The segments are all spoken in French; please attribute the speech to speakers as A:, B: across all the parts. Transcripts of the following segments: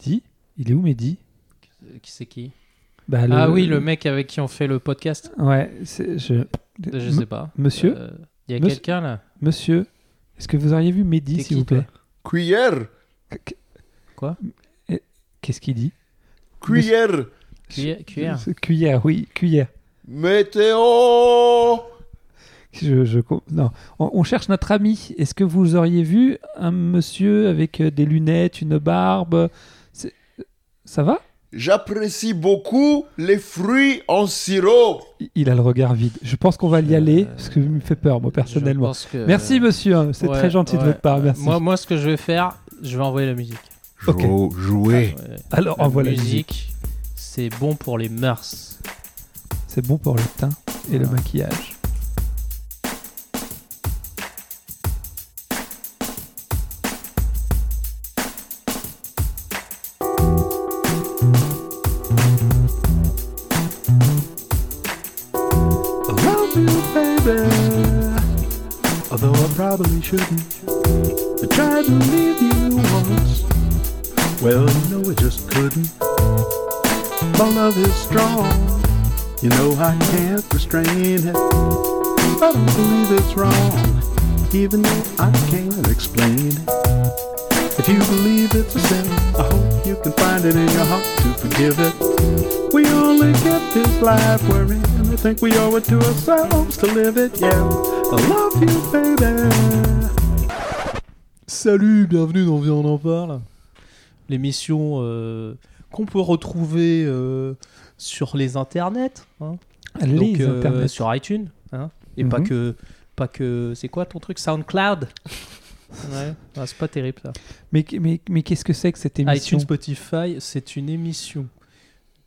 A: Mehdi. Il est où Mehdi?
B: Qui c'est qui?
A: Bah, le-
B: Ah oui, le mec avec qui on fait le podcast.
A: Ouais, c'est- je...
B: Je sais pas.
A: Monsieur
B: Euh, Il y a
A: Monsieur-
B: quelqu'un là?
A: Monsieur, est-ce que vous auriez vu Mehdi, s'il vous plaît?
C: Cuillère
A: Qu'est-ce qu'il dit?
C: Cuillère
B: Cuillère, cuillère.
A: Oui, cuillère.
C: Météo
A: Je, je non. On, on cherche notre ami. Est-ce que vous auriez vu un monsieur avec euh, des lunettes, une barbe? Ça va?
C: J'apprécie beaucoup les fruits en sirop.
A: Il- a le regard vide. Je pense qu'on va y
B: Euh,
A: aller, parce que ça me fait peur, moi, personnellement.
B: que-
A: Merci, monsieur. hein, C'est
B: Ouais,
A: très gentil de votre part. Merci.
B: Moi, moi, ce que je vais faire, je vais envoyer la musique.
A: Ok.
C: Jou- Jouer.
B: Ouais.
A: Alors,
B: La
A: envoie la musique.
B: musique, c'est bon pour les mœurs.
A: C'est bon pour le teint et le maquillage.
D: Probably shouldn't. I tried to leave you once. Well, you know I just couldn't. My love is strong. You know I can't restrain it. I don't believe it's wrong, even though I can't explain it. If you believe it's a sin, I hope you can find it in your heart to forgive it. We only get this life we're in. I think we owe it to ourselves to live it, yeah. I love you, baby.
B: Salut, bienvenue dans Viens on en parle. L'émission euh, qu'on peut retrouver euh, sur les internets, hein.
A: Les
B: Donc, euh,
A: internets.
B: sur iTunes, hein. et
A: Mhm.
B: pas que, pas que, c'est quoi ton truc, SoundCloud? Ouais, Ah, c'est pas terrible ça.
A: Mais, mais, mais qu'est-ce que c'est que cette émission?
B: iTunes Spotify, c'est une émission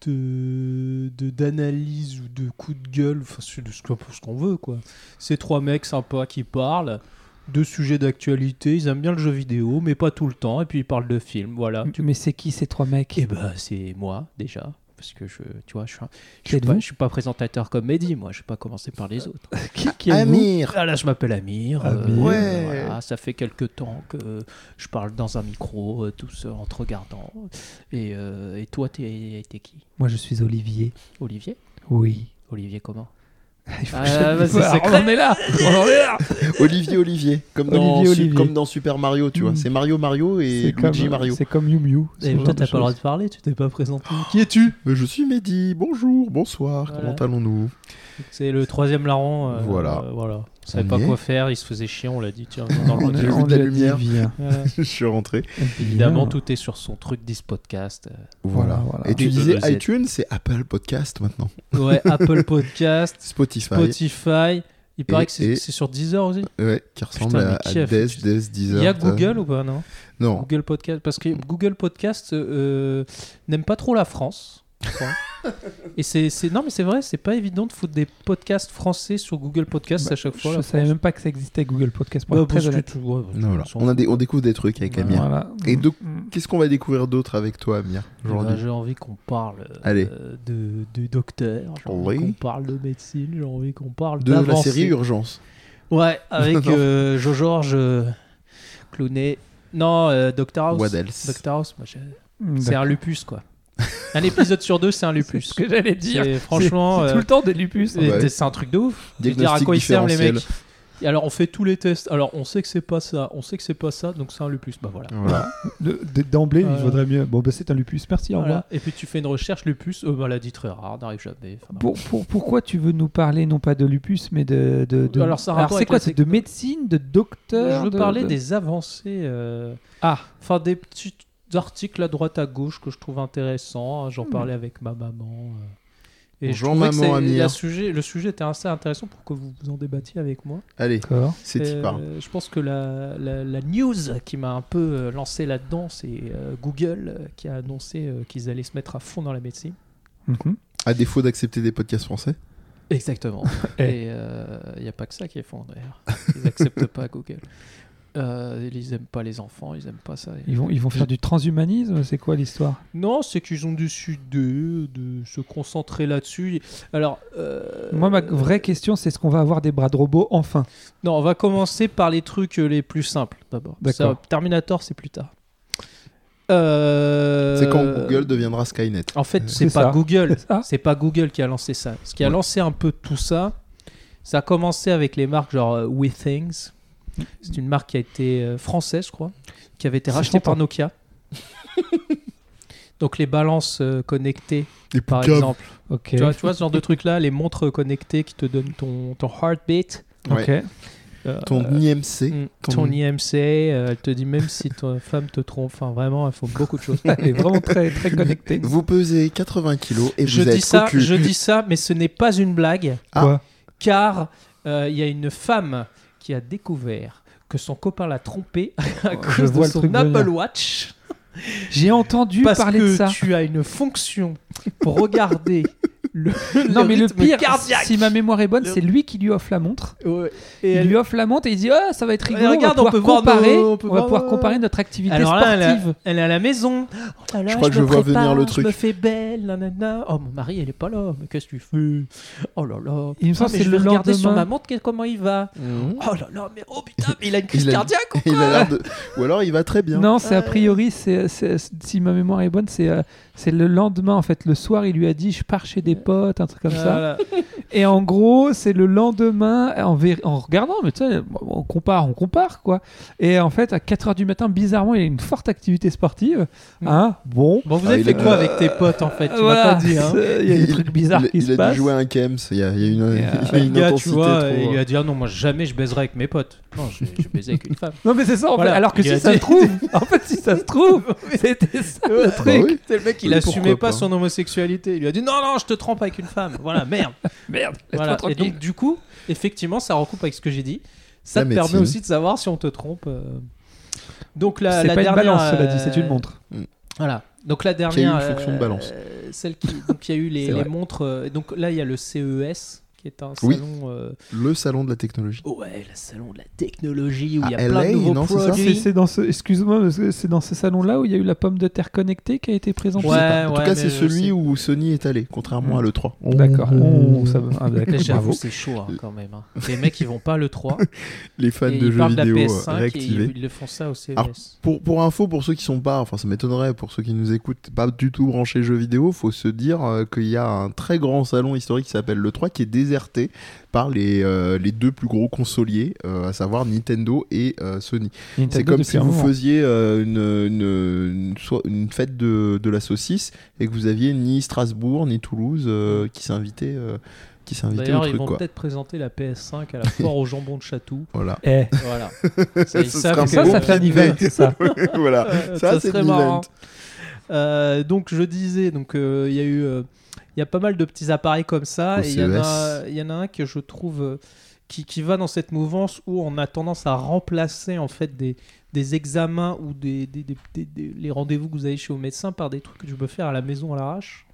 B: de d'analyse ou de coup de gueule, enfin c'est ce qu'on ce qu'on veut quoi. C'est trois mecs sympas qui parlent de sujets d'actualité, ils aiment bien le jeu vidéo, mais pas tout le temps, et puis ils parlent de films, voilà.
A: Mais c'est qui ces trois mecs?
B: Et bah c'est moi déjà, parce que je, tu vois, je suis, un- je suis pas, je suis pas présentateur comme Mehdi, moi, je vais pas commencer par les autres.
A: Qui, qui êtes-vous
C: Amir.
B: Ah là, je m'appelle Amir. euh,
A: Amir.
C: Ouais.
B: voilà, ça fait quelques temps que je parle dans un micro, euh, tous euh, en te regardant. Et, euh, et toi, t'es t'es qui?
A: Moi, je suis Olivier.
B: Olivier?
A: Oui.
B: Olivier comment?
A: Il faut que je te
B: bah,
A: dise.
B: c'est
A: Voilà,
B: secret.
A: on en est là On en est là
C: Olivier Olivier. Comme dans,
A: Olivier,
C: Su-
A: Olivier.
C: comme dans Super Mario, tu vois.
A: Mm.
C: C'est Mario Mario et
A: comme,
C: Luigi Mario.
A: c'est comme Mew Mew. ce
B: Et toi, t'as pas le droit de parler, tu t'es pas présenté. Qui es-tu?
C: Mais Je suis Mehdi. Bonjour, bonsoir.
B: Voilà.
C: Comment allons-nous?
B: C'est le troisième larron. euh,
C: Voilà.
B: euh, voilà. Il savait
C: On
B: pas quoi faire, il se faisait chier, on l'a dit. Tiens, dans le
A: On,
C: vu
A: on
C: de la lumière.
B: Voilà.
C: Je suis rentré.
B: Évidemment, tout est sur son truc This Podcast. euh.
C: Voilà.
A: Voilà.
C: Et tu disais iTunes, c'est Apple Podcast maintenant.
B: Ouais, Apple Podcast,
C: Spotify.
B: Spotify. Il paraît
C: Et-
B: que c'est sur Deezer aussi.
C: Ouais, qui ressemble
B: Putain,
C: à,
B: qui
C: à
B: a tout-
C: Des, Deezer.
B: Il y a Google ou pas, non
C: Non.
B: Google Podcast. Parce que Google Podcast euh, n'aime pas trop la France. Je crois. Et c'est c'est- non mais c'est vrai, c'est pas évident de foutre des podcasts français sur Google Podcast
A: Bah,
B: à chaque fois.
A: Je savais même pas que ça existait Google Podcast pour
B: Bah,
A: être très
B: parce que
A: honnête.
B: tu- ouais,
C: Non, voilà.
B: on
C: a des, on découvre des trucs avec Amir.
A: Voilà.
C: Et donc,
A: Mm.
C: qu'est-ce qu'on va découvrir d'autre avec toi, Amir,
B: Bah,
C: aujourd'hui
B: j'ai envie qu'on parle euh,
C: Allez.
B: de, de docteur, j'ai envie
C: Oui.
B: qu'on parle de médecine, j'ai envie qu'on parle
C: De la série Urgence.
B: Ouais, avec euh, Jo Georges euh, Clooney. Non, euh, Dr House.
C: What else
B: Dr House, moi, j'ai-
A: Mm,
B: c'est un lupus quoi. un épisode sur deux, c'est un
A: C'est
B: lupus.
A: ce que j'allais dire.
B: C'est- Franchement,
A: C'est
B: euh,
A: tout le temps des lupus.
C: bah
B: c'est un truc de ouf. Je veux dire à
C: Diagnostic
B: quoi ils servent les mecs. Et alors on fait tous les tests. Alors on sait que c'est pas ça, on sait que c'est pas ça, donc c'est un lupus. Bah voilà.
C: Voilà.
A: De- de- D'emblée,
B: Euh,
A: il vaudrait mieux. Bon, bah, c'est un lupus. Merci, au
B: Voilà.
A: revoir.
B: Et puis tu fais une recherche lupus, euh, maladie très rare, n'arrive jamais. Enfin,
A: Pour, pour- pourquoi tu veux nous parler non pas de lupus mais de, de, de-
B: Alors, ça a rapport
A: c'est
B: avec
A: quoi
B: la
A: c'est de médecine de docteur
B: Je veux
A: de-
B: parler
A: de-
B: des avancées, euh,
A: ah
B: enfin des petits articles à droite à gauche que je trouve intéressants. J'en
A: Hmm.
B: parlais avec ma maman. euh, et
C: Bonjour,
B: je trouvais que
C: maman Amir.
B: la sujet, le sujet était assez intéressant pour que vous vous en débattiez avec moi.
C: Allez,
A: d'accord
C: c'est
B: Euh, je pense que la, la- la news qui m'a un peu euh, lancé là-dedans, c'est euh, Google qui a annoncé euh, qu'ils allaient se mettre à fond dans la médecine.
A: Mhm.
C: À défaut d'accepter des podcasts français.
B: Exactement.
A: Eh.
B: Et il n'y a pas que ça qui est fond d'ailleurs. Ils n'acceptent pas Google. Euh, ils n'aiment pas les enfants, ils n'aiment pas ça.
A: ils vont ils vont faire du transhumanisme c'est quoi l'histoire?
B: Non, c'est qu'ils ont décidé de se concentrer là-dessus. Alors, euh,
A: moi ma vraie question c'est est-ce qu'on va avoir des bras de robot enfin?
B: Non, on va commencer par les trucs les plus simples d'abord.
A: D'accord.
B: Ça, Terminator, c'est plus tard. Euh,
C: C'est Google deviendra Skynet.
B: En fait,
A: C'est
B: pas
A: ça.
B: Google.
A: C'est
B: pas Google qui a lancé ça. Ce qui a
C: Ouais.
B: lancé un peu tout ça, ça a commencé avec les marques genre WeThings. C'est une marque qui a été euh, française, je crois, qui avait été rachetée par. Nokia. Donc les balances euh, connectées,
C: Les
B: par exemple.
A: Ok.
B: Tu vois, tu vois ce genre de truc là, les montres connectées qui te donnent ton, ton heartbeat.
A: Ok.
B: euh,
C: Ton
B: euh,
C: IMC.
B: mm,
C: ton-
B: ton IMC, euh, elle te dit même si ta femme te trompe. Enfin, vraiment, il faut beaucoup de choses.
A: Elle est vraiment très, très connectée.
C: Vous pesez 80 kilos et
B: je
C: vous
B: dis
C: êtes
B: ça,
C: cocu.
B: je dis ça, mais ce n'est pas une blague.
C: Ah.
A: Quoi
B: car euh, il y a une femme qui a découvert que son copain l'a trompé à cause de son Apple. Watch
A: J'ai entendu
B: parce
A: parler
B: que
A: de ça.
B: tu as une fonction pour regarder le,
A: Non, mais le pire,
B: cardiaque.
A: si ma mémoire est bonne,
B: Le-
A: c'est lui qui lui offre la montre.
B: Ouais. Et
A: Il
B: elle-
A: lui offre la montre et il dit Ah, ça va être rigolo.
B: regarde,
A: on va
B: peut
A: pouvoir
B: voir
A: comparer,
B: nos- on peut
A: on va
B: voir
A: pouvoir comparer notre activité
B: Alors là, elle,
A: sportive.
B: a- elle est à la maison. Oh là là,
C: Je crois que je vois venir le truc.
B: Je me fais belle, nanana. Oh, mon mari, elle est pas là. Mais qu'est-ce que tu fais? Oh là là.
A: Il me semble
B: Ah,
A: que
B: je
A: c'est
B: vais
A: le
B: regarder sur ma montre que- comment il va.
C: Mhm.
B: Oh là là, mais oh putain, mais il a une crise cardiaque ou quoi?
C: alors il va très bien.
A: Non, c'est a priori, c'est, si ma mémoire est bonne, c'est, euh, c'est le lendemain en fait. Le soir, il lui a dit Je pars chez des potes, un truc comme ça. Et en gros, c'est le lendemain, en, regardant, mais tu sais, on compare, on compare quoi. Et en fait, à 4h du matin, bizarrement, il a une forte activité sportive.
B: Mm.
A: Hein Bon.
B: Bon, vous
C: Ah,
B: avez
C: il
B: fait
C: a-
B: quoi avec tes potes en fait? Tu
A: Voilà,
B: m'as pas dit, hein
A: il y a des trucs bizarres
C: il,
A: qui
C: il
A: se
C: a
A: passent.
C: dû jouer un Kems. Il y a, il y a une,
A: Et,
C: il y a une
B: gars, tu
C: intensité
B: vois,
C: trop.
B: il lui a dit ah non, moi jamais je baiserai avec mes potes. Non, je, je baisais avec une femme.
A: Non, mais c'est ça, en
B: Voilà.
A: fait. Alors que
B: Il a
A: si ça se trouve, en fait, si ça se trouve, c'était ça le
C: Bah
A: truc.
B: C'est le mec, il assumait pas. son homosexualité. Il lui a dit non, non, je te trompe avec une femme. Voilà, merde.
A: Merde,
B: voilà. Et donc, du coup, effectivement, ça recoupe avec ce que j'ai dit. Ça
C: La
B: te permet aussi de savoir si on te trompe. euh. Donc, la,
A: c'est
B: la
A: pas une
B: dernière,
A: balance, cela dit, c'est une
B: euh,
A: montre.
B: Voilà. Donc la
C: Qui a eu
B: dernière,
C: une fonction de balance.
B: euh, celle qui, donc il y a eu les,
A: C'est
B: les
A: vrai.
B: montres. euh, donc là il y a le CES qui est un
C: Oui.
B: salon. euh,
C: Le salon de la technologie.
B: ouais, le salon de la technologie où il y a
C: À
B: plein
C: LA,
B: de nouveaux
C: non,
B: produits.
A: C'est, dans ce, excuse-moi, c'est dans ces salons-là où il y a eu la pomme de terre connectée qui a été présentée.
B: Ouais,
C: en tout cas, c'est
B: je
C: celui où Sony est allé, contrairement
A: Mm.
C: à l'E3.
A: D'accord. Oh, ça va. Ah,
B: c'est chaud hein, quand même. hein. Les mecs ils vont pas le 3
C: Les fans
B: et
C: de
B: ils
C: jeux
B: la
C: vidéo euh,
B: PS5 et
C: réactivés.
B: ils, le font ça au CES.
C: Alors, Pour, pour info, pour ceux qui sont pas, enfin ça m'étonnerait, pour ceux qui nous écoutent, pas du tout branchés jeux vidéo, faut se dire euh, qu'il y a un très grand salon historique qui s'appelle le 3 qui est déserté par les, euh, les deux plus gros consoliers, euh, à savoir Nintendo et euh, Sony. C'est comme si vous
A: moment.
C: faisiez euh, une, une, une, soit- une fête de, de la saucisse et que vous aviez ni Strasbourg ni Toulouse euh, qui s'invitaient euh, qui s'invitaient
B: D'ailleurs, ils
C: truc.
B: vont peut-être présenter la PS5 à la foire au jambon de Chatou.
C: Voilà.
A: Eh,
B: Voilà. Ça, que-
A: ça, ça fait un event, ça.
C: voilà. Ça,
B: ça
C: c'est
B: marrant. Euh, donc je disais, donc euh, il y a eu, euh, il y a pas mal de petits appareils comme ça,
C: Au
B: et il y, en a-
C: CES.
B: il y en a un que je trouve euh, qui, qui va dans cette mouvance où on a tendance à remplacer en fait des, des examens ou des, des- des- des- des- les rendez-vous que vous avez chez au médecin par des trucs que je peux faire à la maison à l'arrache.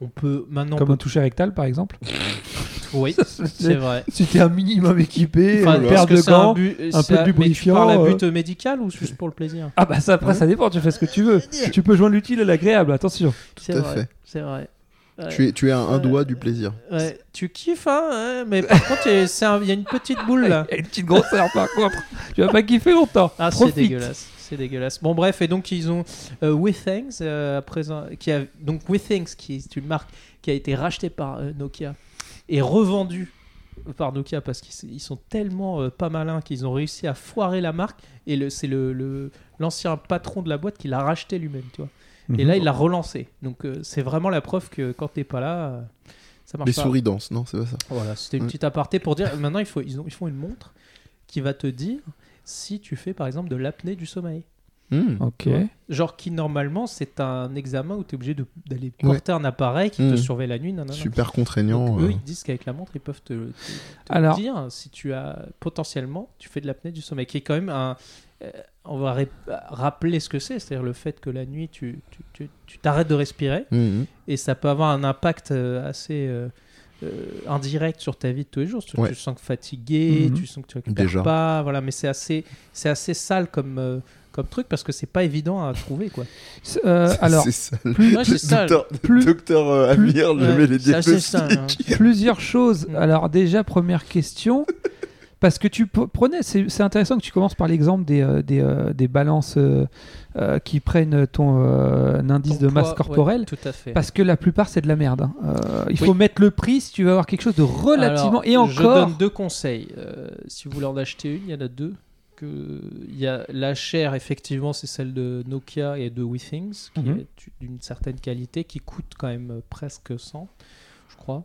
B: On peut maintenant,
A: Comme
B: on
A: un toucher rectal, par exemple.
B: peut- oui, c'est vrai.
A: Si t'es un minimum équipé,
B: Enfin,
A: une
B: parce
A: paire
B: que
A: de
B: c'est un
A: gants.
B: but-
A: un peu de
B: mais tu
A: lubrifiant,
B: parles à
A: euh.
B: but médical ou juste pour le plaisir
A: Ah bah ça après ça dépend, tu fais ce que tu veux. Tu peux joindre l'utile à l'agréable, attention.
B: C'est
C: à
B: vrai,
C: fait.
B: c'est vrai. Ouais.
C: Tu es, tu es à un
B: Euh,
C: doigt du plaisir.
B: Ouais, tu kiffes, hein, ouais, mais par contre, il y a- c'est un- il y a une petite boule là.
A: Il y a une petite grosseur par contre. Tu vas pas kiffer longtemps.
B: Ah, c'est dégueulasse. C'est dégueulasse. Bon, bref, et donc ils ont euh, WeThings, euh, à présent, qui a, donc WeThings, qui est une marque qui a été rachetée par euh, Nokia et revendue par Nokia parce qu'ils sont tellement euh, pas malins qu'ils ont réussi à foirer la marque et c'est le, le- l'ancien patron de la boîte qui l'a racheté lui-même, tu vois. Et
A: Mhm.
B: là, il l'a relancé. Donc euh, c'est vraiment la preuve que quand t'es pas là, euh, ça marche
C: Les
B: pas.
C: souris dansent, non, c'est pas ça.
B: Voilà, c'était une
C: Ouais.
B: petite aparté pour dire. Maintenant, il faut, ils, ont, ils font une montre qui va te dire si tu fais par exemple de l'apnée du sommeil.
C: Hmm.
A: Ok.
B: Genre qui normalement c'est un examen où tu es obligé d'aller
C: Ouais.
B: porter un appareil qui te
C: Mhm.
B: surveille la nuit. nanana.
C: Super contraignant.
B: Donc,
C: euh.
B: eux ils disent qu'avec la montre ils peuvent te, te- te
A: Alors-
B: dire si tu as potentiellement tu fais de l'apnée du sommeil qui est quand même un on va rappeler ce que c'est c'est-à-dire le fait que la nuit tu tu- tu- tu t'arrêtes de respirer
C: Mhm.
B: et ça peut avoir un impact euh, assez euh, euh, indirect sur ta vie de tous les jours. Tu,
C: Ouais.
B: tu te sens fatigué,
A: Mhm.
B: tu sens que tu récupères
C: Déjà.
B: pas, voilà. Mais c'est assez, c'est assez sale comme euh, comme truc parce que c'est pas évident à trouver quoi.
A: C'est- euh, alors,
C: c'est ça.
A: plus-
B: Ouais, c'est ça.
C: Docteur,
A: plus-
C: docteur euh,
A: plus-
C: Amir, je
B: Ouais,
C: mets les diagnostics.
B: hein.
A: plusieurs choses. Alors déjà première question. Parce que tu prenais, c'est intéressant que tu commences par l'exemple des, euh, des, euh, des balances euh, qui prennent ton indice
B: Ton
A: de masse
B: poids,
A: corporelle.
B: ouais, tout à fait.
A: Parce que la plupart, c'est de la merde. hein. Il
B: Oui.
A: faut mettre le prix si tu veux avoir quelque chose de relativement.
B: Alors,
A: et encore.
B: Je donne deux conseils. Si vous voulez en acheter une, il y en a deux. Que... Il y a la chère, effectivement, c'est celle de Nokia et de WeThings, qui
A: Mhm.
B: est d'une certaine qualité, qui coûte quand même presque 100, je crois.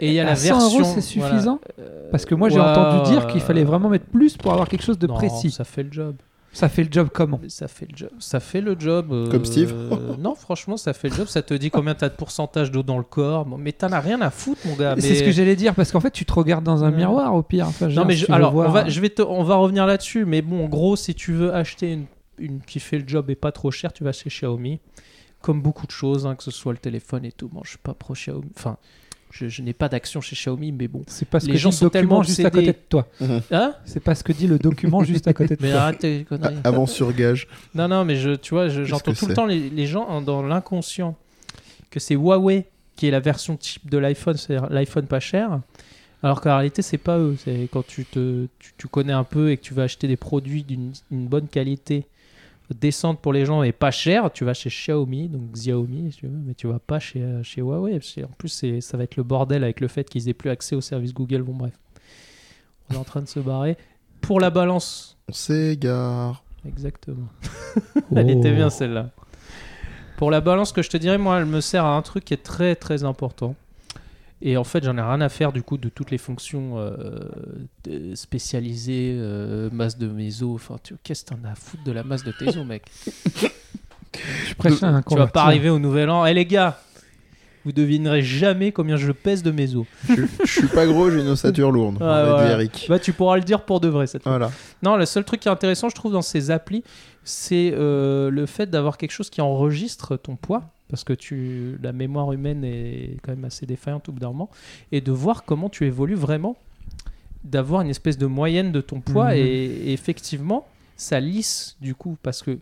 B: Et il y a
A: à
B: la
A: 100 euros,
B: version.
A: c'est
B: voilà,
A: suffisant
B: euh,
A: Parce que moi, j'ai
B: ouais,
A: entendu dire qu'il fallait vraiment mettre plus pour avoir quelque chose de
B: non,
A: précis.
B: Ça fait le job.
A: Ça fait le job comment
B: Ça fait le job. Ça fait le job. euh,
C: Comme Steve
B: Non, franchement, ça fait le job. Ça te dit combien t'as de pourcentage d'eau dans le corps. Bon, Mais t'en as rien à foutre, mon gars.
A: C'est
B: mais-
A: ce que j'allais dire, parce qu'en fait, tu te regardes dans un miroir au pire. Enfin,
B: Non, mais je- alors,
A: voir-
B: on, va, je vais te- on va revenir là-dessus. Mais bon, en gros, si tu veux acheter une, une qui fait le job et pas trop cher, tu vas chez Xiaomi. Comme beaucoup de choses, hein, que ce soit le téléphone et tout. Bon, je suis pas pro Xiaomi. Enfin, je, je n'ai pas d'action chez Xiaomi, mais bon.
A: C'est pas ce
B: les
A: que
B: gens
A: dit
B: sont
A: le document
B: tellement
A: juste à côté de toi.
B: Hein
A: C'est pas ce que dit le document juste à côté de
B: Mais
A: toi.
B: arrête tes conneries.
C: Avant sur gage.
B: Non, non, mais je, tu vois, je- j'entends tout le temps les, les gens dans l'inconscient que c'est Huawei qui est la version type de l'iPhone, c'est-à-dire l'iPhone pas cher. Alors qu'en réalité, c'est pas eux. C'est quand tu, te, tu, tu connais un peu et que tu vas acheter des produits d'une une bonne qualité, décente pour les gens et pas cher, tu vas chez Xiaomi, donc Xiaomi, si tu veux, mais tu vas pas chez, euh, chez Huawei. En plus, c'est- ça va être le bordel avec le fait qu'ils aient plus accès au service Google. Bon, bref. On est en train de se barrer. Pour la balance,
C: On s'égare.
B: exactement. Elle était
A: Oh.
B: bien celle-là. Pour la balance que je te dirais, moi, elle me sert à un truc qui est très très important. Et en fait, j'en ai rien à faire du coup de toutes les fonctions euh, spécialisées, euh, masse de mes os. Enfin, tu qu'est-ce que t'en as à foutre de la masse de tes os, mec?
A: Je à un
B: Tu vas pas arriver au nouvel an. Eh les gars, vous devinerez jamais combien je pèse de mes os.
C: Je, je suis pas gros, j'ai une ossature lourde.
B: Ouais,
C: on Eric.
B: Bah, tu pourras le dire pour de vrai cette fois.
C: Voilà.
B: Non, le seul truc qui est intéressant, je trouve, dans ces applis, c'est euh, le fait d'avoir quelque chose qui enregistre ton poids. Parce que tu, la mémoire humaine est quand même assez défaillante au bout d'un moment. Et de voir comment tu évolues vraiment. D'avoir une espèce de moyenne de ton poids.
A: Mhm.
B: Et, et effectivement, ça lisse du coup. Parce que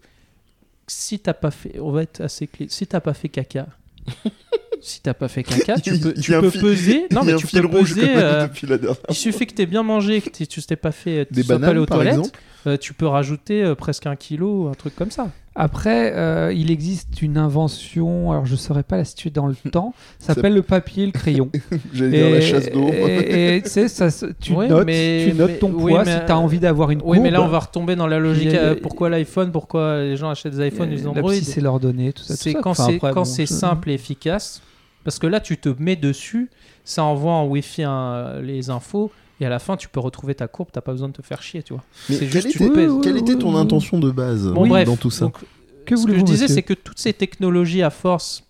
B: si t'as pas fait. On va être assez clé. Si t'as pas fait caca. si t'as pas fait caca, tu peux, tu
C: fil-
B: peser. Non, mais tu peux peser. euh, il suffit que tu aies bien mangé, que t'aies- tu t'es pas fait, tu
C: Des
B: sois pas allé
C: bananes,
B: aux
C: par
B: toilettes,
C: exemple.
B: Euh, tu peux rajouter euh, presque un kilo, un truc comme ça.
A: Après, euh, il existe une invention, alors je saurais pas la situer dans le temps, ça s'appelle le papier et le crayon.
C: J'allais dire la chasse d'eau.
A: Et et ça tu
B: Oui,
A: notes,
B: mais-
A: tu notes
B: mais-
A: ton
B: oui,
A: poids
B: mais-
A: si tu as envie d'avoir une
B: Oui, mais là on va retomber dans la logique.
A: A-
B: euh, pourquoi l'iPhone Pourquoi les gens achètent des iPhones et des
A: La
B: Android
A: psy, c'est leur données, tout ça. tout
B: C'est
A: ça.
B: quand
A: Enfin,
B: c'est
A: bon, je-
B: simple et efficace. Parce que là, tu te mets dessus, ça envoie en Wi-Fi un- les infos. Et à la fin, tu peux retrouver ta courbe, t'as pas besoin de te faire chier, tu vois.
C: Mais
B: C'est
C: quelle
B: juste, tu
C: était,
B: pèses.
C: quelle était ton intention de base
B: Bon, bref,
C: dans tout ça
B: donc,
A: Que
B: ce que je disais, c'est que toutes ces technologies, à force,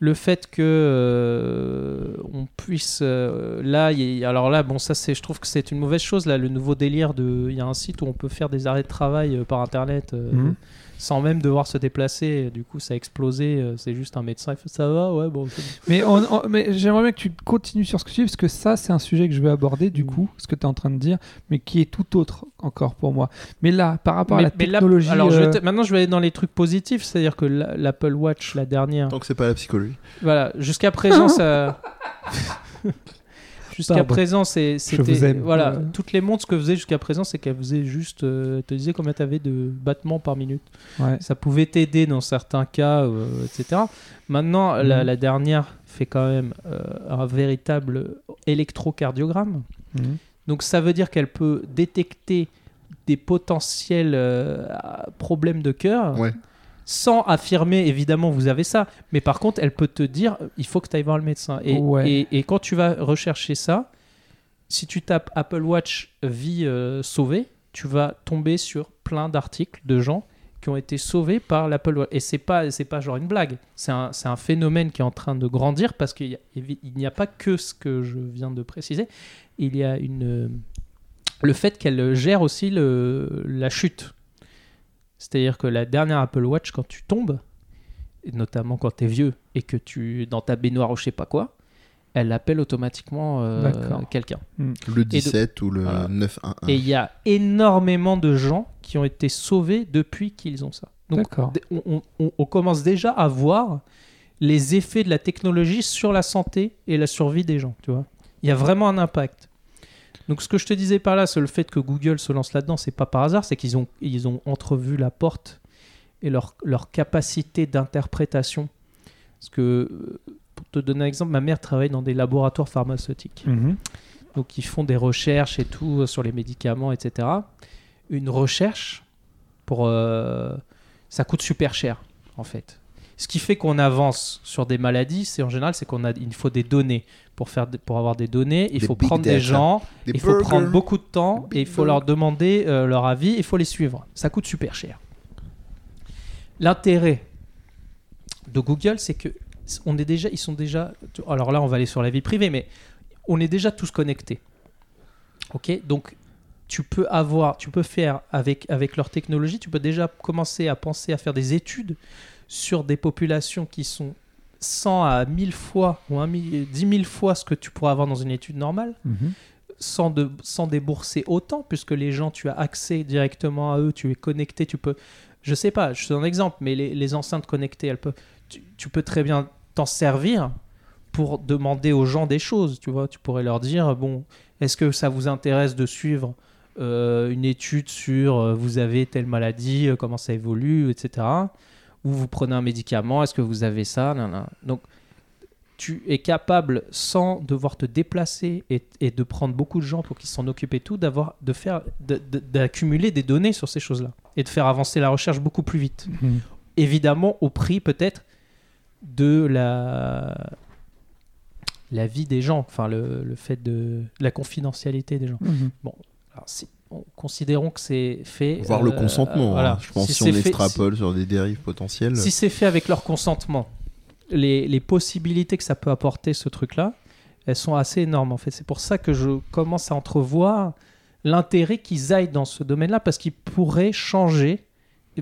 B: le fait que euh, on puisse euh, là, y alors là, bon, ça c'est, je trouve que c'est une mauvaise chose là, le nouveau délire de, il y a un site où on peut faire des arrêts de travail euh, par internet. euh,
A: Mhm.
B: Sans même devoir se déplacer, du coup ça a explosé. euh, C'est juste un médecin, il fait ça va, ouais, bon.
A: Mais, on- on- mais j'aimerais bien que tu continues sur ce que tu dis, parce que ça, c'est un sujet que je vais aborder, du
B: Mm.
A: coup, ce que tu es en train de dire, mais qui est tout autre encore pour moi. Mais là, par rapport à la
B: là-
A: technologie.
B: alors je vais
A: euh,
B: te- maintenant je vais aller dans les trucs positifs, c'est-à-dire que la- l'Apple Watch, la dernière,
C: Tant que c'est pas la psychologie.
B: Voilà, jusqu'à présent, ça. Jusqu'à présent, c'était. Voilà,
A: Ouais.
B: toutes les montres, ce que faisaient jusqu'à présent, c'est qu'elles faisaient juste. euh, te disaient combien tu avais de battements par minute.
A: ouais.
B: Ça pouvait t'aider dans certains cas, euh, etc. Maintenant, la,
A: Mhm.
B: la dernière fait quand même euh, un véritable électrocardiogramme.
A: Mhm.
B: Donc ça veut dire qu'elle peut détecter des potentiels euh, problèmes de cœur
C: Ouais.
B: Sans affirmer évidemment vous avez ça. Mais par contre, elle peut te dire il faut que tu ailles voir le médecin. Et,
A: Ouais.
B: et, et quand tu vas rechercher ça, si tu tapes Apple Watch vie euh, sauvée, tu vas tomber sur plein d'articles de gens qui ont été sauvés par l'Apple Watch. Et c'est pas c'est pas genre une blague. C'est un, c'est un phénomène qui est en train de grandir parce qu'il a- n'y a pas que ce que je viens de préciser. Il y a une euh, le fait qu'elle gère aussi le, la chute. C'est-à-dire que la dernière Apple Watch, quand tu tombes, et notamment quand tu es vieux et que tu dans ta baignoire ou je sais pas quoi, elle appelle automatiquement euh, quelqu'un.
C: Le 17 ou le
B: Voilà.
C: 911.
B: Et il y a énormément de gens qui ont été sauvés depuis qu'ils ont ça. Donc on- on commence déjà à voir les effets de la technologie sur la santé et la survie des gens, tu vois. Il y a vraiment un impact. Donc ce que je te disais par là, c'est le fait que Google se lance là-dedans, c'est pas par hasard, c'est qu'ils ont, ils ont entrevu la porte et leur, leur capacité d'interprétation. Parce que, euh, pour te donner un exemple, ma mère travaille dans des laboratoires pharmaceutiques.
A: Mhm.
B: Donc ils font des recherches et tout euh, sur les médicaments, etc. Une recherche, pour, euh, ça coûte super cher, en fait. Ce qui fait qu'on avance sur des maladies, c'est en général, c'est qu'on a, il faut des données pour faire, pour avoir des données. Il
C: Des
B: faut prendre des gens,
C: Des
B: il faut prendre beaucoup de temps et il faut leur demander euh, leur avis. Il faut les suivre. Ça coûte super cher. L'intérêt de Google, c'est que on est déjà, ils sont déjà. Alors là, on va aller sur la vie privée, mais on est déjà tous connectés. Ok, donc tu peux avoir, tu peux faire avec avec leur technologie, tu peux déjà commencer à penser à faire des études sur des populations qui sont 100 à 1000 fois ou 1 000 10 000 fois ce que tu pourrais avoir dans une étude normale
A: Mhm.
B: sans, de, sans débourser autant, puisque les gens, tu as accès directement à eux, tu es connecté, tu peux... Je sais pas, je donne un exemple, mais les, les enceintes connectées, elles peuvent, tu, tu peux très bien t'en servir pour demander aux gens des choses, tu vois. Tu pourrais leur dire, bon, est-ce que ça vous intéresse de suivre euh, une étude sur euh, vous avez telle maladie, euh, comment ça évolue, etc. Ou vous prenez un médicament, est-ce que vous avez ça nan, nan. Donc, tu es capable, sans devoir te déplacer et, et de prendre beaucoup de gens pour qu'ils s'en occupent et tout, d'avoir, de faire, de- de- d'accumuler des données sur ces choses-là et de faire avancer la recherche beaucoup plus vite.
A: Mhm.
B: Évidemment, au prix peut-être de la la vie des gens, enfin le, le fait de la confidentialité des gens.
A: Mhm.
B: Alors, si, considérons que c'est fait.
C: Voir le
B: euh,
C: consentement.
B: voilà.
C: hein. Je pense
B: Si
C: si, on
B: fait-
C: extrapole sur des dérives potentielles.
B: si c'est fait avec leur consentement, les, les possibilités que ça peut apporter ce truc-là, elles sont assez énormes en fait. C'est pour ça que je commence à entrevoir l'intérêt qu'ils aillent dans ce domaine-là parce qu'ils pourraient changer,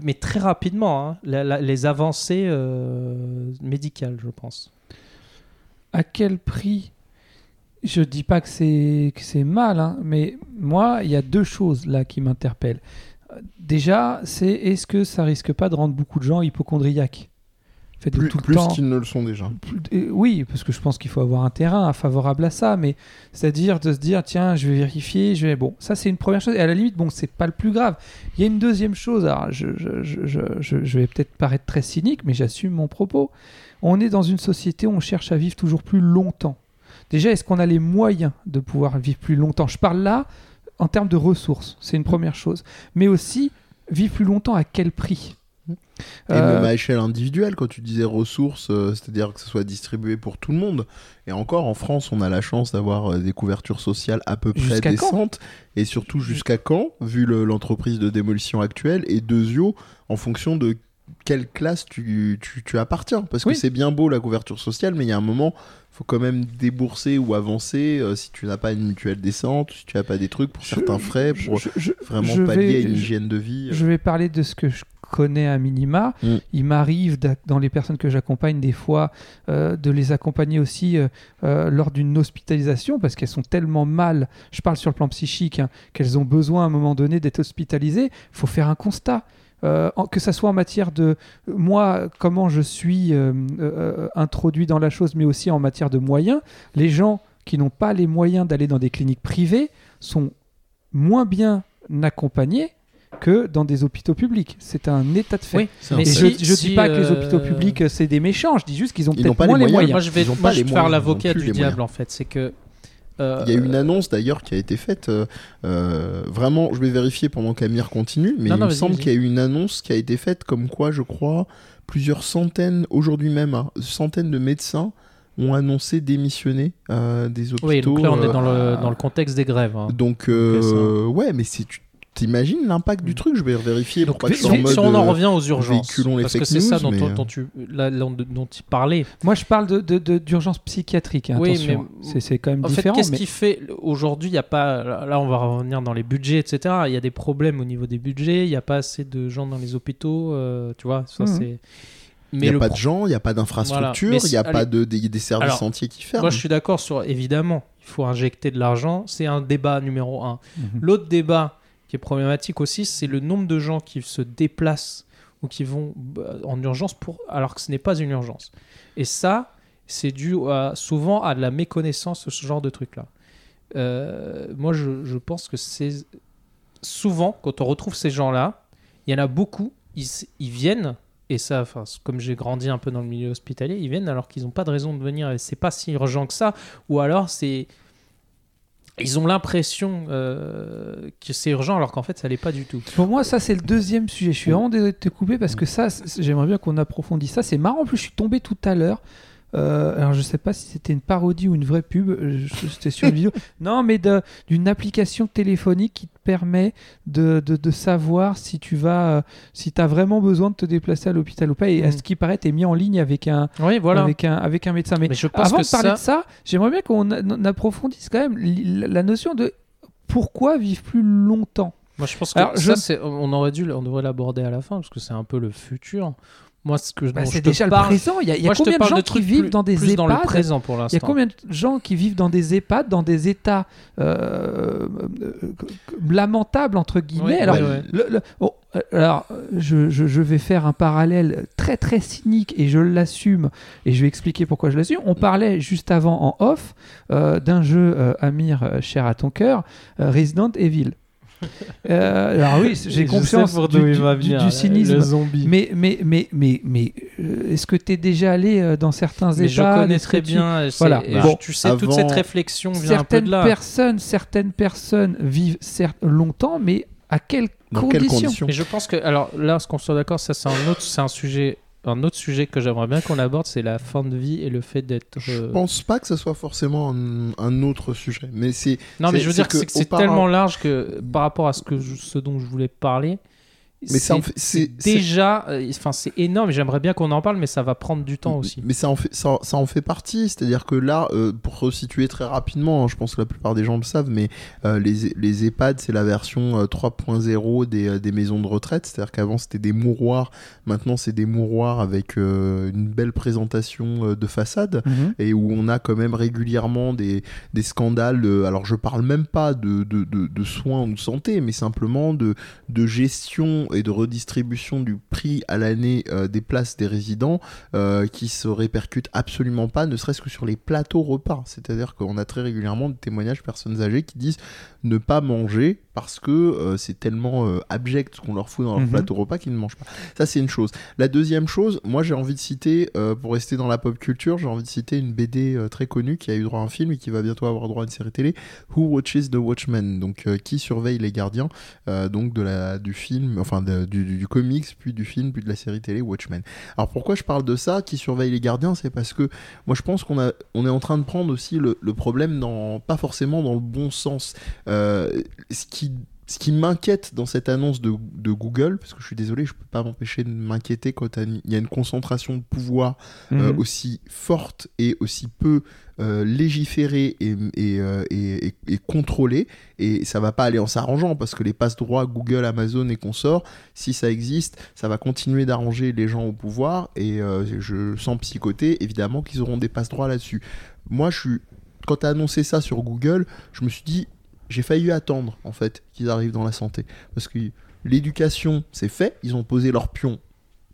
B: mais très rapidement, hein, la- la- les avancées euh, médicales, je pense.
A: à quel prix Je dis pas que c'est que c'est mal, hein, mais moi, il y a deux choses là qui m'interpellent. Déjà, c'est est-ce que ça risque pas de rendre beaucoup de gens hypochondriaques? Fait
C: plus
A: tout le
C: plus qu'ils ne le sont déjà.
A: Euh, Oui, parce que je pense qu'il faut avoir un terrain favorable à ça, mais c'est-à-dire de se dire tiens, je vais vérifier, je vais bon, ça c'est une première chose. Et à la limite, bon, c'est pas le plus grave. Il y a une deuxième chose. Alors, je, je, je- je vais peut-être paraître très cynique, mais j'assume mon propos. On est dans une société où on cherche à vivre toujours plus longtemps. Déjà, est-ce qu'on a les moyens de pouvoir vivre plus longtemps? Je parle là en termes de ressources, c'est une première chose, mais aussi vivre plus longtemps à quel prix?
C: Et
A: Euh,
C: même à échelle individuelle, quand tu disais ressources, euh, c'est-à-dire que ce soit distribué pour tout le monde. Et encore, en France, on a la chance d'avoir euh, des couvertures sociales à peu près décentes. Et surtout, jusqu'à quand, vu le- l'entreprise de démolition actuelle, et Dezio, en fonction de quelle classe tu, tu, tu appartiens. Parce que
A: Oui.
C: c'est bien beau la couverture sociale, mais il y a un moment, faut quand même débourser ou avancer euh, si tu n'as pas une mutuelle décente, si tu n'as pas des trucs pour
A: Je-
C: certains frais, pour
A: je- je-
C: vraiment
A: je
C: pallier
A: vais-
C: à une
A: je-
C: hygiène de vie.
A: Je vais parler de ce que je connais à minima.
C: Mm.
A: Il m'arrive, d'a- dans les personnes que j'accompagne, des fois, euh, de les accompagner aussi euh, euh, lors d'une hospitalisation, parce qu'elles sont tellement mal, je parle sur le plan psychique, hein, qu'elles ont besoin à un moment donné d'être hospitalisées. Il faut faire un constat. Euh, en- que ça soit en matière de moi, comment je suis euh, euh, introduit dans la chose, mais aussi en matière de moyens. Les gens qui n'ont pas les moyens d'aller dans des cliniques privées sont moins bien accompagnés que dans des hôpitaux publics. C'est un état de fait.
B: Oui,
C: fait.
A: je,
B: si,
A: dis pas que les hôpitaux publics c'est des méchants, je dis juste qu'ils ont peut-être moins
C: les
A: les
C: moyens.
A: moyens.
B: Moi, je vais, moi,
C: pas
B: je
C: les
B: vais faire
C: moyens,
B: l'avocat du diable,
C: moyens.
B: en fait. C'est que. Euh,
C: Il y a une annonce d'ailleurs qui a été faite. euh, euh, vraiment, je vais vérifier pendant qu'Amir continue, mais
B: Non,
C: il
B: non,
C: me semble qu'il y a eu une annonce qui a été faite comme quoi, je crois, plusieurs centaines, aujourd'hui même, hein, centaines de médecins ont annoncé démissionner euh, des hôpitaux.
B: Oui, donc là, on est dans le, dans le contexte des grèves. hein.
C: donc, euh,
B: ça.
C: ouais, mais c'est t'imagines l'impact du truc? Je vais vérifier pour
B: Donc,
C: pas que je
B: si,
C: en
B: si on en
C: euh,
B: revient aux urgences, parce que c'est ça
C: news,
B: dont,
C: mais,
B: dont tu, là, dont, dont tu parlais.
A: Moi, je parle de, de- de- d'urgence psychiatrique. hein,
B: Oui,
A: attention,
B: mais-
A: c'est, c'est quand même
B: En fait,
A: différent.
B: qu'est-ce
A: mais...
B: qui fait aujourd'hui Il y a pas. Là, on va revenir dans les budgets, etc. Il y a des problèmes au niveau des budgets. Il n'y a pas assez de gens dans les hôpitaux. euh, tu vois, ça
A: Mhm.
B: c'est.
C: Il n'y a
B: le
C: pas
B: pro-
C: de gens, il n'y a pas d'infrastructure, il n'y a pas de, des, des services
B: Alors,
C: entiers qui ferment.
B: Moi, je suis d'accord sur. Évidemment, il faut injecter de l'argent. C'est un débat numéro un.
A: Mhm.
B: L'autre débat qui est problématique aussi, c'est le nombre de gens qui se déplacent ou qui vont bah, en urgence pour alors que ce n'est pas une urgence. Et ça, c'est dû souvent à de la méconnaissance de ce genre de truc-là. euh, moi je, pense que c'est souvent quand on retrouve ces gens-là, il y en a beaucoup, ils, viennent et ça, comme j'ai grandi un peu dans le milieu hospitalier, ils viennent alors qu'ils n'ont pas de raison de venir et c'est pas si urgent que ça, ou alors c'est ils ont l'impression euh, que c'est urgent alors qu'en fait ça l'est pas du tout.
A: Pour moi, ça, c'est le deuxième sujet. Je suis vraiment désolé de te couper parce que ça, j'aimerais bien qu'on approfondisse ça. C'est marrant. En plus, je suis tombé tout à l'heure. Euh, alors, je sais pas si c'était une parodie ou une vraie pub. euh, C'était sur une vidéo. Non, mais d'une application téléphonique qui te permet de, de, de savoir si tu vas, euh, si tu as vraiment besoin de te déplacer à l'hôpital ou pas. Et à
B: Mm.
A: ce qui paraît, tu es mis en ligne avec un,
B: Oui, voilà.
A: avec un, avec un médecin. Mais,
B: Mais je pense
A: avant
B: que
A: de parler
B: ça-
A: de ça, j'aimerais bien qu'on approfondisse quand même la notion de pourquoi vivre plus longtemps.
B: Moi, je pense que
A: Alors,
B: ça,
A: je-
B: c'est- on aurait dû, on devrait l'aborder à la fin parce que c'est un peu le futur. Moi, ce que
A: Bah, c'est
B: je te
A: déjà le
B: parle-
A: présent. Il y a, y
B: Moi,
A: combien de gens
B: de
A: qui vivent
B: plus-
A: dans des
B: plus dans le
A: EHPAD
B: présent pour
A: Il y a
B: l'instant.
A: combien de gens qui vivent dans des EHPAD, dans des états euh, euh, lamentables, entre guillemets Alors,
B: ouais, ouais.
A: le- le- bon, alors je, je- je vais faire un parallèle très très cynique et je l'assume et je vais expliquer pourquoi je l'assume. On parlait juste avant en off euh, d'un jeu, euh, Amir, cher à ton cœur, Resident Evil. Euh, alors oui, j'ai
B: Je
A: confiance
B: pour
A: du, du-
B: va
A: du-
B: venir,
A: du cynisme.
B: Le zombie.
A: Mais, mais, mais, mais, mais euh, est-ce que tu es déjà allé euh, dans certains
B: Mais je
A: EHPAD
B: connais très
A: tu-
B: bien. c'est-
A: Voilà. Bon,
B: tu sais, toute cette réflexion vient un peu
A: certaines
B: de là.
A: personnes, certaines personnes vivent certes longtemps, mais à quelles
C: Dans
A: conditions,
C: quelles conditions?
B: Mais je pense que, alors là, ce qu'on soit d'accord, ça c'est un autre, c'est un sujet, un autre sujet que j'aimerais bien qu'on aborde, c'est la fin de vie et le fait d'être.
C: Je
B: euh,
C: pense pas que ce soit forcément un, un autre sujet, mais c'est
B: Non, mais je veux dire que c'est que c'est
C: auparavant-
B: tellement large que par rapport à ce que je- ce dont je voulais parler.
C: Mais en
B: c'est-
C: fait-
B: c'est
C: c'est- c'est-
B: déjà, euh, enfin c'est énorme. J'aimerais bien qu'on en parle, mais ça va prendre du temps aussi.
C: Mais ça en fait, ça, ça en fait partie, c'est-à-dire que là, euh, pour resituer très rapidement, hein, je pense que la plupart des gens le savent, mais euh, les, les EHPAD, c'est la version euh, 3.0 des, euh, des maisons de retraite, c'est-à-dire qu'avant c'était des mouroirs, maintenant c'est des mouroirs avec une belle présentation de façade.
A: Mhm.
C: et où on a quand même régulièrement des, des scandales. alors je parle même pas de, de, de, de soins ou de santé, mais simplement de, de gestion et de redistribution du prix à l'année euh, des places des résidents euh, qui se répercutent absolument pas, ne serait-ce que sur les plateaux repas. C'est-à-dire qu'on a très régulièrement des témoignages de personnes âgées qui disent ne pas manger parce que euh, c'est tellement euh, abject ce qu'on leur fout dans leur
A: Mhm.
C: plateau repas qu'ils ne mangent pas. Ça c'est une chose. La deuxième chose, moi j'ai envie de citer, euh, pour rester dans la pop culture, j'ai envie de citer une BD euh, très connue qui a eu droit à un film et qui va bientôt avoir droit à une série télé, Who Watches the Watchmen, donc qui surveille les gardiens, donc de la, du film, enfin de- du, du, du comics, puis du film, puis de la série télé Watchmen. Alors pourquoi je parle de ça, qui surveille les gardiens, c'est parce que moi je pense qu'on on est en train de prendre aussi le, le problème dans, pas forcément dans le bon sens. Ce qui ce qui m'inquiète dans cette annonce de, de Google, parce que je suis désolé, je peux pas m'empêcher de m'inquiéter quand il y a une concentration de pouvoir euh,
A: Mhm.
C: aussi forte et aussi peu euh, légiférée et, et, euh, et- contrôlée. Et ça va pas aller en s'arrangeant parce que les passe droits Google, Amazon et consorts, si ça existe, ça va continuer d'arranger les gens au pouvoir. Et euh, je sens psychoter, évidemment, qu'ils auront des passe droits là-dessus. Moi, je suis. Quand tu as annoncé ça sur Google, je me suis dit, j'ai failli attendre en fait qu'ils arrivent dans la santé. Parce que l'éducation, c'est fait, ils ont posé leur pion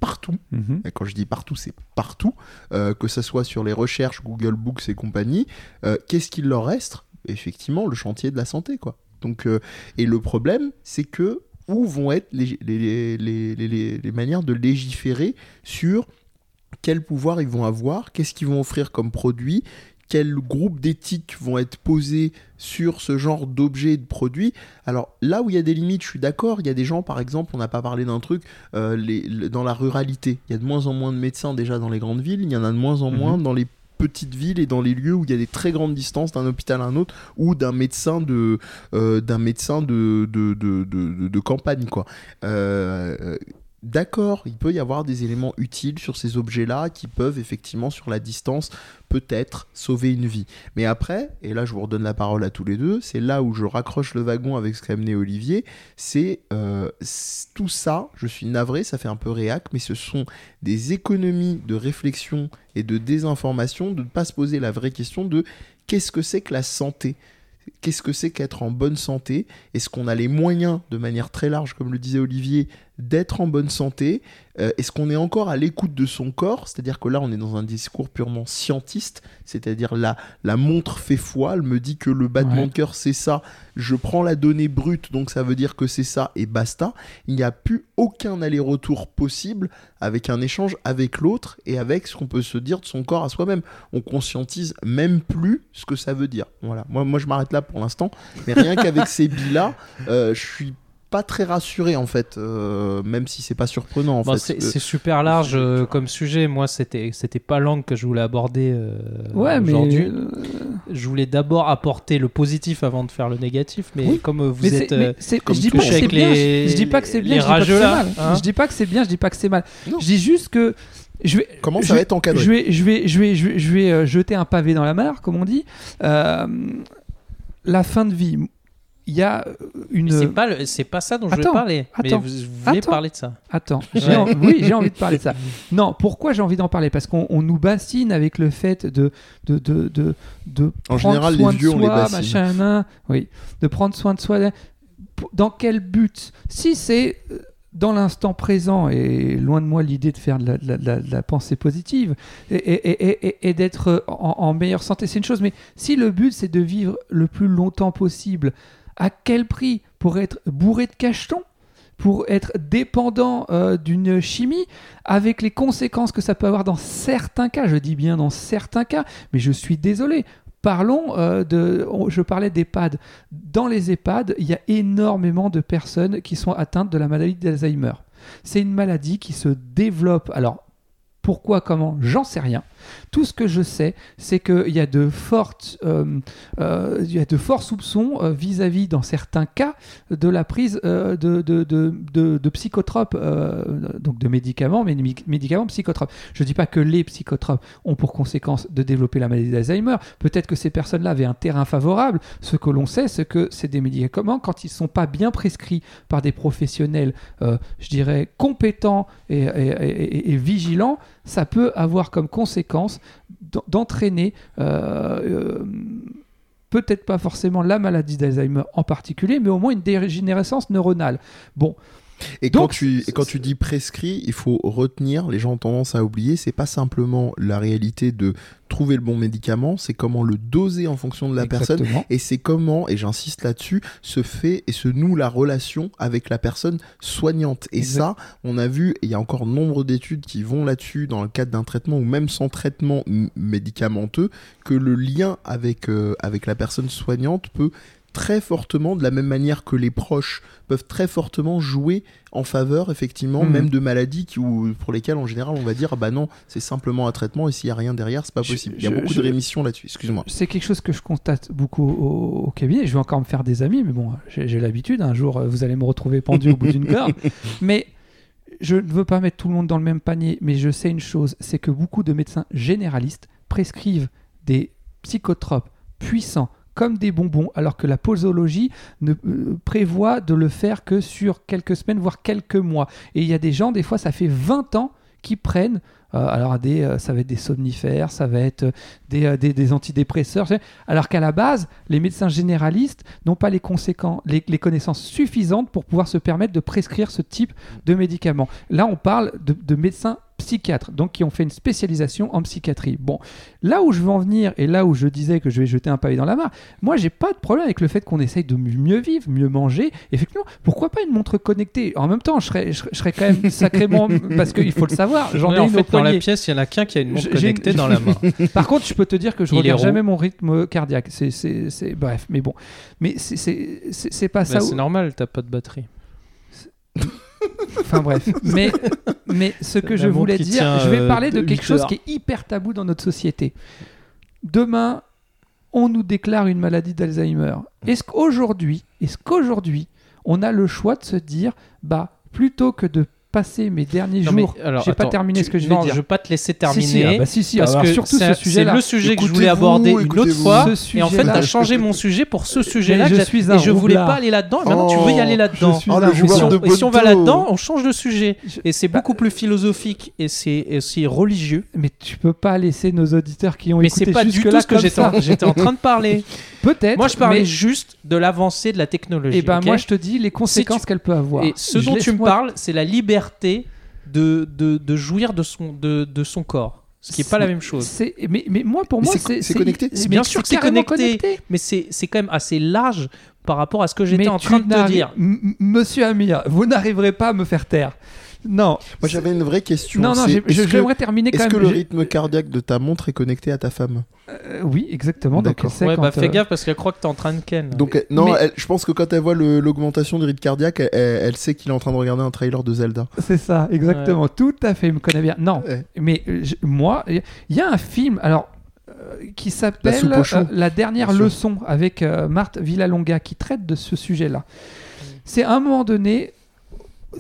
C: partout.
A: Mhm.
C: Et quand je dis partout, c'est partout, euh, que ce soit sur les recherches, Google Books et compagnie. Euh, Qu'est-ce qu'il leur reste? Effectivement, le chantier de la santé, quoi. Donc, euh, et le problème, c'est que où vont être les, les, les, les- les- les manières de légiférer sur quel pouvoir ils vont avoir, qu'est-ce qu'ils vont offrir comme produit, quels groupes d'éthique vont être posés sur ce genre d'objets et de produits. Alors là où il y a des limites, je suis d'accord, il y a des gens, par exemple, on n'a pas parlé d'un truc, euh, les- le- dans la ruralité, il y a de moins en moins de médecins déjà dans les grandes villes, il y en a de moins en
A: Mhm.
C: moins dans les petites villes et dans les lieux où il y a des très grandes distances d'un hôpital à un autre ou d'un médecin de euh, d'un médecin de de, de, de- campagne quoi euh, D'accord, il peut y avoir des éléments utiles sur ces objets-là qui peuvent effectivement sur la distance peut-être sauver une vie. Mais après, et là je vous redonne la parole à tous les deux, c'est là où je raccroche le wagon avec ce qu'a amené Olivier, c'est euh, tout ça, je suis navré, ça fait un peu réac, mais ce sont des économies de réflexion et de désinformation, de ne pas se poser la vraie question de qu'est-ce que c'est que la santé? Qu'est-ce que c'est qu'être en bonne santé? Est-ce qu'on a les moyens, de manière très large, comme le disait Olivier, d'être en bonne santé Euh, Est-ce qu'on est encore à l'écoute de son corps? C'est-à-dire que là, on est dans un discours purement scientiste, c'est-à-dire la, la montre fait foi, elle me dit que le battement
A: Ouais.
C: de cœur, c'est ça, je prends la donnée brute, donc ça veut dire que c'est ça, et basta. Il n'y a plus aucun aller-retour possible avec un échange avec l'autre et avec ce qu'on peut se dire de son corps à soi-même. On conscientise même plus ce que ça veut dire. Voilà. Moi, moi je m'arrête là pour l'instant, mais rien qu'avec ces billes-là, euh, je suis pas très rassuré en fait, euh, même si c'est pas surprenant en
B: Bon,
C: fait.
B: c'est
C: Euh,
B: c'est super large euh, comme sujet. Moi, c'était c'était pas l'angle que je voulais aborder euh,
A: Ouais, mais.
B: aujourd'hui.
A: euh,
B: Je voulais d'abord apporter le positif avant de faire le négatif, mais
A: Oui.
B: comme euh, vous
A: mais
B: êtes. euh,
A: mais
C: comme
A: je dis pas que c'est bien.
B: les-
A: je dis pas que c'est bien. Je dis
B: là, hein.
A: Je dis pas que c'est bien. Je dis pas que c'est mal.
C: Non.
A: Je dis juste que je vais.
C: Comment
A: je
C: ça va être encadré
A: Je vais, je vais, je vais, je vais, je vais, euh, jeter un pavé dans la mare, comme on dit. Euh, la fin de vie. Il y a une.
B: mais C'est pas, le- c'est pas ça dont je
A: Attends,
B: voulais parler. Mais
A: attends,
B: vous, vous voulez
A: attends.
B: parler de ça.
A: Attends, j'ai
B: Ouais.
A: en- oui, j'ai envie de parler de ça. Non, pourquoi j'ai envie d'en parler? Parce qu'on on nous bassine avec le fait de de de de, de
C: En
A: prendre
C: général,
A: soin
C: les vieux,
A: de
C: on les
A: soi,
C: bassine.
A: machin, nan. oui, de prendre soin de soi. Dans quel but? Si c'est euh, dans l'instant présent et loin de moi l'idée de faire de la, de la- de la- de la pensée positive et, et- et- et- et d'être en, en meilleure santé, c'est une chose. Mais si le but c'est de vivre le plus longtemps possible, à quel prix Pour être bourré de cachetons pour être dépendant euh, d'une chimie, avec les conséquences que ça peut avoir dans certains cas, je dis bien dans certains cas, mais je suis désolé. Parlons euh, de. Je parlais d'EHPAD. Dans les EHPAD, il y a énormément de personnes qui sont atteintes de la maladie d'Alzheimer. C'est une maladie qui se développe. Alors, pourquoi, comment J'en sais rien. Tout ce que je sais, c'est qu'il y a de fortes, euh, euh, y a de forts soupçons euh, vis-à-vis, dans certains cas, de la prise de, psychotropes, donc de médicaments, mais mé- médicaments psychotropes. Je ne dis pas que les psychotropes ont pour conséquence de développer la maladie d'Alzheimer. Peut-être que ces personnes-là avaient un terrain favorable. Ce que l'on sait, c'est que c'est des médicaments, quand ils ne sont pas bien prescrits par des professionnels, je dirais, compétents et vigilants, ça peut avoir comme conséquence d'en- d'entraîner euh, euh, peut-être pas forcément la maladie d'Alzheimer en particulier, mais au moins une dégénérescence neuronale. Bon,
C: Et
A: Donc,
C: quand, tu, et quand tu dis prescrit, il faut retenir, les gens ont tendance à oublier, c'est pas simplement la réalité de trouver le bon médicament, c'est comment le doser en fonction de la personne. Et c'est comment, et j'insiste là-dessus, se fait et se noue la relation avec la personne soignante. Et ça, on a vu, et il y a encore nombre d'études qui vont là-dessus dans le cadre d'un traitement ou même sans traitement médicamenteux, que le lien avec, euh, avec la personne soignante peut très fortement, de la même manière que les proches peuvent très fortement jouer en faveur, effectivement,
A: Mhm.
C: même de maladies qui, ou, pour lesquelles, en général, on va dire, ah bah non, c'est simplement un traitement, et s'il n'y a rien derrière, c'est pas
A: Je-
C: possible. Il y a
A: je-
C: beaucoup
A: je-
C: de rémissions là-dessus, excuse-moi.
A: C'est quelque chose que je constate beaucoup au, au cabinet. Je vais encore me faire des amis, mais bon, j'ai l'habitude. Un jour, vous allez me retrouver pendu au bout d'une corde. Mais je ne veux pas mettre tout le monde dans le même panier, mais je sais une chose, c'est que beaucoup de médecins généralistes prescrivent des psychotropes puissants comme des bonbons, alors que la posologie ne euh, prévoit de le faire que sur quelques semaines, voire quelques mois. Et il y a des gens, des fois, ça fait 20 ans qui prennent, alors des, euh, ça va être des somnifères, ça va être euh, des, euh, des, des antidépresseurs, alors qu'à la base, les médecins généralistes n'ont pas les, les, les connaissances suffisantes pour pouvoir se permettre de prescrire ce type de médicaments. Là, on parle de, de médecins psychiatres, donc qui ont fait une spécialisation en psychiatrie. Bon, là où je veux en venir, et là où je disais que je vais jeter un pavé dans la mare, moi, j'ai pas de problème avec le fait qu'on essaye de mieux vivre, mieux manger. Effectivement, pourquoi pas une montre connectée? En même temps, je serais, je serais- je serais quand même sacrément... parce qu'il faut le savoir, j'en ai
B: en
A: une au
B: dans la pièce, il y en a qu'un qui a une montre connectée dans la main.
A: Par contre, je peux te dire que je
B: est
A: regarde jamais mon rythme cardiaque. C'est, bref, mais bon. Mais c'est, pas
B: Bah,
A: ça.
B: c'est normal, t'as pas de batterie.
A: Enfin bref. Mais, mais ce que je voulais dire, je vais
B: euh,
A: parler de quelque chose qui est hyper tabou dans notre société. Demain, on nous déclare une maladie d'Alzheimer. Est-ce qu'aujourd'hui, est-ce qu'aujourd'hui, on a le choix de se dire, bah, plutôt que de passé mes derniers
B: Non, mais
A: jours. J'ai pas terminé
B: tu-
A: ce que je
B: non,
A: vais dire.
B: je veux pas te laisser terminer.
A: si, ah bah si, si,
B: parce
A: alors
B: que
A: surtout
B: c'est le sujet que je voulais aborder une autre fois. Et en fait, t'as changé mon sujet pour ce sujet-là.
A: Mais je suis un
B: Et je voulais pas aller là-dedans. Et maintenant, tu veux y aller là-dedans.
C: Oh, le
A: un
B: Et si, on, va là-dedans, on change de sujet.
A: Je-
B: Et c'est
A: Bah-
B: beaucoup plus philosophique et c'est c'est religieux.
A: Mais tu peux pas laisser nos auditeurs qui ont
B: Mais
A: écouté
B: c'est pas du tout ce que j'étais en, train de parler.
A: Peut-être.
B: Moi, je parlais
A: mais-
B: juste de l'avancée de la technologie.
A: Et ben
B: ok
A: moi, je te dis les conséquences qu'elle peut avoir.
B: Et ce
A: Je
B: dont tu me parles, c'est la liberté de, de, de jouir de son, de, de son corps. Ce qui n'est pas la même chose.
A: C'est- Mais, mais moi, pour
C: Mais
A: moi,
C: c'est- connecté.
A: mais
B: Bien sûr que c'est connecté. Mais c'est c'est quand même assez large par rapport à ce que j'étais en train de te dire.
A: M- Monsieur Amir, vous n'arriverez pas à me faire taire. Non.
C: Moi, j'avais une vraie question.
A: Non, non,
C: est-ce
A: j'aimerais terminer quand
C: Est-ce
A: même.
C: que le rythme cardiaque de ta montre est connecté à ta femme?
A: Euh, oui, exactement. Donc,
C: D'accord.
A: elle sait
B: Ouais,
A: quand,
B: bah fais
A: euh,
B: gaffe parce qu'elle croit que t'es en train de ken.
C: Donc, elle- non,
A: Mais-
C: elle- je pense que quand elle voit l'augmentation du rythme cardiaque, elle, sait qu'il est en train de regarder un trailer de Zelda.
A: C'est ça, exactement. Tout à fait, il me connaît bien. Non,
C: Ouais.
A: mais euh, je- moi, il y a un film, alors, qui s'appelle euh, La dernière leçon avec euh, Marthe Villalonga qui traite de ce sujet-là. C'est à un moment donné,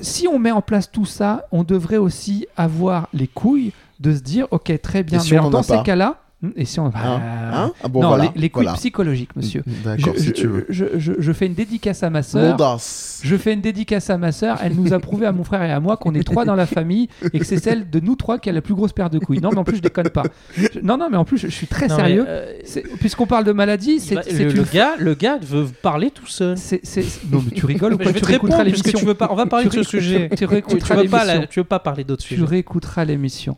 A: si on met en place tout ça, on devrait aussi avoir les couilles de se dire, ok, très bien, mais dans ces cas-là, et si on
C: Hein Hein Ah bon,
A: non,
C: voilà,
A: les, les couilles
C: voilà.
A: psychologiques, monsieur.
C: D'accord,
A: je,
C: si tu veux.
A: je- je- je fais une dédicace à ma sœur. Je fais une dédicace à ma sœur. Elle nous a prouvé à mon frère et à moi qu'on est trois dans la famille et que c'est celle de nous trois qui a la plus grosse paire de couilles. Non, mais en plus, je déconne pas. Je- non, non, mais en plus, je, je suis très
B: Non,
A: sérieux.
B: euh,
A: Puisqu'on parle de maladie, c'est
B: le, gars, le gars veut parler tout seul.
A: Non, mais tu rigoles ou quoi
B: je vais
A: Tu
B: te répondre
A: réécouteras
B: puisque
A: l'émission.
B: tu veux pas. On va parler
A: Tu
B: de ce sujet.
A: Tu, tu
B: Tu, tu
A: réécouteras
B: veux pas, la- tu veux pas parler d'autres
A: Tu
B: sujets.
A: réécouteras l'émission.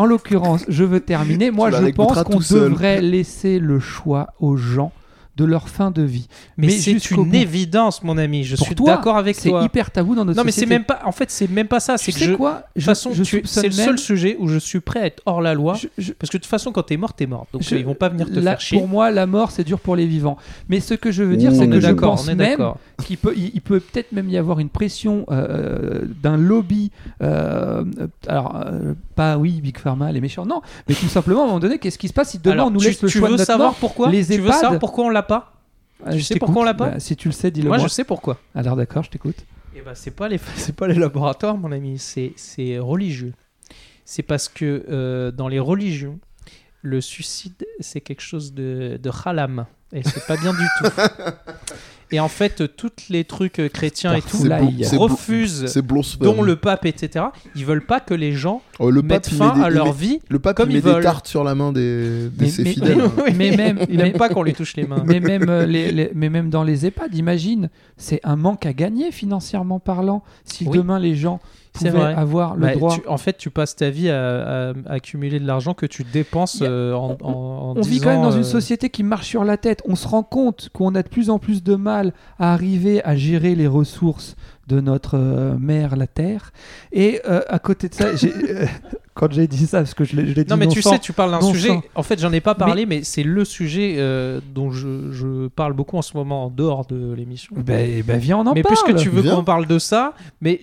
A: En l'occurrence, je veux terminer. Moi, je pense qu'on devrait laisser le choix aux gens de leur fin de vie.
B: Mais,
A: Mais
B: c'est une
A: bout.
B: évidence, mon ami. Je
A: Pour
B: suis d'accord avec
A: C'est
B: toi.
A: hyper tabou dans notre
B: Non, mais c'est
A: société.
B: même pas. En fait, c'est même pas ça. C'est
A: Tu sais quoi?
B: De toute façon, c'est le seul sujet où je suis prêt à être hors la loi.
A: je- je-
B: Parce que de toute façon, quand t'es mort, t'es mort. Donc
A: Je-
B: euh, ils vont pas venir te
A: La-
B: faire chier.
A: Pour moi, la mort, c'est dur pour les vivants. Mais ce que je veux dire,
C: Ouh,
A: c'est que je
B: d'accord,
A: pense
B: on est
A: même
B: d'accord.
A: qu'il peut, il, il peut peut-être même y avoir une pression euh, d'un lobby. euh, alors, euh, pas oui, Big Pharma, les méchants, non. Mais tout simplement, à un moment donné, qu'est-ce qui se passe? Si demain
B: Alors,
A: on nous
B: tu,
A: laisse le
B: tu
A: choix
B: veux
A: de notre
B: savoir
A: mort
B: pourquoi?
A: Les
B: Tu veux savoir pourquoi on l'a pas?
A: Ah,
B: tu
A: je
B: sais pourquoi on l'a pas?
A: Bah, Si tu le sais, dis-le
B: Moi,
A: moi.
B: je sais pourquoi.
A: Alors d'accord, je t'écoute.
B: Eh ben, c'est pas les c'est pas les laboratoires, mon ami. C'est c'est religieux. C'est parce que euh, dans les religions, le suicide c'est quelque chose de de halam et c'est pas bien du tout. Et en fait, tous les trucs euh, chrétiens et tout
C: blo-
B: refusent, dont le pape, etc. Ils veulent pas que les gens
C: Oh, le
B: mettent
C: pape,
B: fin
C: des-
B: à leur
C: met-
B: vie.
C: Le pape,
B: comme
C: il met
B: ils
C: des
B: veulent.
C: tartes sur la main des,
A: Mais-
C: ses
A: mais-
C: fidèles.
A: Mais même,
B: Il pas qu'on lui touche les mains.
A: mais même, euh, les, les- mais même dans les EHPAD, imagine, c'est un manque à gagner financièrement parlant. Si
B: Oui.
A: demain les gens pouvaient
B: vrai.
A: avoir le
B: Bah,
A: droit.
B: tu- en fait, tu passes ta vie à, à- à accumuler de l'argent que tu dépenses
A: a-
B: euh, en,
A: on-
B: en- en
A: On vit quand même dans une
B: euh,
A: société qui marche sur la tête. On se rend compte qu'on a de plus en plus de mal à arriver à gérer les ressources de notre euh, mère, la Terre. Et à côté de ça, j'ai- quand j'ai dit ça, parce que je l'ai dit
B: Non, mais tu sais, tu parles d'un sujet. En fait, j'en ai pas parlé, mais, c'est le sujet euh, dont je, je parle beaucoup en ce moment en dehors de l'émission.
A: Ben, ben, viens, on en
B: mais
A: parle.
B: puisque tu veux qu'on parle de ça, mais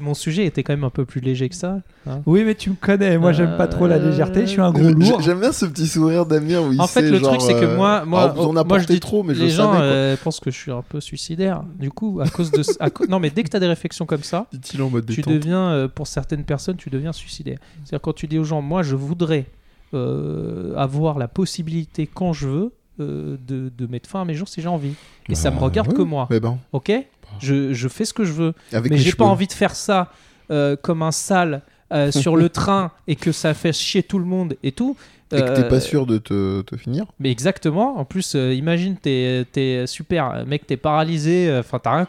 B: mon sujet était quand même un peu plus léger que ça. hein.
A: Oui, mais tu me connais. Moi, j'aime pas trop la
B: Euh,
A: légèreté. Je suis un gros lourd.
C: J'aime bien ce petit sourire d'Amir
B: En fait, le
C: genre,
B: truc, c'est que
C: euh,
B: moi, moi, moi, je dis-
C: trop, mais
B: les
C: le
B: gens
C: savais,
B: euh, pensent que je suis un peu suicidaire. Du coup, à cause de, à co- non, mais dès que tu as des réflexions comme ça,
C: Dit-il en mode
B: tu deviens, pour certaines personnes, tu deviens suicidaire. C'est-à-dire quand tu dis aux gens, moi, je voudrais euh, avoir la possibilité quand je veux euh, de, de mettre fin à mes jours si j'ai envie. Et ça me
C: Bah,
B: regarde que moi.
C: Mais ben,
B: Ok? Je, je fais ce que je veux.
C: avec
B: mais j'ai pas envie de faire ça euh, comme un sale sur le train et que ça fait chier tout le monde et tout.
C: Et que t'es pas sûr de te, te finir.
B: mais exactement. En plus, imagine, t'es es super, mec, t'es paralysé. Enfin, t'as rien,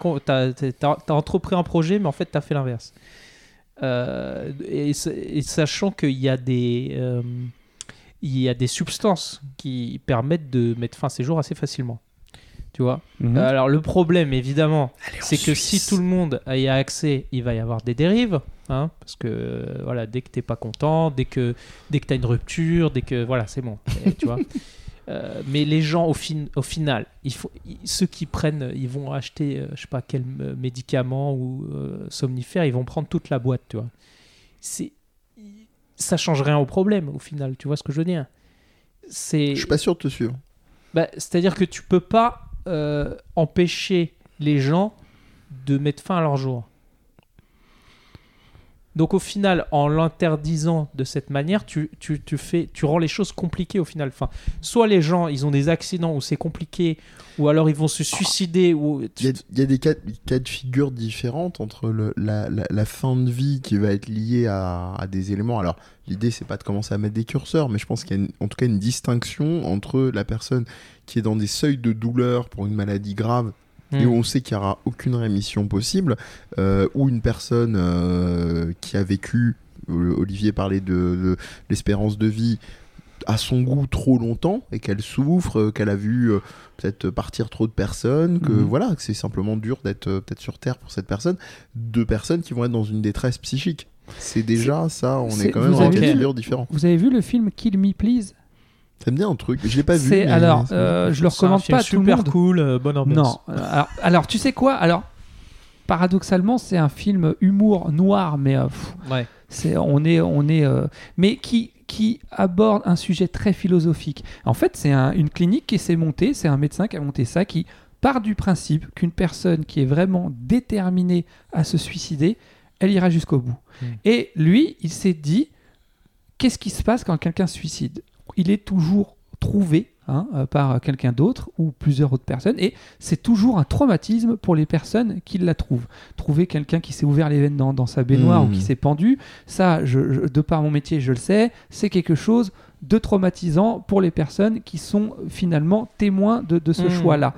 B: t'as entrepris un projet, mais en fait, t'as fait l'inverse. Euh, et, sa- et sachant qu'il y a des, euh, il y a des substances qui permettent de mettre fin à ces jours assez facilement. Tu vois?
A: Mhm.
B: Alors le problème, évidemment, c'est que si tout le monde y a accès, il va y avoir des dérives, hein, parce que voilà, dès que t'es pas content, dès que dès que t'as une rupture, dès que voilà, c'est bon, tu vois? Euh, mais les gens au, fin, au final, il faut, ils- ceux qui prennent, ils vont acheter, euh, je sais pas quel euh, médicament ou euh, somnifère, ils vont prendre toute la boîte, tu vois. C'est, ça change rien au problème au final, tu vois ce que je veux dire. C'est,
C: Je suis pas sûr de te suivre.
B: bah, C'est-à-dire que tu peux pas empêcher les gens de mettre fin à leur jour. Donc au final, en l'interdisant de cette manière, tu, tu, tu fais, tu rends les choses compliquées au final. Enfin, soit les gens, ils ont des accidents où c'est compliqué, ou alors ils vont se suicider,
C: Il y a, des cas, cas de figure différentes entre la, fin de vie qui va être liée à, des éléments. Alors, l'idée, c'est pas de commencer à mettre des curseurs, mais je pense qu'il y a en tout cas une distinction entre la personne qui est dans des seuils de douleur pour une maladie grave et
B: Hmm.
C: où on sait qu'il n'y aura aucune rémission possible, euh, ou une personne euh, qui a vécu, euh, Olivier parlait de, de l'espérance de vie, à son goût trop longtemps et qu'elle souffre, euh, qu'elle a vu euh, peut-être partir trop de personnes, que
A: Mhm.
C: voilà, que c'est simplement dur d'être euh, peut-être sur Terre pour cette personne, deux personnes qui vont être dans une détresse psychique. C'est déjà ça, on est quand même dans un cas de figure différent.
A: Vous avez vu le film Kill Me Please?
C: Ça me dit un truc, je l'ai pas vu. Mais-
A: alors, euh, je le
B: C'est un
A: recommande
B: film
A: pas à tout le
B: super
A: monde.
B: cool, euh, bonne ambiance.
A: Non. euh, Alors, alors, tu sais quoi? Alors, paradoxalement, c'est un film humour noir, mais euh, pff,
B: Ouais.
A: c'est on est on est euh, mais qui qui aborde un sujet très philosophique. En fait, c'est un- une clinique qui s'est montée, c'est un médecin qui a monté ça, qui part du principe qu'une personne qui est vraiment déterminée à se suicider, elle ira jusqu'au bout.
B: Mm.
A: Et lui, il s'est dit, qu'est-ce qui se passe quand quelqu'un se suicide? Il est toujours trouvé hein, euh, par quelqu'un d'autre ou plusieurs autres personnes, et c'est toujours un traumatisme pour les personnes qui la trouvent. Trouver quelqu'un qui s'est ouvert les veines dans, dans sa baignoire ou qui s'est pendu, ça, je- je- de par mon métier, je le sais, c'est quelque chose de traumatisant pour les personnes qui sont finalement témoins de, de ce
B: Hmm,
A: choix-là.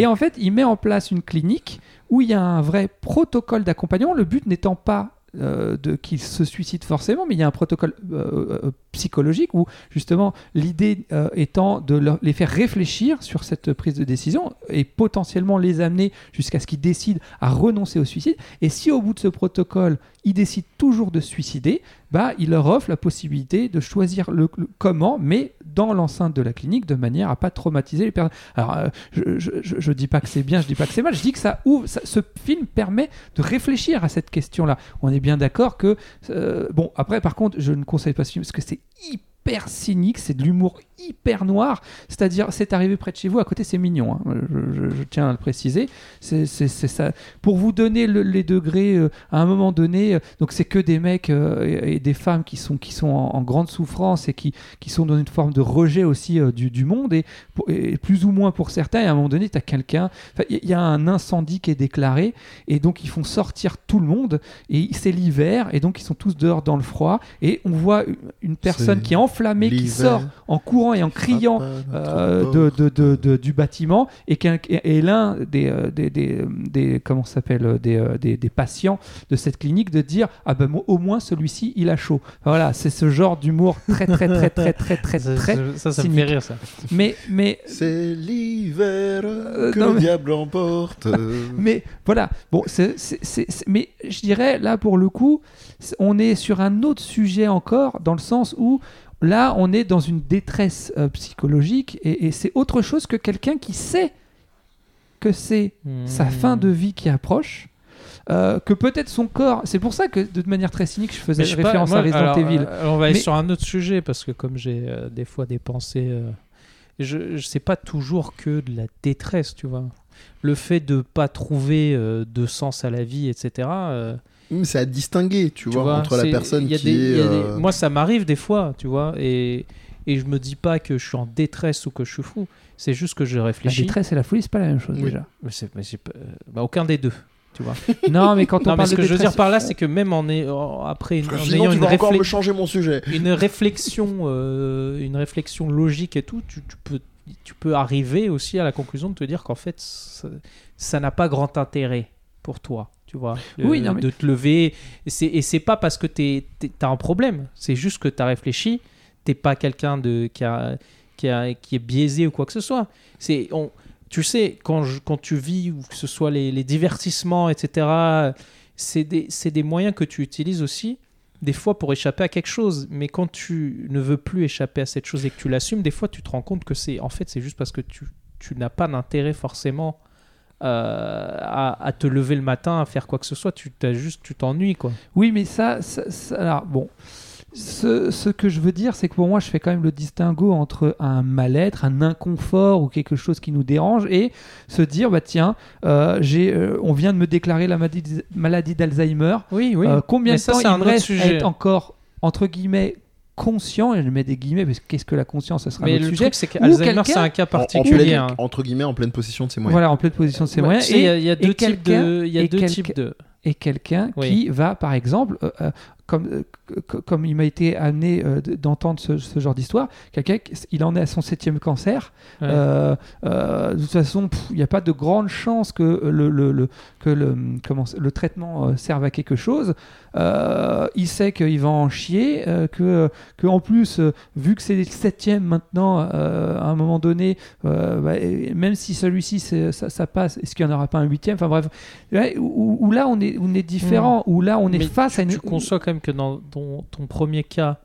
A: Et en fait, il met en place une clinique où il y a un vrai protocole d'accompagnement. Le but n'étant pas euh, de qu'ils se suicident forcément, mais il y a un protocole euh, euh, psychologique où justement l'idée étant de les faire réfléchir sur cette prise de décision et potentiellement les amener jusqu'à ce qu'ils décident à renoncer au suicide. Et si au bout de ce protocole, ils décident toujours de se suicider, bah, il leur offre la possibilité de choisir le comment, mais dans l'enceinte de la clinique, de manière à pas traumatiser les personnes. Alors, euh, je, je, je- dis pas que c'est bien, je dis pas que c'est mal, je dis que ça ouvre, ce film permet de réfléchir à cette question-là. On est bien d'accord que, euh, bon, après, par contre, je ne conseille pas ce film parce que c'est hyper cynique, c'est de l'humour hyper noir, c'est-à-dire c'est arrivé près de chez vous, à côté c'est mignon, hein. je, je- je tiens à le préciser, c'est ça. Pour vous donner le- les degrés, euh, à un moment donné, euh, donc c'est que des mecs euh, et, et des femmes qui sont, qui sont en, en grande souffrance et qui, qui sont dans une forme de rejet aussi du, du monde, et, pour- et plus ou moins pour certains, et à un moment donné, tu as quelqu'un, il y, a un incendie qui est déclaré, et donc ils font sortir tout le monde, et c'est l'hiver, et donc ils sont tous dehors dans le froid, et on voit une- une personne qui est enflammée, qui sort en courant et en criant euh, de, de- de- de- du bâtiment. Et, l'un des, euh, des, des, des- comment s'appelle euh, des, patients de cette clinique de dire ah ben moi, au moins celui-ci il a chaud voilà c'est ce genre d'humour très très très très très très
B: ça,
A: très
B: ça, ça, ça me fait rire ça.
A: mais mais
C: C'est l'hiver
A: Euh,
C: que
A: non,
C: le
A: mais-
C: diable emporte.
A: mais voilà. Bon c'est, mais je dirais là pour le coup on est sur un autre sujet encore dans le sens où là on est dans une détresse euh, psychologique et, et c'est autre chose que quelqu'un qui sait que c'est sa
B: Hmm.
A: fin de vie qui approche, euh, que peut-être son corps. C'est pour ça que de manière très cynique, je faisais
B: je pas,
A: référence
B: moi,
A: à Resident
B: alors,
A: Evil.
B: euh, on va aller
A: Mais-
B: sur un autre sujet parce que comme j'ai euh, des fois des pensées, je, je sais pas toujours que de la détresse, tu vois. Le fait de pas trouver de sens à la vie, etc.
C: Hum, C'est à distinguer, tu,
B: tu
C: vois,
B: vois,
C: entre la personne
B: il y a
C: qui
B: des-
C: est.
B: il y a des-
C: euh,
B: Moi, ça m'arrive des fois, tu vois, et, et je me dis pas que je suis en détresse ou que je suis fou. C'est juste que je
A: La
B: réfléchis.
A: détresse et la folie, c'est pas la même chose
C: Oui.
A: déjà.
B: Mais c'est- mais c'est pas- euh, bah, aucun des deux, tu vois.
A: non, mais quand on
B: non, mais
A: parle
B: ce
A: de
B: que je veux
A: détresse-
B: dire par là, c'est que même en, est, en- après, une- en
C: Sinon,
B: ayant
C: tu
B: une,
C: vas encore
B: réflexion
C: me changer mon sujet.
B: une réflexion, euh, une réflexion logique et tout, tu, tu peux, tu peux arriver aussi à la conclusion de te dire qu'en fait, ça- ça n'a pas grand intérêt pour toi, tu vois, le-
A: Oui, non, mais-
B: de te lever. Et c'est, pas parce que tu as un problème, c'est juste que tu as réfléchi, t'es pas quelqu'un de, qui, a, qui, a- qui est biaisé ou quoi que ce soit. C'est, on, tu sais, quand, je- quand tu vis, ou que ce soit les, les divertissements, etc., c'est des, c'est des moyens que tu utilises aussi des fois pour échapper à quelque chose. Mais quand tu ne veux plus échapper à cette chose et que tu l'assumes, des fois tu te rends compte que c'est en fait c'est juste parce que tu, tu n'as pas d'intérêt forcément euh, à, à te lever le matin, à faire quoi que ce soit. Tu t'as juste tu t'ennuies quoi.
A: Oui, mais ça, ça- ça- alors bon, ce, ce que je veux dire, c'est que pour moi, je fais quand même le distinguo entre un mal-être, un inconfort ou quelque chose qui nous dérange et se dire, bah tiens, euh, j'ai, euh, on vient de me déclarer la maladie, maladie d'Alzheimer.
B: Oui, oui.
A: Euh, combien
B: Mais
A: de
B: ça,
A: temps il
B: un
A: me reste à
B: sujet.
A: être encore, entre guillemets, conscient, et je mets des guillemets, parce que qu'est-ce que la conscience, ça sera un
B: Mais
A: autre
B: le
A: sujet.
B: truc, c'est
A: Ou
B: qu'Alzheimer,
A: quelqu'un-
B: c'est un cas
C: En- en
B: particulier.
C: pleine-
B: hein.
C: entre guillemets, en pleine possession de ses moyens.
A: Voilà, en pleine position de ses
B: Ouais,
A: moyens.
B: tu sais, Il y a,
A: et-
B: il y a deux types de. Il y a
A: et
B: deux
A: quelqu'un-
B: types de.
A: et quelqu'un
B: Oui.
A: qui va, par exemple, euh, euh, comme, euh, comme il m'a été amené euh, d'entendre ce, ce genre d'histoire, quelqu'un, il en est à son septième cancer.
B: Ouais.
A: Euh, euh, de toute façon, il n'y a pas de grande chance que le, le, le- que le, comment, le traitement serve à quelque chose. Il sait qu'il va en chier, que, que en plus, vu que c'est le septième maintenant, à un moment donné, bah, même si celui-ci ça, ça passe, est-ce qu'il n'y en aura pas un huitième? Enfin bref, Ouais, où, où là on est, on est différent, où là on est
B: Mais
A: face à une.
B: Tu conçois quand même que dans ton, ton premier cas,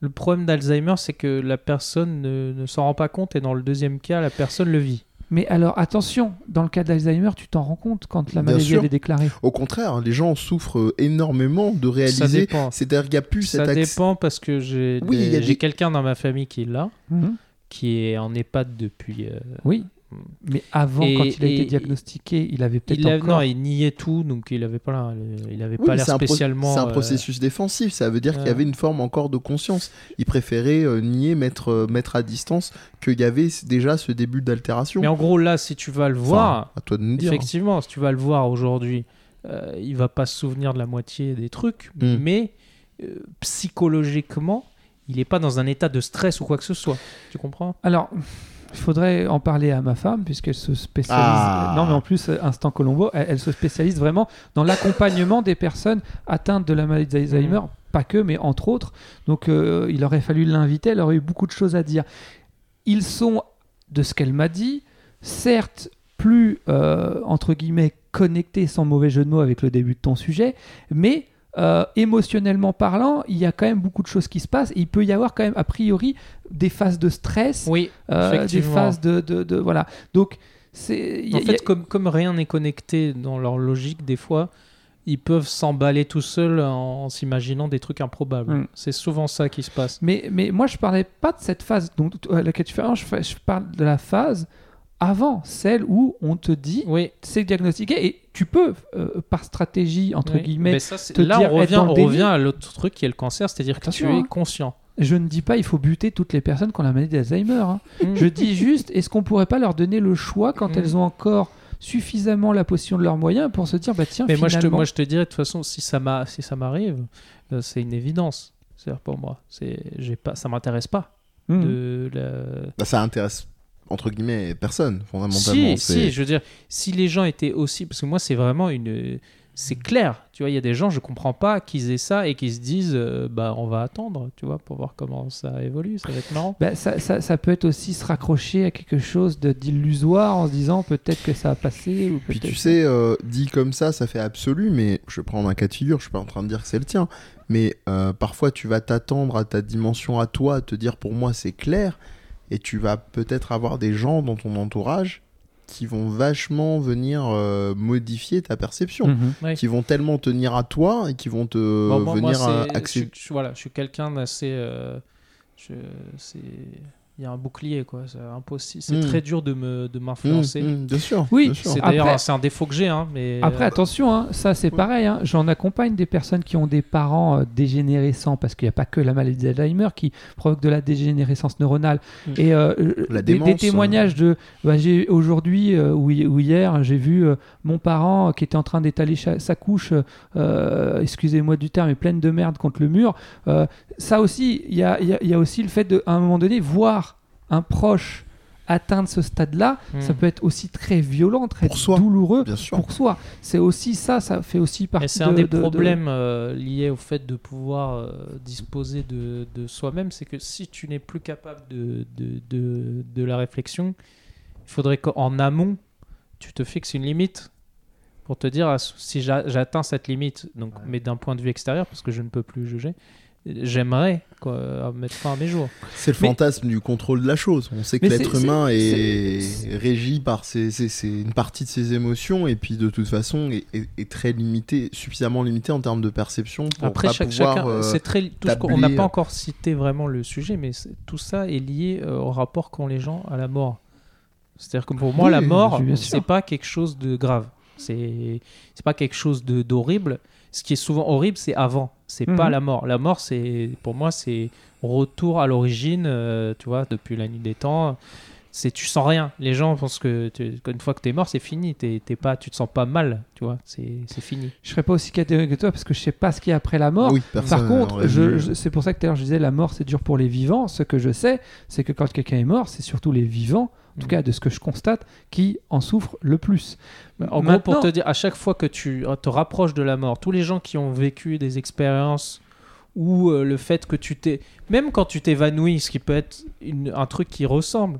B: le problème d'Alzheimer, c'est que la personne ne, ne s'en rend pas compte et dans le deuxième cas, la personne le vit.
A: Mais alors attention, dans le cas d'Alzheimer, tu t'en rends compte quand la
C: Bien
A: maladie
C: sûr.
A: elle est déclarée.
C: Au contraire, les gens souffrent euh, énormément de
B: Ça
C: réaliser.
B: dépend.
C: C'est-à-dire qu'il n'y a plus
B: Ça
C: cet accès.
B: dépend parce que j'ai
C: Oui,
B: des-
C: des-
B: quelqu'un dans ma famille qui est là,
A: Mhm.
B: qui est en EHPAD depuis. euh,
A: Oui. Mais avant,
B: Et-
A: quand il a été diagnostiqué, il avait peut-être encore.
B: non, il niait tout, donc il avait pas l'air, il avait
C: Oui,
B: pas
C: mais
B: l'air
C: c'est un pro-
B: spécialement.
C: C'est un
B: euh,
C: processus défensif. Ça veut dire qu'il y avait une forme encore de conscience. Il préférait euh, nier, mettre, euh, mettre à distance qu'il y avait déjà ce début d'altération.
B: Mais en gros, là, si tu vas le
C: Enfin,
B: voir,
C: à toi de nous dire.
B: effectivement, si tu vas le voir aujourd'hui, euh, il va pas se souvenir de la moitié des trucs,
C: Mm.
B: mais euh, psychologiquement, il est pas dans un état de stress ou quoi que ce soit. Tu comprends?
A: Alors, il faudrait en parler à ma femme, puisqu'elle se spécialise.
C: Ah.
A: Non, mais en plus, Instant Colombo, elle, elle se spécialise vraiment dans l'accompagnement des personnes atteintes de la maladie d'Alzheimer.
B: Mhm.
A: Pas que, mais entre autres. Donc, euh, il aurait fallu l'inviter, elle aurait eu beaucoup de choses à dire. Ils sont, de ce qu'elle m'a dit, certes plus, euh, entre guillemets, connectés, sans mauvais jeu de mots, avec le début de ton sujet, mais euh, émotionnellement parlant, il y a quand même beaucoup de choses qui se passent. Et il peut y avoir quand même, a priori, des phases de stress,
B: Oui,
A: euh, des phases de, de, de- voilà. Donc c'est a-
B: En
A: a-
B: fait, comme, comme rien n'est connecté dans leur logique, des fois, ils peuvent s'emballer tout seuls en, en s'imaginant des trucs improbables.
A: Mm.
B: C'est souvent ça qui se passe.
A: mais mais moi je parlais pas de cette phase donc à laquelle tu fais référence, je, fais- je parle de la phase avant celle où on te dit
B: Oui,
A: c'est diagnostiqué et tu peux euh, par stratégie entre
B: oui.
A: guillemets
B: Mais ça, c'est-
A: te
B: là,
A: dire
B: on
A: être
B: revient, on revient à l'autre truc qui est le cancer, c'est-à-dire que tu es
A: hein.
B: conscient.
A: je ne dis pas il faut buter toutes les personnes qui ont la maladie d'Alzheimer hein.
B: Mm.
A: je dis juste est-ce qu'on pourrait pas leur donner le choix quand
B: Mm.
A: elles ont encore suffisamment la position de leurs moyens pour se dire bah tiens
B: Mais moi je, te,
A: finalement
B: moi, je te dirais, de toute façon, si ça m'a- si ça m'arrive, euh, c'est une évidence. C'est-à-dire pour moi, c'est, j'ai pas, ça m'intéresse pas.
A: Mhm.
B: De la...
C: Bah, ça intéresse entre guillemets personne fondamentalement.
B: Si, si, je veux dire, si les gens étaient aussi, parce que moi c'est vraiment une, c'est clair, tu vois, il y a des gens, je comprends pas qu'ils aient ça et qui se disent, euh, bah on va attendre, tu vois, pour voir comment ça évolue, ça va être marrant.
A: Bah, ça, ça, ça peut être aussi se raccrocher à quelque chose de- d'illusoire en se disant peut-être que ça a passé ou
C: Puis tu sais, euh, dit comme ça, ça fait absolu, mais je vais prendre un cas de figure, je suis pas en train de dire que c'est le tien, mais euh, parfois tu vas t'attendre à ta dimension à toi, te dire pour moi c'est clair, et tu vas peut-être avoir des gens dans ton entourage qui vont vachement venir euh, modifier ta perception,
A: Mhm.
B: Ouais.
C: qui vont tellement tenir à toi et qui vont te
B: Bon, moi- moi,
C: venir euh,
B: voilà, je suis quelqu'un d'assez, euh, je- il y a un bouclier quoi, c'est impossible, c'est
C: Mm.
B: très dur de me, de m'influencer.
C: Mmh, mmh, bien sûr.
A: Oui,
C: bien sûr.
B: C'est
A: Après-
B: d'ailleurs un- c'est un défaut que j'ai, hein, mais
A: Après, attention, hein, ça c'est pareil. hein, J'en accompagne des personnes qui ont des parents euh, dégénérescents parce qu'il n'y a pas que la maladie d'Alzheimer qui provoque de la dégénérescence neuronale. Et euh, euh, des, témoignages de. bah, j'ai aujourd'hui euh, ou, hi- ou hier, j'ai vu euh, mon parent qui était en train d'étaler sa couche, euh, excusez-moi du terme, mais pleine de merde contre le mur. Ça aussi, il y a, il y a- il y a aussi le fait de, à un moment donné, voir un proche atteindre ce stade-là, ça peut être aussi très violent, très
C: Pour soi.
A: douloureux
C: Bien sûr.
A: pour soi. C'est aussi ça, ça fait aussi partie
B: Et c'est
A: de-
B: un des
A: de- de-
B: problèmes euh, liés au fait de pouvoir euh, disposer de, de soi-même, c'est que si tu n'es plus capable de, de, de, de la réflexion, il faudrait qu'en amont, tu te fixes une limite pour te dire ah, si j'a- j'atteins cette limite, donc, mais d'un point de vue extérieur, parce que je ne peux plus juger, j'aimerais mettre fin à mes jours.
C: C'est le
A: Mais-
C: fantasme du contrôle de la chose. On sait que l'être humain est, régi par ses, ses- ses- une partie de ses émotions et puis de toute façon est, très limité, suffisamment limité en termes de perception pour
B: Après,
C: pas
B: chaque,
C: pouvoir.
B: chacun,
C: euh,
B: c'est très. Tout ce qu'on- on n'a pas encore cité vraiment le sujet, mais tout ça est lié euh, au rapport qu'ont les gens à la mort. C'est-à-dire que pour moi, la mort, c'est pas quelque chose de grave. C'est pas quelque chose d'horrible. Ce qui est souvent horrible, c'est avant. C'est pas
A: Mhm.
B: la mort. La mort, c'est pour moi, c'est retour à l'origine. euh, tu vois, depuis la nuit des temps. C'est tu sens rien. Les gens pensent que tu- qu'une fois que t'es mort, c'est fini. T'es t'es pas, tu te sens pas mal. Tu vois, c'est c'est fini.
A: Je serais pas aussi catégorique que toi parce que je sais pas ce qu'il y a après la mort.
C: Oui,
A: Par contre, je, je- c'est pour ça que tout à l'heure je disais la mort c'est dur pour les vivants. Ce que je sais, c'est que quand quelqu'un est mort, c'est surtout les vivants, en tout
B: Mhm.
A: cas de ce que je constate, qui en souffrent le plus.
B: En gros, pour
A: Maintenant-
B: te dire, à chaque fois que tu te rapproches de la mort, tous les gens qui ont vécu des expériences ou euh, le fait que tu t'es. Même quand tu t'évanouis, ce qui peut être une- un truc qui ressemble,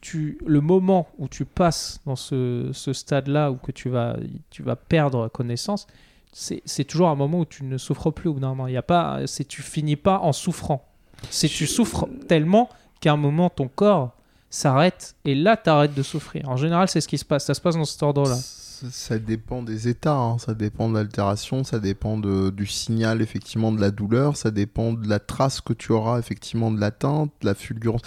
B: tu, le moment où tu passes dans ce, stade-là, où que tu vas, tu vas perdre connaissance, c'est toujours un moment où tu ne souffres plus moment. Il y a pas, tu finis pas en souffrant. C'est tu souffres tellement qu'à un moment ton corps s'arrête et là tu arrêtes de souffrir. En général, c'est ce qui se passe. Ça se passe dans cet ordre-là.
C: Ça, dépend des états, hein. ça dépend de l'altération, ça dépend du signal effectivement de la douleur, ça dépend de la trace que tu auras effectivement de l'atteinte, de la fulgurance.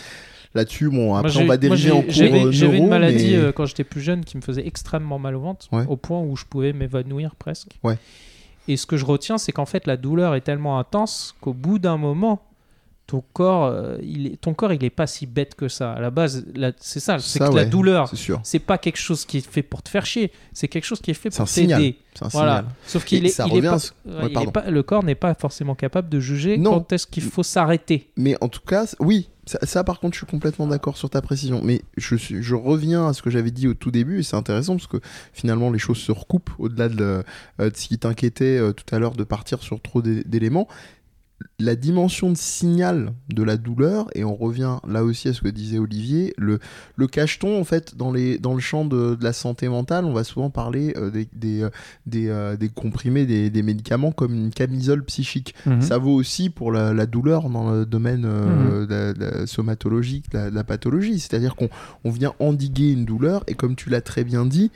C: Là-dessus, bon, après
B: Moi,
C: on va
B: moi,
C: dériver en cours
B: J'avais
C: euh,
B: une maladie
C: mais-
B: euh, quand j'étais plus jeune qui me faisait extrêmement mal au ventre,
C: Ouais.
B: au point où je pouvais m'évanouir presque.
C: Ouais.
B: Et ce que je retiens, c'est qu'en fait, la douleur est tellement intense qu'au bout d'un moment, ton corps, euh, il est, ton corps, il est pas si bête que ça. À la base, c'est ça, c'est que la douleur,
C: C'est
B: pas quelque chose qui est fait pour te faire chier, c'est quelque chose qui est fait pour t'aider.
C: C'est un
B: Voilà. Sauf qu'il est, il est pas- ouais, il le corps n'est pas forcément capable de juger
C: Non.
B: quand est-ce qu'il faut s'arrêter.
C: Mais en tout cas, oui, ça, par contre, je suis complètement d'accord sur ta précision. Mais je, reviens à ce que j'avais dit au tout début, et c'est intéressant parce que finalement, les choses se recoupent au-delà de, euh, ce qui t'inquiétait euh, tout à l'heure de partir sur trop d'é- d'éléments. La dimension de signal de la douleur, et on revient là aussi à ce que disait Olivier, le, le cacheton, en fait, dans, les, dans le champ de, de la santé mentale, on va souvent parler euh, des, des, euh, des, euh, des comprimés, des, des médicaments comme une camisole psychique.
A: Mhm.
C: Ça vaut aussi pour la, la douleur dans le domaine euh, de la- de la somatologique, de la, pathologie. C'est-à-dire qu'on on vient endiguer une douleur et comme tu l'as très bien dit,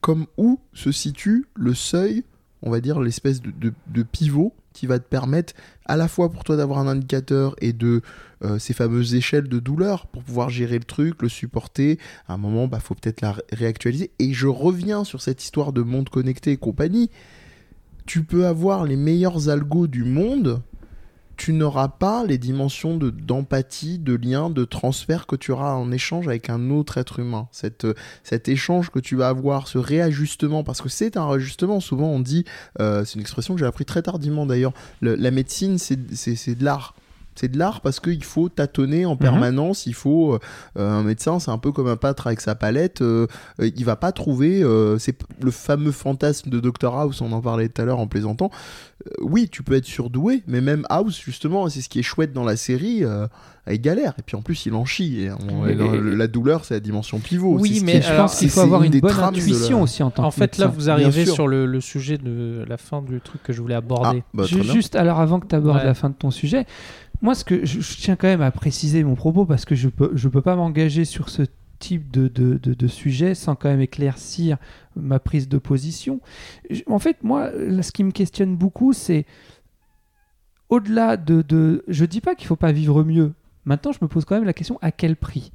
C: comme où se situe le seuil, on va dire l'espèce de- de pivot qui va te permettre à la fois pour toi d'avoir un indicateur et de euh, ces fameuses échelles de douleur pour pouvoir gérer le truc, le supporter. À un moment, bah faut peut-être la ré- réactualiser. Et je reviens sur cette histoire de monde connecté et compagnie tu peux avoir les meilleurs algos du monde, tu n'auras pas les dimensions de- d'empathie, de, lien, de transfert que tu auras en échange avec un autre être humain. Cette, euh, cet échange que tu vas avoir, ce réajustement, parce que c'est un réajustement, souvent on dit, euh, c'est une expression que j'ai appris très tardivement d'ailleurs, le- la médecine c'est de l'art. C'est de l'art parce qu'il faut tâtonner en permanence. Il faut euh, un médecin, c'est un peu comme un pâtre avec sa palette. euh, il va pas trouver. euh, c'est le fameux fantasme de Dr House. On en parlait tout à l'heure en plaisantant. Euh, oui, tu peux être surdoué, mais même House justement, c'est ce qui est chouette dans la série. euh, il galère et puis en plus il en chie. Et on-
A: Et-
C: et la, douleur, c'est la dimension pivot.
B: Oui, mais
A: je pense qu'il faut avoir
C: une
A: bonne
C: la-
A: intuition aussi en tant
B: En
A: que
B: fait, là, vous arrivez sur le, le sujet de la fin du truc que je voulais
C: Ah,
B: aborder.
C: bah,
A: Ju-
C: bien.
A: Juste alors avant que tu abordes
B: Ouais.
A: la fin de ton sujet, moi ce que je, je tiens quand même à préciser mon propos parce que je peux je peux pas m'engager sur ce type de, sujet sans quand même éclaircir ma prise de position. Je- En fait, moi, ce qui me questionne beaucoup, c'est au-delà de, de... Je dis pas qu'il faut pas vivre mieux. Maintenant, je me pose quand même la question à quel prix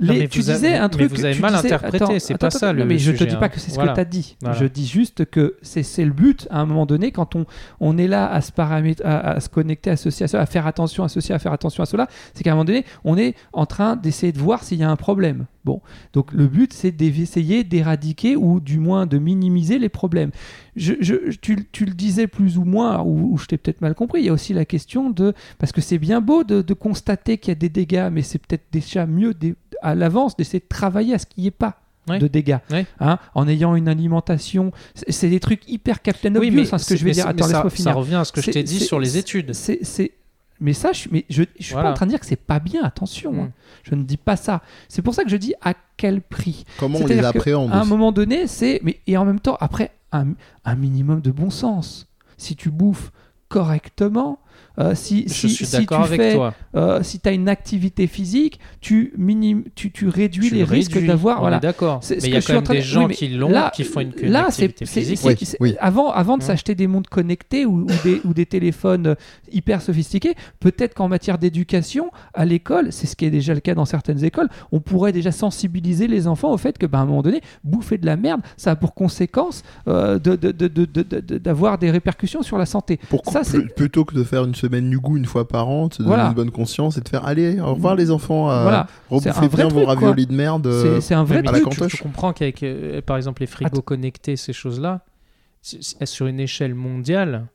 A: Les-
B: mais
A: tu disais un
B: mais
A: truc.
B: vous avez mal
A: disais-
B: interprété,
A: attends,
B: c'est
A: attends,
B: pas ça,
A: attends,
B: le-
A: mais
B: le
A: je te
B: sujet,
A: dis
B: hein.
A: pas que c'est ce
B: Voilà.
A: que tu as dit.
B: Voilà.
A: Je dis juste que c'est le but à un moment donné quand on, on est là à se, paramètre, à, à se connecter à ceci, à cela, à faire attention à ceci, à faire attention à cela. C'est qu'à un moment donné, on est en train d'essayer de voir s'il y a un problème. Bon, donc le but c'est d'essayer d'éradiquer ou du moins de minimiser les problèmes. Je, je- tu, tu le disais plus ou moins, ou, ou je t'ai peut-être mal compris, il y a aussi la question de... Parce que c'est bien beau de, de constater qu'il y a des dégâts, mais c'est peut-être déjà mieux à l'avance d'essayer de travailler à ce qu'il n'y ait pas.
B: Ouais.
A: de dégâts,
B: Ouais.
A: hein, en ayant une alimentation. C'est des trucs hyper Captain
B: Oui,
A: Obvious,
B: mais
A: hein, ce que je vais dire. Attends,
B: ça- revient à ce que je t'ai dit sur les études.
A: C'est- Mais ça, je, mais je, je suis
B: Voilà.
A: pas en train de dire que c'est pas bien. Attention,
B: Mm.
A: hein. je ne dis pas ça. C'est pour ça que je dis à quel prix.
C: Comment on les appréhende
A: À un moment donné, c'est mais et en même temps après un, un minimum de bon sens. Si tu bouffes correctement, euh, si,
B: Je
A: si,
B: suis
A: si
B: d'accord
A: tu
B: avec
A: fais,
B: toi.
A: euh, si tu as une activité physique, tu, minim, tu, tu réduis
B: Tu
A: les
B: le
A: risques d'avoir. Voilà.
B: d'accord.
A: C'est
B: Mais
A: ce
B: il y
A: que
B: a quand même
A: train
B: des
A: de-
B: gens
A: oui,
B: qui l'ont, qui font une, une
A: Là, c'est
B: activité
A: c'est-
B: physique.
C: Oui, oui.
A: avant, avant de s'acheter des montres connectées ou, ou des, ou des téléphones euh, hyper sophistiqués, peut-être qu'en matière d'éducation, à l'école, c'est ce qui est déjà le cas dans certaines écoles, on pourrait déjà sensibiliser les enfants au fait que, ben, à un moment donné, bouffer de la merde, ça a pour conséquence euh, de- de- de- de- de- de- d'avoir des répercussions sur la santé.
C: Pourquoi
A: Ça,
C: plutôt que de faire une semaine du goût une fois par an, de donner
A: Voilà.
C: une bonne conscience et de faire allez, au revoir les enfants, euh,
A: Voilà.
C: Rebouffez bien vos raviolis de merde. euh,
A: C'est c'est un vrai
C: à
A: truc.
B: tu, tu comprends qu'avec, euh, par exemple, les frigos
A: Attends.
B: connectés, ces choses-là, sur une échelle mondiale,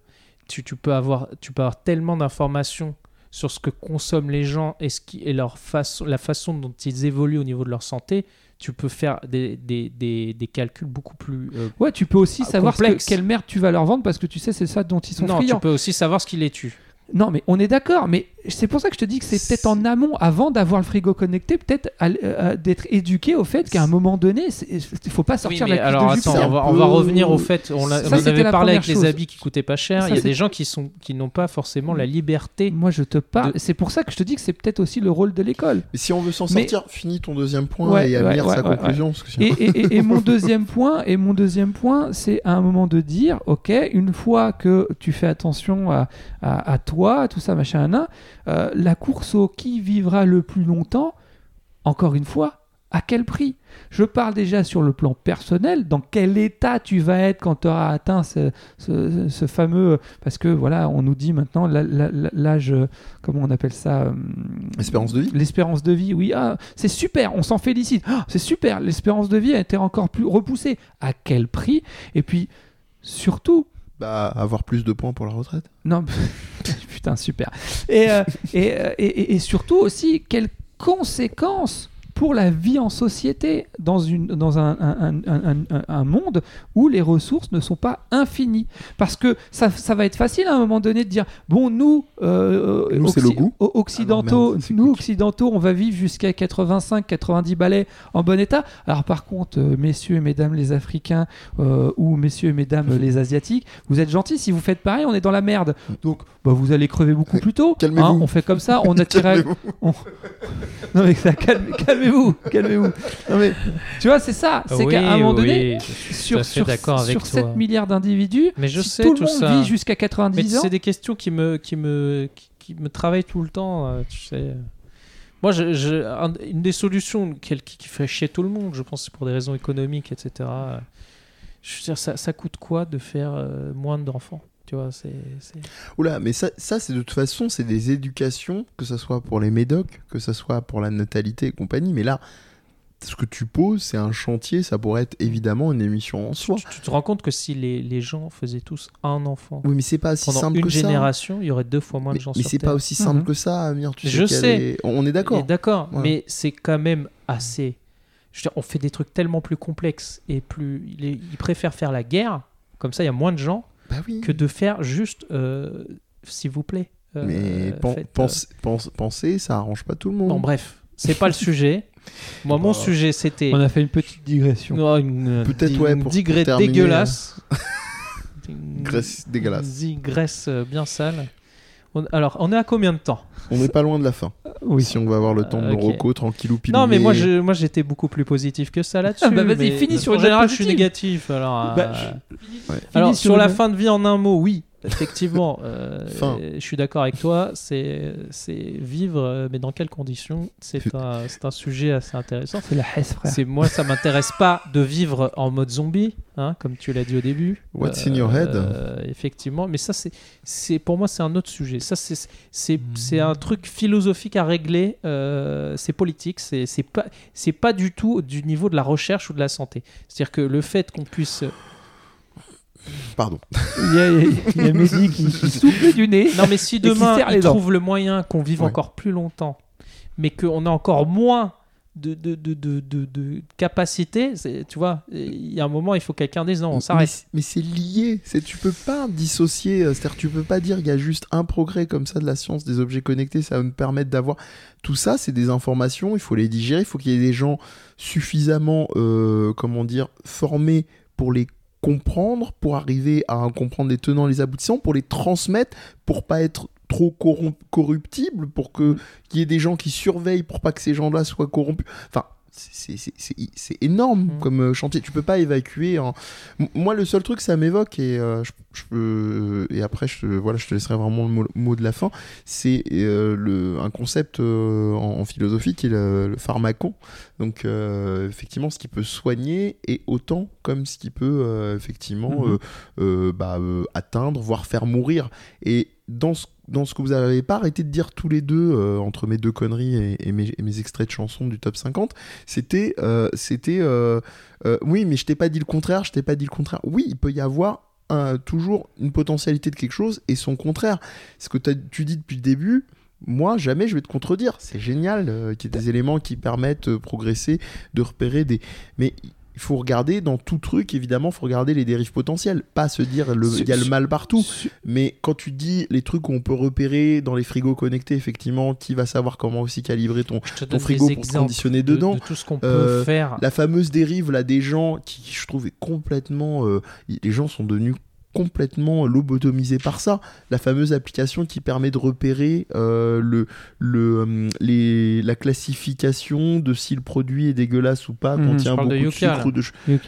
B: tu, tu peux avoir, tu peux avoir tellement d'informations sur ce que consomment les gens et, ce qui, et leur façon, la façon dont ils évoluent au niveau de leur santé. Tu peux faire des, des, des, des calculs beaucoup plus. euh,
A: Ouais, tu peux aussi
B: Ah,
A: savoir ce que-
B: complexe.
A: quelle merde tu vas leur vendre parce que tu sais, c'est ça dont ils sont
B: non, tu peux aussi savoir ce qui les tue.
A: Non, mais on est d'accord, mais c'est pour ça que je te dis que c'est peut-être en amont, avant d'avoir le frigo connecté, peut-être euh, d'être éduqué au fait qu'à un moment donné, il faut pas sortir
B: Oui, mais
A: la
B: alors
A: de
B: attends, on va, on revenir au fait. On,
A: Ça, c'était
B: avait parlé avec les habits qui coûtaient pas cher.
A: Ça,
B: Il y a des gens qui sont qui n'ont pas forcément la liberté.
A: Moi, je te parle.
B: de-
A: C'est pour ça que je te dis que c'est peut-être aussi le rôle de l'école.
C: Mais si on veut s'en
A: Mais-
C: sortir, finis ton deuxième point
A: Ouais,
C: et Amir
A: ouais,
C: sa
A: ouais, ouais,
C: conclusion. parce que sinon-
A: Et, et- et- et mon deuxième point, et mon deuxième point, c'est à un moment de dire, ok, une fois que tu fais attention à, à, à toi, tout ça, machin, nan, euh, la course au qui vivra le plus longtemps, encore une fois, à quel prix? Je parle déjà sur le plan personnel, dans quel état tu vas être quand tu auras atteint ce, ce- ce fameux... Parce que voilà, on nous dit maintenant l'âge, comment on appelle ça euh,
C: Espérance de vie
A: L'espérance de vie, oui. Ah, c'est super, on s'en félicite. Ah, c'est super, l'espérance de vie a été encore plus repoussée. À quel prix? Et puis, surtout,
C: Avoir plus de points pour la retraite.
A: non, putain, super. Euh, euh, et- et- et surtout aussi, quelles conséquences pour la vie en société dans, une, dans un, un- monde où les ressources ne sont pas infinies. Parce que ça, ça va être facile à un moment donné de dire, bon, nous, euh,
C: Nous,
A: o- occidentaux,
C: Ah non, merde, c'est
A: nous, occidentaux, on va vivre jusqu'à 85-90 balais en bon état. Alors par contre, euh, messieurs et mesdames les Africains euh, ou messieurs et mesdames les Asiatiques, vous êtes gentils, si vous faites pareil, on est dans la merde. Donc bah, vous allez crever beaucoup plus tôt.
C: calmez-vous.
A: Hein, on fait comme ça, on attire...
C: Calmez-vous.
A: non mais ça, calme- calmez-vous, calmez-vous. Mais tu vois, c'est ça, c'est
B: Oui,
A: qu'à un moment
B: oui,
A: donné, sur, sur,
B: d'accord avec
A: sur 7
B: toi.
A: milliards d'individus,
B: Mais je
A: si
B: sais
A: tout
B: tout
A: le monde
B: ça.
A: vit jusqu'à
B: Mais
A: 90 ans,
B: c'est des questions qui me, qui me, qui, qui me travaillent tout le temps, euh, tu sais. Moi, je, je- un- une des solutions qui, qui fait chier tout le monde, je pense, c'est pour des raisons économiques, etc. euh, Je veux dire, ça, ça coûte quoi de faire euh, moins d'enfants? Tu vois, c'est. c'est-
C: Oula, mais ça, ça c'est de toute façon, c'est des éducations, que ce soit pour les médocs, que ce soit pour la natalité et compagnie. Mais là, ce que tu poses, c'est un chantier, ça pourrait être évidemment une émission en soi.
B: Tu, tu te rends compte que si les, les gens faisaient tous un enfant
C: Oui, mais c'est pas aussi
B: pendant
C: simple
B: une
C: que ça.
B: génération, il y aurait deux fois moins
C: Mais,
B: de gens
C: mais c'est pas aussi simple
A: Mhm.
C: que ça, Amir. Tu
B: Je
C: sais qu'elle
B: sais.
C: est- On est d'accord.
B: D'accord, mais c'est quand même assez. Je veux dire, on fait des trucs tellement plus complexes et plus. Ils, ils préfèrent faire la guerre, comme ça il y a moins de gens,
C: Bah oui.
B: que de faire juste. euh, S'il vous plaît. euh,
C: Mais pen-
B: faites, euh,
C: pense- pense- penser, ça arrange pas tout le monde.
B: Bon, bref, c'est pas le sujet. Moi, mon
C: Oh.
B: sujet, c'était.
A: on a fait une petite digression.
B: Non, une,
C: Peut-être, ouais, pour-
B: digresse dégueulasse. Une
C: Graisse dégueulasse.
B: digresse bien sale. On- alors, on est à combien de temps
C: On n'est pas loin de la fin.
A: Oui.
C: Si on va avoir le temps de
B: Euh, ok.
C: Rocco, tranquillou, pilou.
B: Non, mais moi, je, moi, j'étais beaucoup plus positif que ça là-dessus.
A: Ah, bah, vas-y,
B: mais
A: finis sur
B: En
A: une
B: général,
A: note
B: je suis négatif. Alors,
A: Bah,
B: euh,
A: Finis
B: alors sur
A: une-
B: la fin de vie en un mot, oui, effectivement. euh. Je suis d'accord avec toi. C'est vivre, euh, mais dans quelles conditions? C'est un, sujet assez intéressant.
A: C'est la Hesse, frère.
B: C'est moi, ça m'intéresse pas de vivre en mode zombie, hein, comme tu l'as dit au début.
C: What's in your head?
B: Euh, Effectivement, mais ça c'est, pour moi c'est un autre sujet. Ça c'est, un truc philosophique à régler. euh, c'est politique. C'est, pas, c'est pas du tout du niveau de la recherche ou de la santé. C'est-à-dire que le fait qu'on puisse
C: Pardon.
A: Il y a, il y a Mehdi qui, qui souffle du nez.
B: Non, mais si demain
A: serre les
B: trouvent le moyen qu'on vive
C: Ouais.
B: encore plus longtemps, mais qu'on a encore moins de, de, de, de, de, de capacité, tu vois, il y a un moment, il faut que quelqu'un dise non, on
C: Mais
B: s'arrête.
C: c'est- Mais c'est lié. Tu peux pas dissocier. euh, C'est-à-dire tu peux pas dire il y a juste un progrès comme ça de la science des objets connectés. Ça va me permettre d'avoir tout ça. C'est des informations. Il faut les digérer. Il faut qu'il y ait des gens suffisamment, euh, comment dire, formés pour les comprendre, pour arriver à comprendre les tenants, les aboutissants, pour les transmettre, pour pas être trop corruptible, pour que qu'il y ait des gens qui surveillent pour pas que ces gens-là soient corrompus. Enfin, c'est- énorme
B: Mm.
C: comme euh, chantier. Tu peux pas évacuer. en- Moi, le seul truc, ça m'évoque et euh, je, je peux et après, je te, voilà, je te laisserai vraiment le mot, mot de la fin. C'est euh, le un concept euh, en, en philosophie qui est le, le pharmacon. Donc, euh, effectivement, ce qui peut soigner est autant comme ce qui peut euh, effectivement
A: Mhm.
C: euh, euh, bah, euh, atteindre, voire faire mourir. Et dans ce, dans ce que vous n'avez pas arrêté de dire tous les deux, euh, entre mes deux conneries et, et mes, et mes extraits de chansons du top 50, c'était. euh, c'était euh, oui, mais je t'ai pas dit le contraire, je t'ai pas dit le contraire. Oui, il peut y avoir un- toujours une potentialité de quelque chose et son contraire. Ce que tu dis depuis le début. Moi, jamais je vais te contredire. C'est génial euh, qu'il y ait des éléments qui permettent de progresser, de repérer des. Mais il faut regarder dans tout truc, évidemment, il faut regarder les dérives potentielles. Pas se dire le- il y a le mal partout. Mais quand tu dis les trucs où on peut repérer dans les frigos connectés, effectivement, qui va savoir comment aussi calibrer ton, ton frigo pour conditionner
B: de-
C: dedans.
B: de tout ce qu'on peut
C: Euh,
B: faire.
C: La fameuse dérive là des gens qui, je trouve, est complètement. euh, les gens sont devenus complètement lobotomisés par ça. La fameuse application qui permet de repérer euh, le, le, euh, les, la classification de si le produit est dégueulasse ou pas,
A: Mhm,
C: contient
B: parle
C: beaucoup
B: de
C: de, sucre ou de...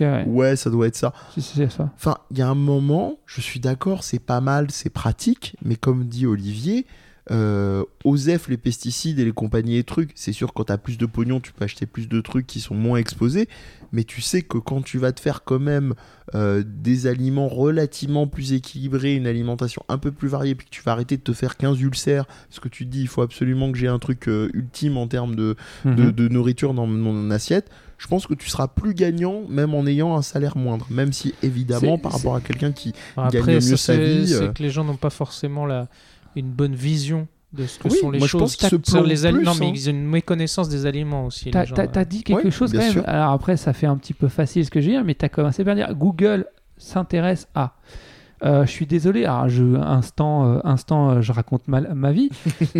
A: ouais.
C: Ouais, ça doit être ça.
A: Si, si, c'est ça.
C: Enfin, il y a un moment, je suis d'accord, c'est pas mal, c'est pratique, mais comme dit Olivier, euh, OSEF, les pesticides et les compagnies et trucs, c'est sûr, quand t'as plus de pognon, tu peux acheter plus de trucs qui sont moins exposés, mais tu sais que quand tu vas te faire quand même euh, des aliments relativement plus équilibrés, une alimentation un peu plus variée, puis que tu vas arrêter de te faire 15 ulcères, parce que tu te dis, il faut absolument que j'ai un truc euh, ultime en termes de, de,
A: Mhm.
C: de nourriture dans mon assiette, je pense que tu seras plus gagnant même en ayant un salaire moindre. Même si, évidemment, par rapport à quelqu'un qui.
B: Après,
C: gagne mieux sa vie,
B: c'est
C: euh.
B: que les gens n'ont pas forcément la, une bonne vision de ce que
C: Oui,
B: sont les
C: moi, je
B: choses.
C: pense se
B: Sur les ali-
C: plus,
B: Non, mais
C: hein.
B: ils ont une méconnaissance des aliments aussi.
A: T'as dit quelque chose quand même.
C: sûr.
A: Alors après, ça fait un petit peu facile ce que je veux dire, mais t'as commencé par dire Google s'intéresse à. Euh, je suis désolé, alors je, instant, euh, instant euh, je raconte ma, ma vie.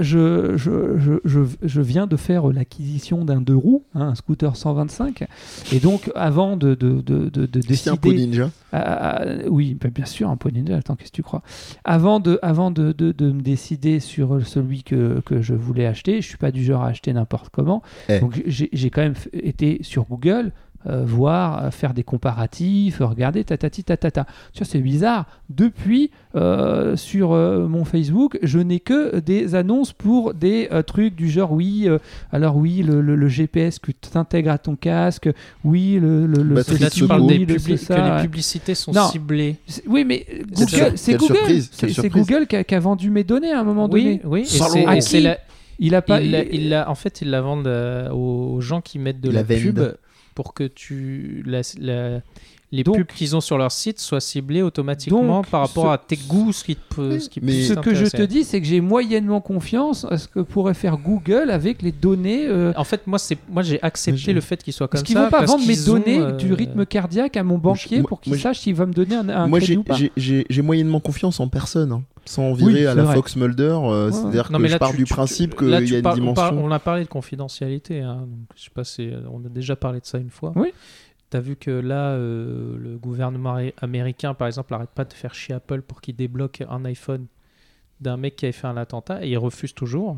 A: Je, je, je, je, je viens de faire l'acquisition d'un deux roues, hein, un scooter 125. Et donc, avant de, de, de, de, de
C: C'est un pot
A: décider.
C: ninja.
A: Euh, oui, bah, bien sûr, un pot ninja. Attends, qu'est-ce que tu crois? Avant de, avant de, de, de me décider sur celui que, que je voulais acheter, je suis pas du genre à acheter n'importe comment.
C: Eh.
A: Donc j'ai quand même été sur Google. Euh, voir, euh, faire des comparatifs, regarder tatati tatata. Tu vois, c'est bizarre. Depuis, euh, sur euh, mon Facebook, je n'ai que des annonces pour des euh, trucs du genre oui, euh, alors oui, le, le- le GPS que tu intègres à ton casque, oui, le, le, le
C: Batterie
B: Là, tu parles des publi-
A: ça,
B: que les publicités sont
A: Non.
B: ciblées.
A: Oui, mais Google, c'est Google. C'est. Google qui a, qui a vendu mes données à un moment
B: Oui,
A: donné.
B: oui. Et c'est- la-
A: Il a pas.
B: il l'a-
A: il-
B: il l'a- en fait, ils la vendent euh, aux gens qui mettent de la,
C: la
B: pub pour que tu la- les
A: Donc-
B: pubs qu'ils ont sur leur site soient ciblées automatiquement
A: Donc,
B: par rapport
A: ce-
B: à tes goûts, ce qui te peut, ce qui peut
C: Mais-
A: Ce que je te dis, c'est que j'ai moyennement confiance à ce que pourrait faire Google avec les données. euh,
B: En fait, moi, c'est moi j'ai accepté le fait qu'ils soient comme
A: parce qu'ils
B: ça.
A: vont pas
B: parce
A: vendre mes
B: qu'ils ont,
A: données
B: euh,
A: du rythme cardiaque à mon banquier
C: moi-
A: pour qu'il sache s'il va me donner un, un
C: Moi,
A: crédit
C: j'ai-
A: ou pas.
C: j'ai- j'ai j'ai moyennement confiance en personne. hein. Sans virer
A: Oui,
C: à la
A: vrai.
C: Fox Mulder, euh,
A: Ouais.
C: c'est-à-dire que
B: mais
C: je
B: là,
C: pars
B: tu-
C: du
B: tu-
C: principe
B: là,
C: qu'il y a une
B: parles- on,
C: dimension.
B: parle- on a parlé de confidentialité. hein, donc, je sais pas, c'est- on a déjà parlé de ça une fois.
A: Oui.
B: T'as vu que là, euh, le gouvernement amé- américain, par exemple, arrête pas de faire chier Apple pour qu'il débloque un iPhone d'un mec qui avait fait un attentat et il refuse toujours.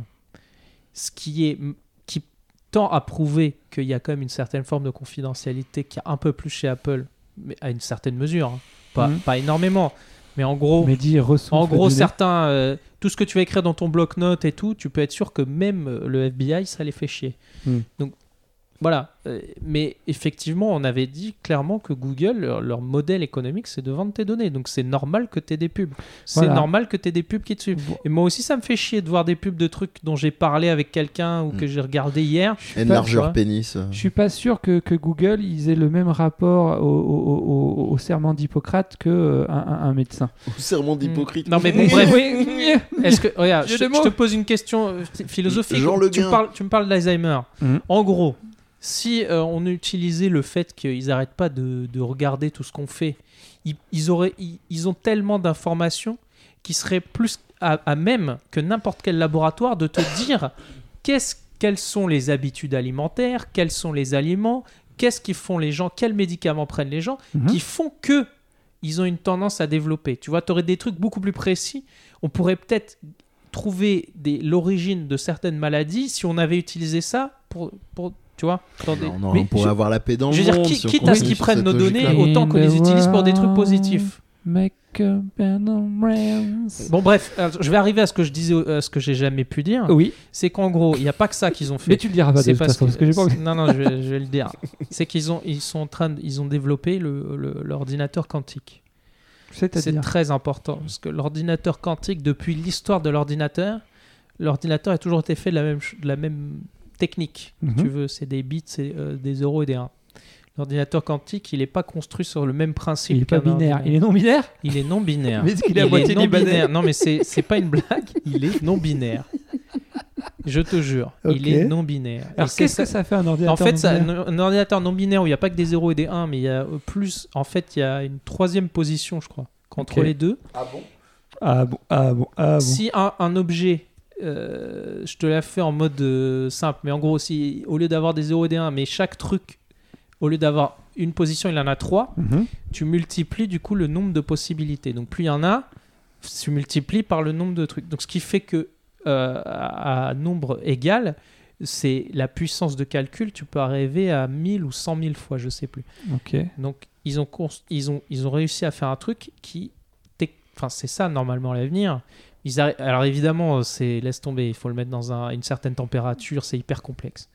B: Ce qui est qui tend à prouver qu'il y a quand même une certaine forme de confidentialité qui a un peu plus chez Apple, mais à une certaine mesure, hein. pas,
A: Mhm.
B: pas énormément. Mais en gros,
A: Mais dis,
B: en gros, certains, euh, tout ce que tu vas écrire dans ton bloc-notes et tout, tu peux être sûr que même euh, le FBI, ça les fait chier.
A: Hmm.
B: Donc voilà. Euh, mais effectivement, on avait dit clairement que Google, leur, leur modèle économique, c'est de vendre tes données. Donc c'est normal que tu aies des pubs. C'est
A: Voilà.
B: normal que tu aies des pubs qui te suivent.
A: Bon,
B: Et moi aussi, ça me fait chier de voir des pubs de trucs dont j'ai parlé avec quelqu'un ou
C: Hmm.
B: que j'ai regardé hier.
C: Une largeur
B: vois.
C: pénis. euh.
A: Je suis pas sûr que, que Google ils aient le même rapport au, au- au- au serment d'Hippocrate que euh, un, médecin.
C: Serment d'hypocrite.
B: Non, mais bon, bref.
A: Oui.
B: Est-ce que regarde, je, te- je pose une question philosophique.
C: Jean Le
B: tu, me
C: Guin.
B: parles, tu me parles d'Alzheimer.
A: Mhm.
B: En gros, si euh, on utilisait le fait qu'ils n'arrêtent pas de, de regarder tout ce qu'on fait, ils, ils auraient, ils, ils ont tellement d'informations qui seraient plus à, à même que n'importe quel laboratoire de te dire qu'est-ce, quelles sont les habitudes alimentaires, quels sont les aliments, qu'est-ce qu'ils font les gens, quels médicaments prennent les gens,
A: Mhm.
B: qui font que ils ont une tendance à développer. Tu vois, tu aurais des trucs beaucoup plus précis. On pourrait peut-être trouver l'origine de certaines maladies si on avait utilisé ça pour, pour tu vois,
C: en-
A: Mais
C: on pourrait
A: je-
C: avoir la paix dans
B: je
C: le
B: veux dire, qui- quitte à ce qu'ils prennent nos données, autant qu'on les utilise pour des trucs positifs. Bon bref, alors, je vais arriver à ce que je disais, à ce que j'ai jamais pu dire.
A: Oui,
B: C'est qu'en gros, il n'y a pas que ça qu'ils ont fait.
A: mais tu le diras pas de
B: parce
A: façon, parce que j'ai pas envie.
B: Non, non, je vais, je vais le dire. C'est qu'ils ont, ils sont en train, de- ils ont développé le- le- l'ordinateur quantique. C'est très important parce que l'ordinateur quantique, depuis l'histoire de l'ordinateur, l'ordinateur a toujours été fait de la même, ch- de la même technique. si
A: Mhm.
B: tu veux, c'est des bits, c'est euh, des zéros et des 1. L'ordinateur quantique, il n'est pas construit sur le même principe.
A: Il est pas
B: qu'un
A: binaire. Il est non binaire
B: Il est non binaire.
A: Mais est-ce qu'il est à
B: Il
A: moitié
B: non binaire. Non, mais c'est c'est pas une blague. Il est non binaire. Je te jure, il est non binaire.
A: Alors qu'est-ce que ça fait un ordinateur
B: en fait, ça-
A: non binaire
B: un, un ordinateur non binaire où il n'y a pas que des 0 et des 1, mais il y a euh, plus. En fait, il y a une troisième position, je crois, entre les deux.
A: Ah bon Ah bon Ah bon
B: Si un, un objet, euh, je te l'ai fait en mode euh, simple, mais en gros, si au lieu d'avoir des 0 et des 1, mais chaque truc, au lieu d'avoir une position, il en a 3,
A: Mhm.
B: tu multiplies du coup le nombre de possibilités. Donc plus il y en a, tu multiplies par le nombre de trucs. Donc ce qui fait que euh, à, à nombre égal, c'est la puissance de calcul, tu peux arriver à 1000 ou 100 000 fois, je sais plus.
A: Ok.
B: Donc ils ont, ils ont, ils ont réussi à faire un truc qui... Enfin c'est ça normalement l'avenir. Ils arri- Alors évidemment, c'est laisse tomber, il faut le mettre dans un- une certaine température, c'est hyper complexe.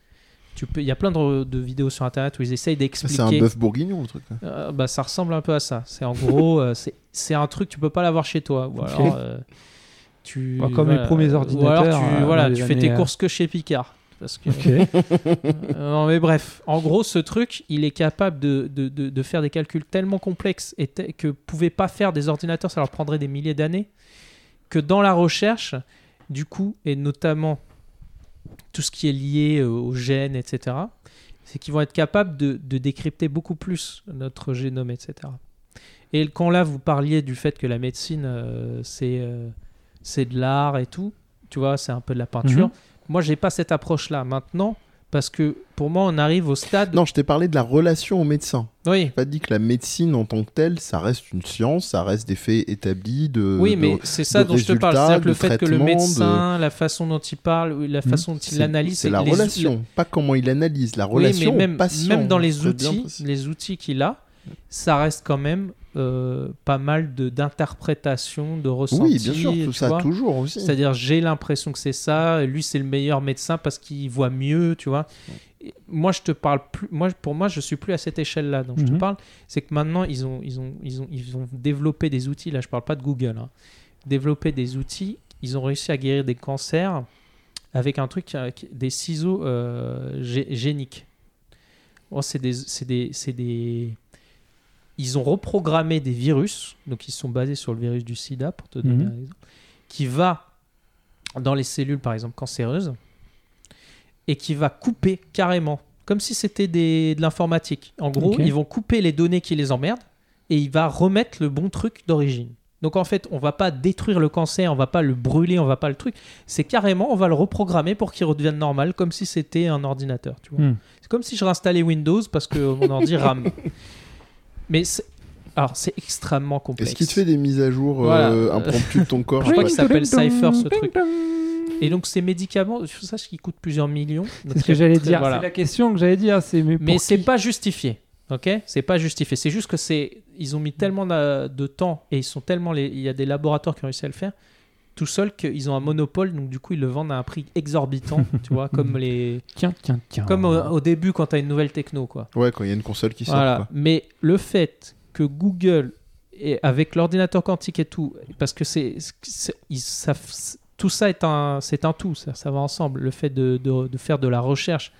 B: Tu peux, il y a plein de, de vidéos sur internet où ils essayent
C: Ça,
B: d'expliquer.
C: C'est un bœuf bourguignon, le truc. là.
B: Euh, bah, ça ressemble un peu à ça. C'est en gros, euh, c'est- c'est un truc tu peux pas l'avoir chez toi. Ou
A: Ok.
B: alors, euh, tu,
A: Bah, comme les premiers
B: Ou
A: ordinateurs,
B: alors tu,
A: euh,
B: voilà, tu fais tes
A: euh,
B: courses que chez Picard. Parce que,
A: Ok.
B: Euh, non, mais bref, en gros, ce truc, il est capable de, de, de- de faire des calculs tellement complexes et te- que pouvaient pas faire des ordinateurs, ça leur prendrait des milliers d'années, que dans la recherche, du coup, et notamment tout ce qui est lié euh, aux gènes, etc., c'est qu'ils vont être capables de, de décrypter beaucoup plus notre génome, etc. Et quand là, vous parliez du fait que la médecine, euh, c'est euh, c'est de l'art et tout, tu vois, c'est un peu de la peinture.
A: Mhm.
B: Moi, j'ai pas cette approche-là maintenant, parce que pour moi, on arrive au stade.
C: Non, je t'ai parlé de la relation au médecin.
B: Oui,
C: J'ai pas dit que la médecine en tant que telle, ça reste une science, ça reste des faits établis de.
B: oui, mais c'est ça dont je te parle. C'est-à-dire que le fait que le médecin, la façon dont il parle, la
A: Mhm.
B: façon dont il analyse,
C: C'est la
B: les-
C: relation, pas comment il analyse, la
B: Oui,
C: relation
B: mais même,
C: patient.
B: même dans les outils, les outils qu'il a, ça reste quand même euh, pas mal de d'interprétation, de ressenti.
C: Oui, bien sûr, tout ça
B: vois.
C: toujours aussi.
B: C'est-à-dire, j'ai l'impression que c'est ça. Lui, c'est le meilleur médecin parce qu'il voit mieux, tu vois. Et moi, je te parle plus. Moi, pour moi, je suis plus à cette échelle-là dont je te
A: Mhm.
B: parle. C'est que maintenant, ils ont, ils ont, ils ont, ils ont développé des outils. Là, je parle pas de Google. Hein. Développé des outils. Ils ont réussi à guérir des cancers avec un truc, qui- des ciseaux euh, gé- géniques. Oh, c'est des, c'est des, c'est des. Ils ont reprogrammé des virus, donc ils sont basés sur le virus du SIDA, pour te donner
A: Mhm.
B: un exemple, qui va dans les cellules, par exemple, cancéreuses, et qui va couper carrément, comme si c'était de l'informatique. En gros, ils vont couper les données qui les emmerdent, et il va remettre le bon truc d'origine. Donc en fait, on va pas détruire le cancer, on va pas le brûler, on va pas le truc. C'est carrément, on va le reprogrammer pour qu'il redevienne normal, comme si c'était un ordinateur. Tu vois.
A: Hmm.
B: C'est comme si je réinstallais Windows parce que mon ordi rame. Mais c'est... alors c'est extrêmement complexe.
C: Est-ce qu'il te fait des mises à jour
B: Voilà.
C: euh, impromptues de ton corps
B: Je crois qu'il s'appelle Cypher ce truc. Et donc ces médicaments, je sache qu'ils coûtent plusieurs millions.
A: C'est ce que j'allais dire.
B: Voilà.
A: C'est la question que j'allais dire. C'est mais,
B: c'est pas justifié. Ok, c'est pas justifié. C'est juste que c'est, ils ont mis tellement de, de temps et ils sont tellement, les... il y a des laboratoires qui ont réussi à le faire tout seuls qu'ils ont un monopole. Donc du coup, ils le vendent à un prix exorbitant. tu vois, comme les,
A: Tiens, tiens, tiens.
B: comme au, au début quand tu as une nouvelle techno, quoi.
C: Ouais, quand il y a une console qui sort.
B: Voilà.
C: quoi.
B: Mais le fait que Google, et avec l'ordinateur quantique et tout, parce que c'est, c'est- ils savent- tout ça est un, c'est un tout, ça, ça va ensemble. Le fait de, de- de faire de la recherche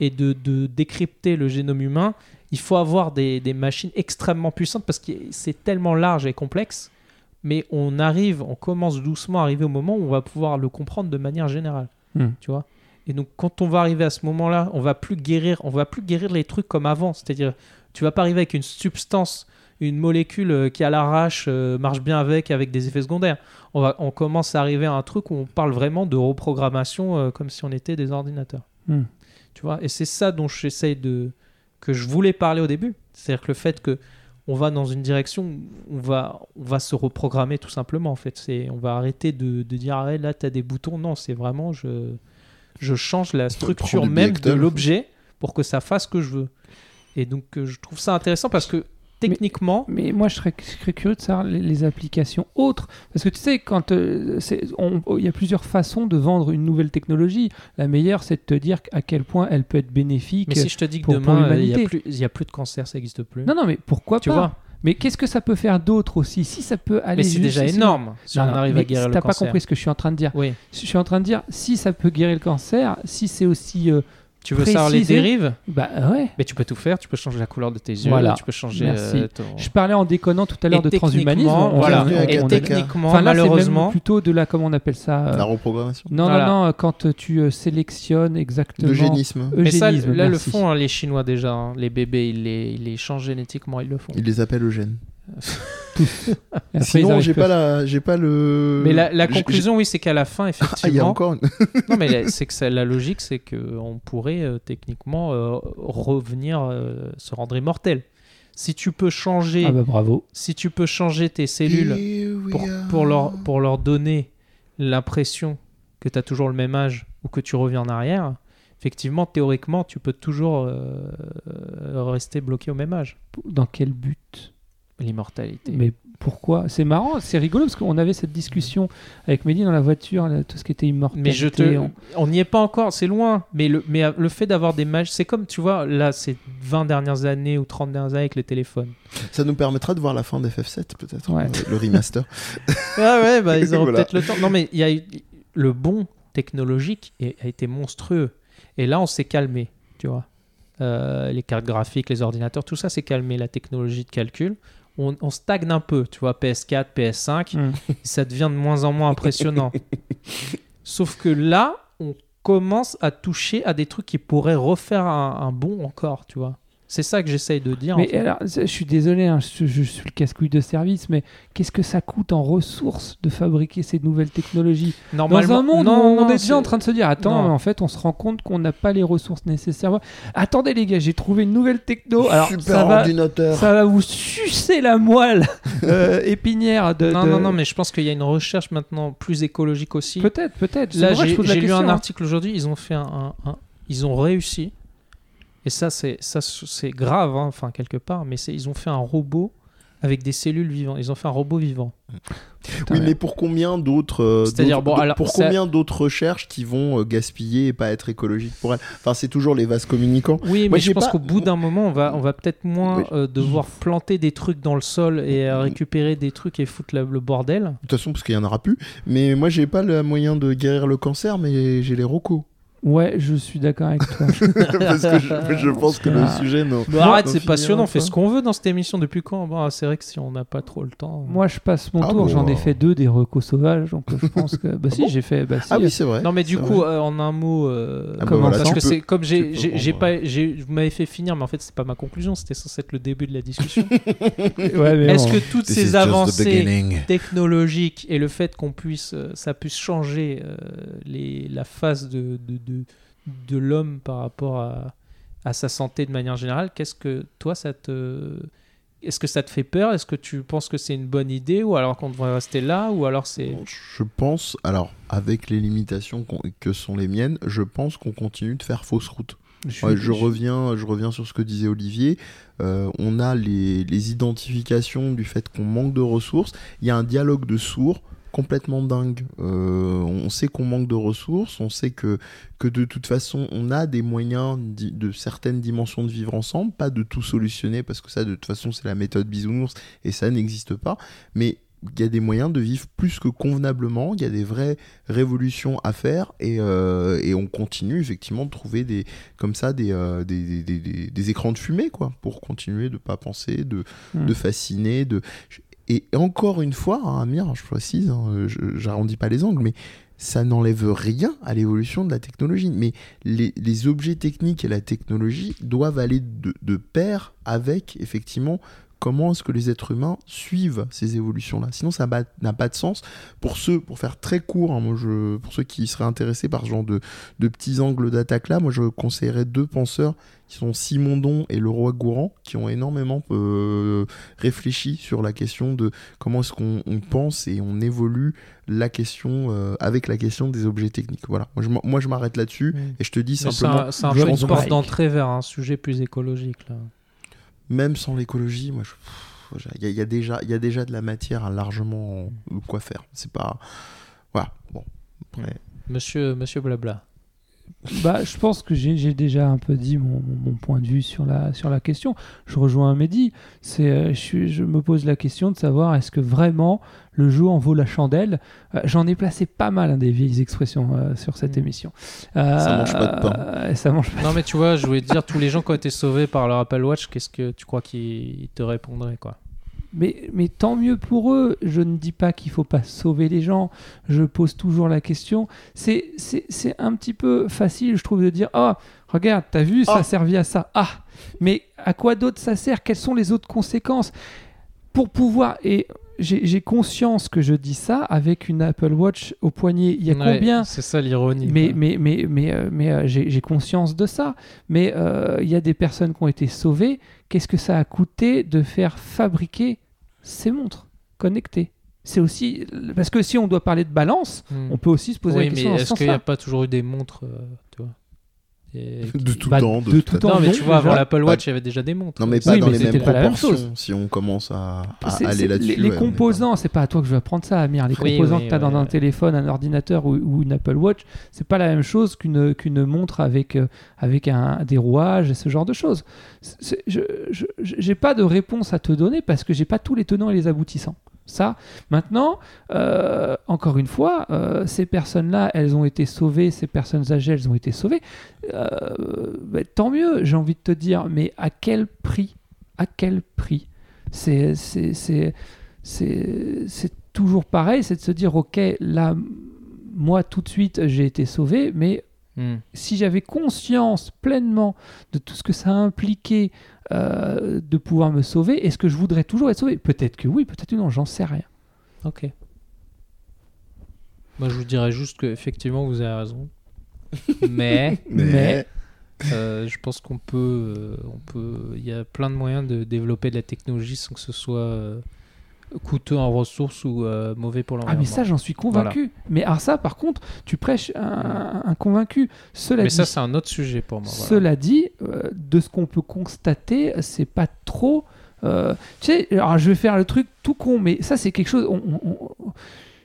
B: et de, de décrypter le génome humain, il faut avoir des, des machines extrêmement puissantes parce que c'est tellement large et complexe. Mais on arrive, on commence doucement à arriver au moment où on va pouvoir le comprendre de manière générale.
A: Hmm.
B: Tu vois Et donc, quand on va arriver à ce moment-là, on va plus guérir, on va plus guérir les trucs comme avant. C'est-à-dire, tu vas pas arriver avec une substance, une molécule euh, qui à l'arrache euh, marche bien avec, avec des effets secondaires. On, va, on commence à arriver à un truc où on parle vraiment de reprogrammation euh, comme si on était des ordinateurs.
A: Hmm.
B: Tu vois Et c'est ça dont j'essaye de, que je voulais parler au début. C'est-à-dire que le fait que on va dans une direction, où on va, on va se reprogrammer tout simplement. En fait, c'est, on va arrêter de, de dire ah là tu as des boutons. Non, c'est vraiment je, je change la structure même de l'objet pour que ça fasse ce que je veux. Et donc euh, je trouve ça intéressant parce que techniquement,
A: Mais moi, je serais, je serais curieux de savoir les, les applications autres. Parce que tu sais, quand euh, on- il y a plusieurs façons de vendre une nouvelle technologie. La meilleure, c'est de te dire à quel point elle peut être bénéfique.
B: mais si je te dis que
A: pour-
B: demain euh, il n'y a, plus- a de cancer, ça n'existe plus.
A: Non, non, mais pourquoi
B: tu
A: pas
B: vois
A: Mais qu'est-ce que ça peut faire d'autre aussi Si ça peut aller.
B: Mais c'est déjà énorme si
A: Non,
B: on arrive à guérir le
A: T'as pas
B: cancer.
A: compris ce que je suis en train de dire.
B: Oui.
A: Je suis en train de dire, si ça peut guérir le cancer, si c'est aussi. euh,
B: Tu veux savoir les dérives
A: bah ouais.
B: Mais tu peux tout faire. Tu peux changer la couleur de tes yeux.
A: Voilà.
B: Tu peux changer.
A: Merci.
B: euh, ton-
A: Je parlais en déconnant tout à l'heure de transhumanisme. on-
B: voilà.
A: on-
B: Et
A: on-
B: techniquement,
A: Enfin, là, c'est
B: malheureusement,
A: même plutôt de la. Comment on appelle ça euh,
C: La reprogrammation.
A: Non,
B: Voilà.
A: non, non, quand tu euh, sélectionnes exactement.
C: L'eugénisme.
B: Mais ça,
A: Eugénisme,
B: là, le
A: merci.
B: font hein, les Chinois déjà. hein. Les bébés, ils les, ils les changent génétiquement, ils le font.
C: Il les appelle Eugène.
A: Après,
C: Sinon, j'ai pas la, j'ai pas le.
B: Mais la, conclusion, oui, c'est qu'à la fin,
C: j'ai- Ah, il y a
B: effectivement.
C: encore une.
B: non, mais la- c'est que ça- la logique, c'est qu'on pourrait euh, techniquement euh, revenir, euh, se rendre immortel. Si tu peux changer,
A: Ah bah bravo.
B: si tu peux changer tes cellules pour, leur, pour leur donner l'impression que tu as toujours le même âge ou que tu reviens en arrière, effectivement, théoriquement, tu peux toujours euh, rester bloqué au même âge.
A: Dans quel but?
B: L'immortalité.
A: Mais pourquoi? C'est marrant, c'est rigolo parce qu'on avait cette discussion avec Mehdi dans la voiture, là, tout ce qui était immortel.
B: Mais je te, on n'y est pas encore, c'est loin. Mais le, mais euh, le fait d'avoir des mages, c'est comme tu vois, là, c'est 20 dernières années ou 30 dernières années avec les téléphones.
C: Ça nous permettra de voir la fin d'FF7 peut-être.
A: Ouais.
C: euh, Le remaster.
B: Ah ouais, bah, ils auront
C: Voilà.
B: peut-être le temps. Non, mais il y a eu- le bon technologique a été monstrueux. Et là, on s'est calmé, tu vois. Euh, les cartes graphiques, les ordinateurs, tout ça s'est calmé. La technologie de calcul, on, on stagne un peu, tu vois. PS4, PS5,
A: Hmm.
B: ça devient de moins en moins impressionnant. Sauf que là, on commence à toucher à des trucs qui pourraient refaire un, un bond encore, tu vois. C'est ça que j'essaye de dire. en
A: Mais
B: fait.
A: alors, je suis désolé, hein, je, je suis le casse-couille de service, mais qu'est-ce que ça coûte en ressources de fabriquer ces nouvelles technologies? Dans un monde
B: non,
A: où on
B: non,
A: est déjà en train de se dire, attends,
B: Non.
A: en fait, on se rend compte qu'on n'a pas les ressources nécessaires. Attendez les gars, j'ai trouvé une nouvelle techno. Alors,
C: Super
A: ça va, ça va vous sucer la moelle euh, épinière de.
B: Non,
A: de-
B: non, non, mais je pense qu'il y a une recherche maintenant plus écologique aussi.
A: Peut-être, peut-être.
B: Là, j'ai lu un
A: hein.
B: article aujourd'hui, ils ont fait un, un- un- ils ont réussi. Et ça, c'est ça, c'est grave, hein, enfin quelque part. Mais ils ont fait un robot avec des cellules vivantes. Ils ont fait un robot vivant.
A: Putain,
C: Oui, mais pour combien d'autres euh,
B: C'est-à-dire,
C: d'autres-
B: bon,
C: d'autres-
B: alors,
C: pour combien d'autres recherches qui vont euh, gaspiller et pas être écologiques pour elles? Enfin, c'est toujours les vases communicants.
B: Oui,
C: Moi,
B: mais je pense
C: pas-
B: qu'au bout d'un moment, on va, on va peut-être moins
C: Oui.
B: euh, devoir planter des trucs dans le sol et euh, récupérer des trucs et foutre la- le bordel.
C: De toute façon, parce qu'il y en aura plus. Mais moi, j'ai pas le moyen de guérir le cancer, mais j'ai les rocos.
A: Ouais, je suis d'accord avec toi.
C: parce que je, je pense que le sujet, non.
B: Arrête,
C: on
B: c'est passionnant. On fait ce qu'on veut dans cette émission. Depuis quand? Bon, C'est vrai que si on n'a pas trop le temps.
A: Moi, je passe mon
C: Ah
A: tour.
C: bon,
A: J'en ai
C: euh.
A: fait deux des recos sauvages, donc euh, je pense que. Bah si,
C: bon
A: j'ai fait. Bah si.
C: Ah oui, c'est vrai.
B: Non, mais du coup, euh, en un mot, euh,
C: Ah bah
A: comment
C: voilà,
B: parce que c'est comme j'ai, pas, vous m'avez fait finir, mais en fait, c'est pas ma conclusion. C'était censé être le début de la discussion.
A: Ouais,
B: Est-ce
A: bon.
B: que toutes
C: This
B: ces avancées technologiques et le fait qu'on puisse, euh, ça puisse changer euh, les, la face de, de, l'homme par rapport à, à sa santé de manière générale, qu'est-ce que toi, ça te, est-ce que ça te fait peur? Est-ce que tu penses que c'est une bonne idée ou alors qu'on devrait rester là ou alors c'est
C: Je pense, alors, avec les limitations que sont les miennes, je pense qu'on continue de faire fausse route.
A: Je,
C: Ouais,
A: suis-
C: je, reviens, je reviens sur ce que disait Olivier. Euh, on a les, les identifications du fait qu'on manque de ressources. Il y a un dialogue de sourds complètement dingue. Euh, on sait qu'on manque de ressources, on sait que, que de toute façon, on a des moyens de certaines dimensions de vivre ensemble, pas de tout solutionner, parce que ça, de toute façon, c'est la méthode bisounours, et ça n'existe pas. Mais il y a des moyens de vivre plus que convenablement, il y a des vraies révolutions à faire, et, euh, et on continue effectivement de trouver des, comme ça des, euh, des, des, des- des- écrans de fumée, quoi, pour continuer de pas penser, de,
A: Hmm.
C: de fasciner, de... Et encore une fois, hein, Amir, je précise, hein, j'arrondis pas les angles, mais ça n'enlève rien à l'évolution de la technologie. Mais les, objets techniques et la technologie doivent aller de pair avec, effectivement, comment est-ce que les êtres humains suivent ces évolutions-là. Sinon, ça n'a pas de sens. Pour ceux, pour faire très court, hein, moi, je, pour ceux qui seraient intéressés par ce genre de, de petits angles d'attaque-là, moi, je conseillerais deux penseurs qui sont Simondon et le roi Gourand, qui ont énormément euh, réfléchi sur la question de comment est-ce qu'on on pense et on évolue la question euh, avec la question des objets techniques. Voilà. Moi, je, m'en- moi, je m'arrête là-dessus et je te dis
B: Mais
C: simplement,
B: un, c'est un
C: je
B: peu une porte d'entrée vers un sujet plus écologique. Là.
C: Même sans l'écologie, moi, il y, a- il y a déjà, il y a déjà de la matière à largement quoi faire. C'est pas, voilà. Bon. Après,
B: Monsieur, monsieur Blabla.
A: Bah, je pense que j'ai j'ai déjà un peu dit mon, point de vue sur la, sur la question. Je rejoins Mehdi. C'est, euh, je, me pose la question de savoir est-ce que vraiment le jeu en vaut la chandelle? Euh, J'en ai placé pas mal hein, des vieilles expressions euh, sur cette
B: Mm.
A: émission. Euh,
C: Ça mange pas de pain.
A: euh, ça mange pas.
B: Non, mais tu vois, je voulais te dire, tous les gens qui ont été sauvés par leur Apple Watch, qu'est-ce que tu crois qu'ils te répondraient quoi?
A: Mais, mais tant mieux pour eux. Je ne dis pas qu'il faut pas sauver les gens. Je pose toujours la question. C'est, c'est, c'est un petit peu facile, je trouve, de dire Ah, regarde, t'as vu, ça
C: Ah.
A: servait à ça. Ah, mais à quoi d'autre ça sert? Quelles sont les autres conséquences? Pour pouvoir. Et j'ai, conscience que je dis ça avec une Apple Watch au poignet. Il y a
B: Ouais,
A: combien
B: C'est ça l'ironie.
A: mais, mais, mais, mais, euh, mais euh, j'ai conscience de ça. Mais euh, il y a des personnes qui ont été sauvées. Qu'est-ce que ça a coûté de faire fabriquer ces montres connectées? C'est aussi. Parce que si on doit parler de balance,
B: Hmm.
A: on peut aussi se poser
B: oui,
A: la question
B: mais
A: dans ce
B: est-ce qu'il n'y a pas toujours eu des montres euh, tu vois? Et-
C: de tout
A: Bah,
C: temps,
A: de
C: de,
A: tout temps.
B: Non, mais tu vois, avant l'Apple Watch, il y avait déjà des montres.
C: Non, mais
A: Oui,
C: pas dans
A: mais
C: les mêmes
A: pas la même
C: proportions.
A: chose.
C: Si on commence à, aller là-dessus.
A: les, les
C: ouais,
A: composants, c'est pas à toi que je vais apprendre ça, Amir. Les
B: Oui,
A: composants
B: oui,
A: que tu as dans
B: ouais,
A: un téléphone, un ordinateur ou, ou une Apple Watch, c'est pas la même chose qu'une qu'une montre avec, euh, avec un, des rouages et ce genre de choses. C'est- je je- j'ai pas de réponse à te donner parce que j'ai pas tous les tenants et les aboutissants. Ça, maintenant, euh, encore une fois, euh, ces personnes-là, elles ont été sauvées, ces personnes âgées, elles ont été sauvées. Euh, bah, tant mieux, j'ai envie de te dire, mais à quel prix? À quel prix? C'est toujours pareil, c'est de se dire, ok, là, moi, tout de suite, j'ai été sauvé, mais
B: Hmm.
A: si j'avais conscience pleinement de tout ce que ça a impliqué euh, de pouvoir me sauver, est-ce que je voudrais toujours être sauvé? Peut-être que oui, peut-être que non, j'en sais rien.
B: Ok. Moi, je vous dirais juste que effectivement, vous avez raison. Mais
C: Mais,
A: Mais-
B: euh, je pense qu'on peut, euh, on peut, il y a plein de moyens de développer de la technologie sans que ce soit euh, coûteux en ressources ou euh, mauvais pour
A: Ah
B: l'environnement.
A: mais ça j'en suis convaincu. Mais alors ça par contre, tu prêches un, un convaincu. Cela
B: Mais
A: dit,
B: ça, c'est un autre sujet pour moi. voilà.
A: cela dit, euh, de ce qu'on peut constater, c'est pas trop. euh, tu sais, alors je vais faire le truc tout con, mais ça c'est quelque chose. on- on- on-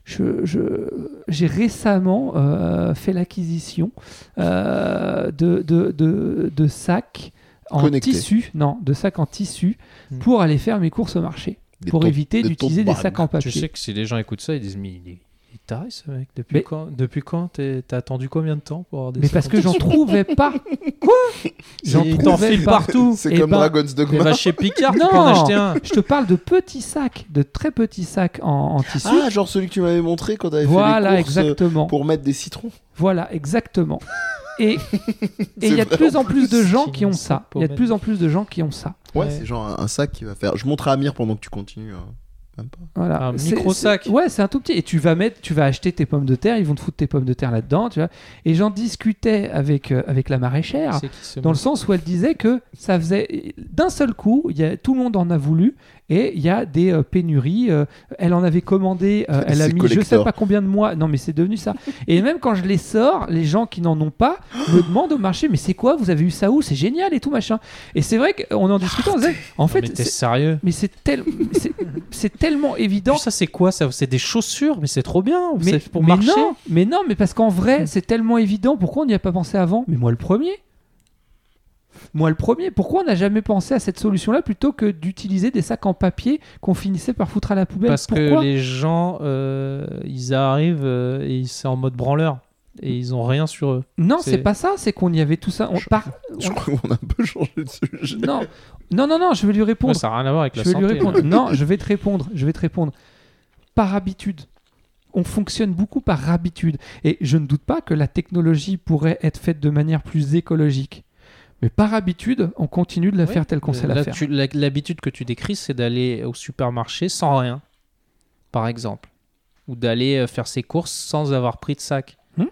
A: je- je- j'ai récemment euh, fait l'acquisition euh, de, de, de, de sacs en tissu, non, de sacs en tissu
B: Hmm.
A: pour aller faire mes courses au marché,
C: Des
A: pour éviter d'utiliser des sacs en papier.
B: Tu sais que si les gens écoutent ça, ils disent mais il est, il est taré ce mec. Depuis
A: Mais-
B: quand Depuis quand T'as attendu combien de temps pour avoir des
A: Mais parce que j'en
B: sacs en
A: trouvais pas. Quoi? J'en trouvais
B: partout.
C: C'est
A: Eh
C: comme
A: ben,
C: Dragon's Dogma.
B: va chez Picard, tu
A: Non.
B: peux en acheter un.
A: Je te parle de petits sacs, de très petits sacs en, en tissu.
C: Ah, genre celui que tu m'avais montré quand t'avais
A: voilà,
C: fait les courses euh,
A: exactement.
C: pour mettre des citrons.
A: Voilà, exactement. Et il y a de plus
C: en
A: plus de gens qui ont ça. Il y a de plus en plus de gens qui ont ça.
C: Ouais, c'est genre un, sac qui va faire. Je montre à Amir pendant que tu continues. hein. Même pas.
A: Voilà.
B: Un
A: C'est-
B: micro-sac.
A: c'est- Ouais, c'est un tout petit. Et tu vas mettre, tu vas acheter tes pommes de terre. Ils vont te foutre tes pommes de terre là-dedans, tu vois. Et j'en discutais avec euh, avec la maraîchère. Dans le sens où elle disait que ça faisait d'un seul coup, il y a, tout le monde en a voulu et il y a des euh, pénuries. euh, elle en avait commandé, euh, elle a mis je sais
C: collector.
A: pas combien de mois. Non, mais c'est devenu ça. et même quand je les sors, les gens qui n'en ont pas me demandent au marché mais c'est quoi Vous avez eu ça où? C'est génial et tout machin. Et c'est vrai qu'on en discutait, on disait en
B: Non,
A: fait,
B: mais t'es sérieux?
A: mais c'est tel- c'est- c'est tellement évident.
B: Puis ça c'est quoi ça? C'est des chaussures, mais c'est trop bien.
A: Mais,
B: C'est pour
A: mais
B: marcher?
A: non, mais non, mais parce qu'en vrai, c'est tellement évident. Pourquoi on n'y a pas pensé avant? Mais moi le premier. Moi le premier. Pourquoi on n'a jamais pensé à cette solution-là plutôt que d'utiliser des sacs en papier qu'on finissait par foutre à la poubelle?
B: Parce
A: Pourquoi?
B: que les gens, euh, ils arrivent euh, et c'est en mode branleur et ils ont rien sur eux.
A: Non,
B: c'est-
A: pas ça. C'est qu'on y avait tout ça. On
C: Je- crois qu'on a un peu changé de sujet.
A: Non, non, non, non. Je vais lui répondre.
B: ça n'a rien à voir avec
A: je
B: la
A: vais
B: santé.
A: lui répondre.
B: là.
A: non, je vais te répondre. Je vais te répondre. Par habitude. On fonctionne beaucoup par habitude. Et je ne doute pas que la technologie pourrait être faite de manière plus écologique. Mais par habitude, on continue de la faire telle qu'on sait la faire.
B: L'habitude que tu décris, c'est d'aller au supermarché sans rien, par exemple. Ou d'aller euh, faire ses courses sans avoir pris de sac.
A: Hmm.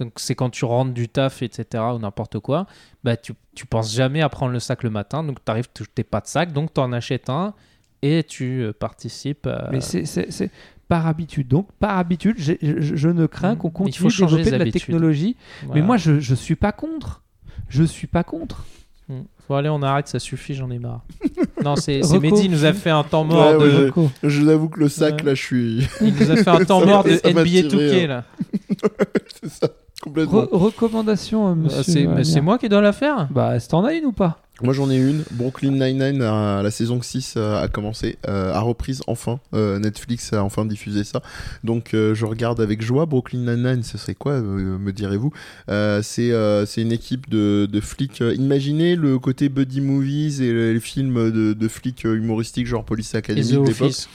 B: Donc c'est quand tu rentres du taf, etc., ou n'importe quoi, bah, tu, tu penses jamais à prendre le sac le matin, donc tu arrives, tu n'as pas de sac, donc tu en achètes un et tu euh, participes à...
A: Mais c'est- par habitude. Donc, par habitude, je, je ne crains
B: Mm.
A: qu'on continue de développer de la technologie. Mais moi, je ne suis pas contre. Je suis pas contre.
B: Hmm. Bon, allez, on arrête, ça suffit, j'en ai marre. non, c'est c'est Mehdi, il nous a fait un temps mort
C: Ouais,
B: de...
C: ouais. Je vous avoue que le sac,
B: Ouais.
C: là, je suis.
B: Il nous a fait un temps
C: Ça
B: mort
C: m'a-
B: de
C: ça m'a
B: NBA
C: tiré,
B: 2K,
C: hein.
B: là.
C: C'est ça, complètement.
A: Re- recommandation, euh,
B: Ah,
A: monsieur.
B: c'est mais c'est moi qui dois la faire
A: Bah, est-ce que t'en as une ou pas?
C: Moi j'en ai une. Brooklyn Nine-Nine, la saison 6 euh, a commencé, euh, a reprise enfin. Euh, Netflix a enfin diffusé ça. Donc euh, je regarde avec joie. Brooklyn Nine-Nine, ce serait quoi, euh, me direz-vous? Euh, C'est euh, c'est une équipe de, de flics. imaginez le côté buddy movies et les, les films de, de flics humoristiques, genre Police Academy de l'époque.
B: Office.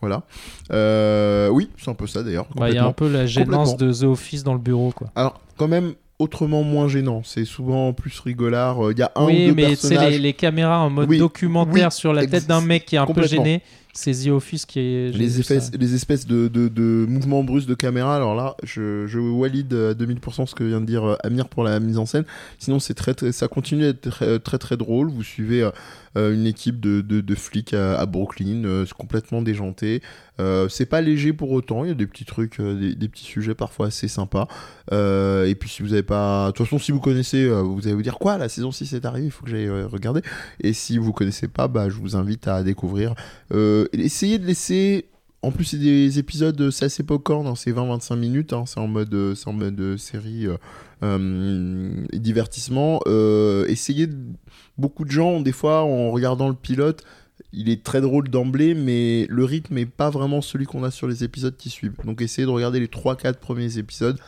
C: Voilà. Euh, oui, c'est un peu ça d'ailleurs.
B: Bah, Il y a un peu la gênance de The Office dans le bureau, quoi.
C: Alors, quand même, autrement moins gênant. C'est souvent plus rigolard. Euh, Il y a un ou
B: oui,
C: deux
B: mais
C: personnages.
B: les, les caméras en mode
C: Oui,
B: documentaire
C: oui,
B: sur la tête d'un mec qui est un peu gêné, c'est The Office qui est.
C: Les, espèces, les espèces de, de, de mouvements brusques de caméra, alors là, je, je valide à 2000% ce que vient de dire euh, Amir pour la mise en scène. Sinon, c'est très, très, ça continue d'être très, très très drôle. Vous suivez euh, euh, une équipe de, de, flics à, à Brooklyn, euh, c'est complètement déjanté. Euh, c'est pas léger pour autant, il y a des petits trucs, euh, des, petits sujets parfois assez sympas. Euh, et puis, si vous avez pas. De toute façon, si vous connaissez, euh, vous allez vous dire quoi, la saison 6 est arrivée, il faut que j'aille regarder. Et si vous connaissez pas, bah, je vous invite à découvrir. Essayez de laisser. En plus, c'est des épisodes, c'est assez popcorn, hein, c'est 20-25 minutes, hein, c'est en mode, en mode série euh, divertissement. Essayez, de- beaucoup de gens, des fois, en regardant le pilote, il est très drôle d'emblée, mais le rythme est pas vraiment celui qu'on a sur les épisodes qui suivent. Donc essayez de regarder les 3-4 premiers épisodes.